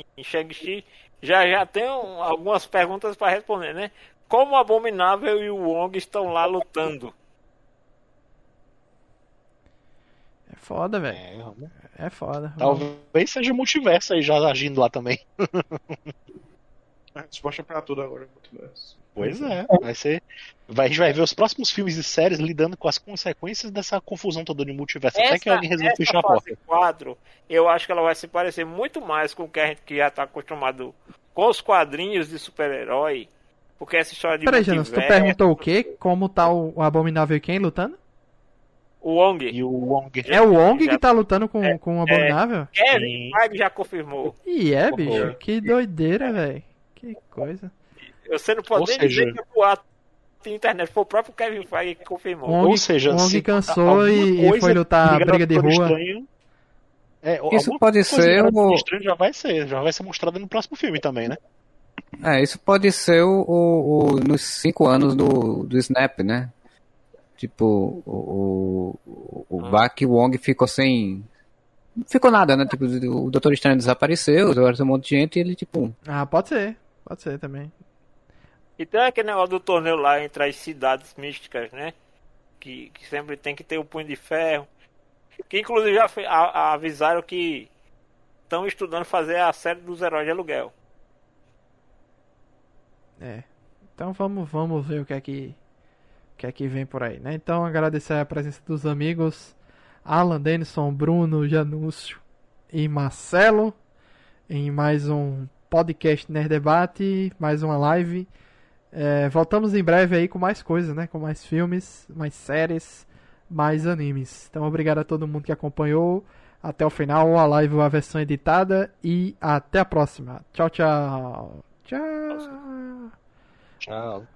em, em Shang-Chi já, já tem um, algumas perguntas para responder, né? Como o Abominável e o Wong estão lá lutando. É foda, velho. É, é foda. Talvez seja multiverso aí já agindo lá também. a resposta é pra tudo agora, multiverso. Pois é, vai ser. Vai, a gente vai ver os próximos filmes e séries lidando com as consequências dessa confusão toda de multiverso. Essa, até que alguém resolva fechar a porta. quadro, eu acho que ela vai se parecer muito mais com o que a gente que já está acostumado com os quadrinhos de super-herói. Porque essa história de Peraí, Janus, tu perguntou o quê? Como tá o, Abominável e quem lutando? o Wong. E o Wong. É o Wong Já- que tá lutando com, É, com o Abominável? Kevin Feige já confirmou. E é, bicho. Que doideira, velho. Que coisa. Você não pode Ou nem seja- dizer que o boato de internet foi o próprio Kevin Feige que confirmou. Wong- Ou seja, Wong se cansou e- e foi lutar briga de rua. Estranho- é, Isso pode ser o. Estranho já vai ser, já vai ser mostrado no próximo filme também, né? É, isso pode ser o, o- o- nos cinco anos do, do Snap, né? Tipo, o, o, o Bak Wong ficou sem. Não ficou nada, né? Tipo, o Doutor Estranho desapareceu, agora tem um monte de gente e ele, tipo. Ah, pode ser. Pode ser também. Então é aquele negócio do torneio lá entre as cidades místicas, né? Que, que sempre tem que ter o punho de ferro. Que inclusive já fe- a- a- avisaram que estão estudando fazer a série dos heróis de aluguel. É. Então vamos, vamos ver o que é que, o que é que vem por aí, né? Então agradecer a presença dos amigos Alan, Denison, Bruno, Janúcio e Marcelo em mais um podcast Nerd Debate, mais uma live. É, voltamos em breve aí com mais coisas, né? Com mais filmes, mais séries, mais animes. Então obrigado a todo mundo que acompanhou até o final, a live, a versão editada e até a próxima. Tchau, tchau. Tchau. Tchau.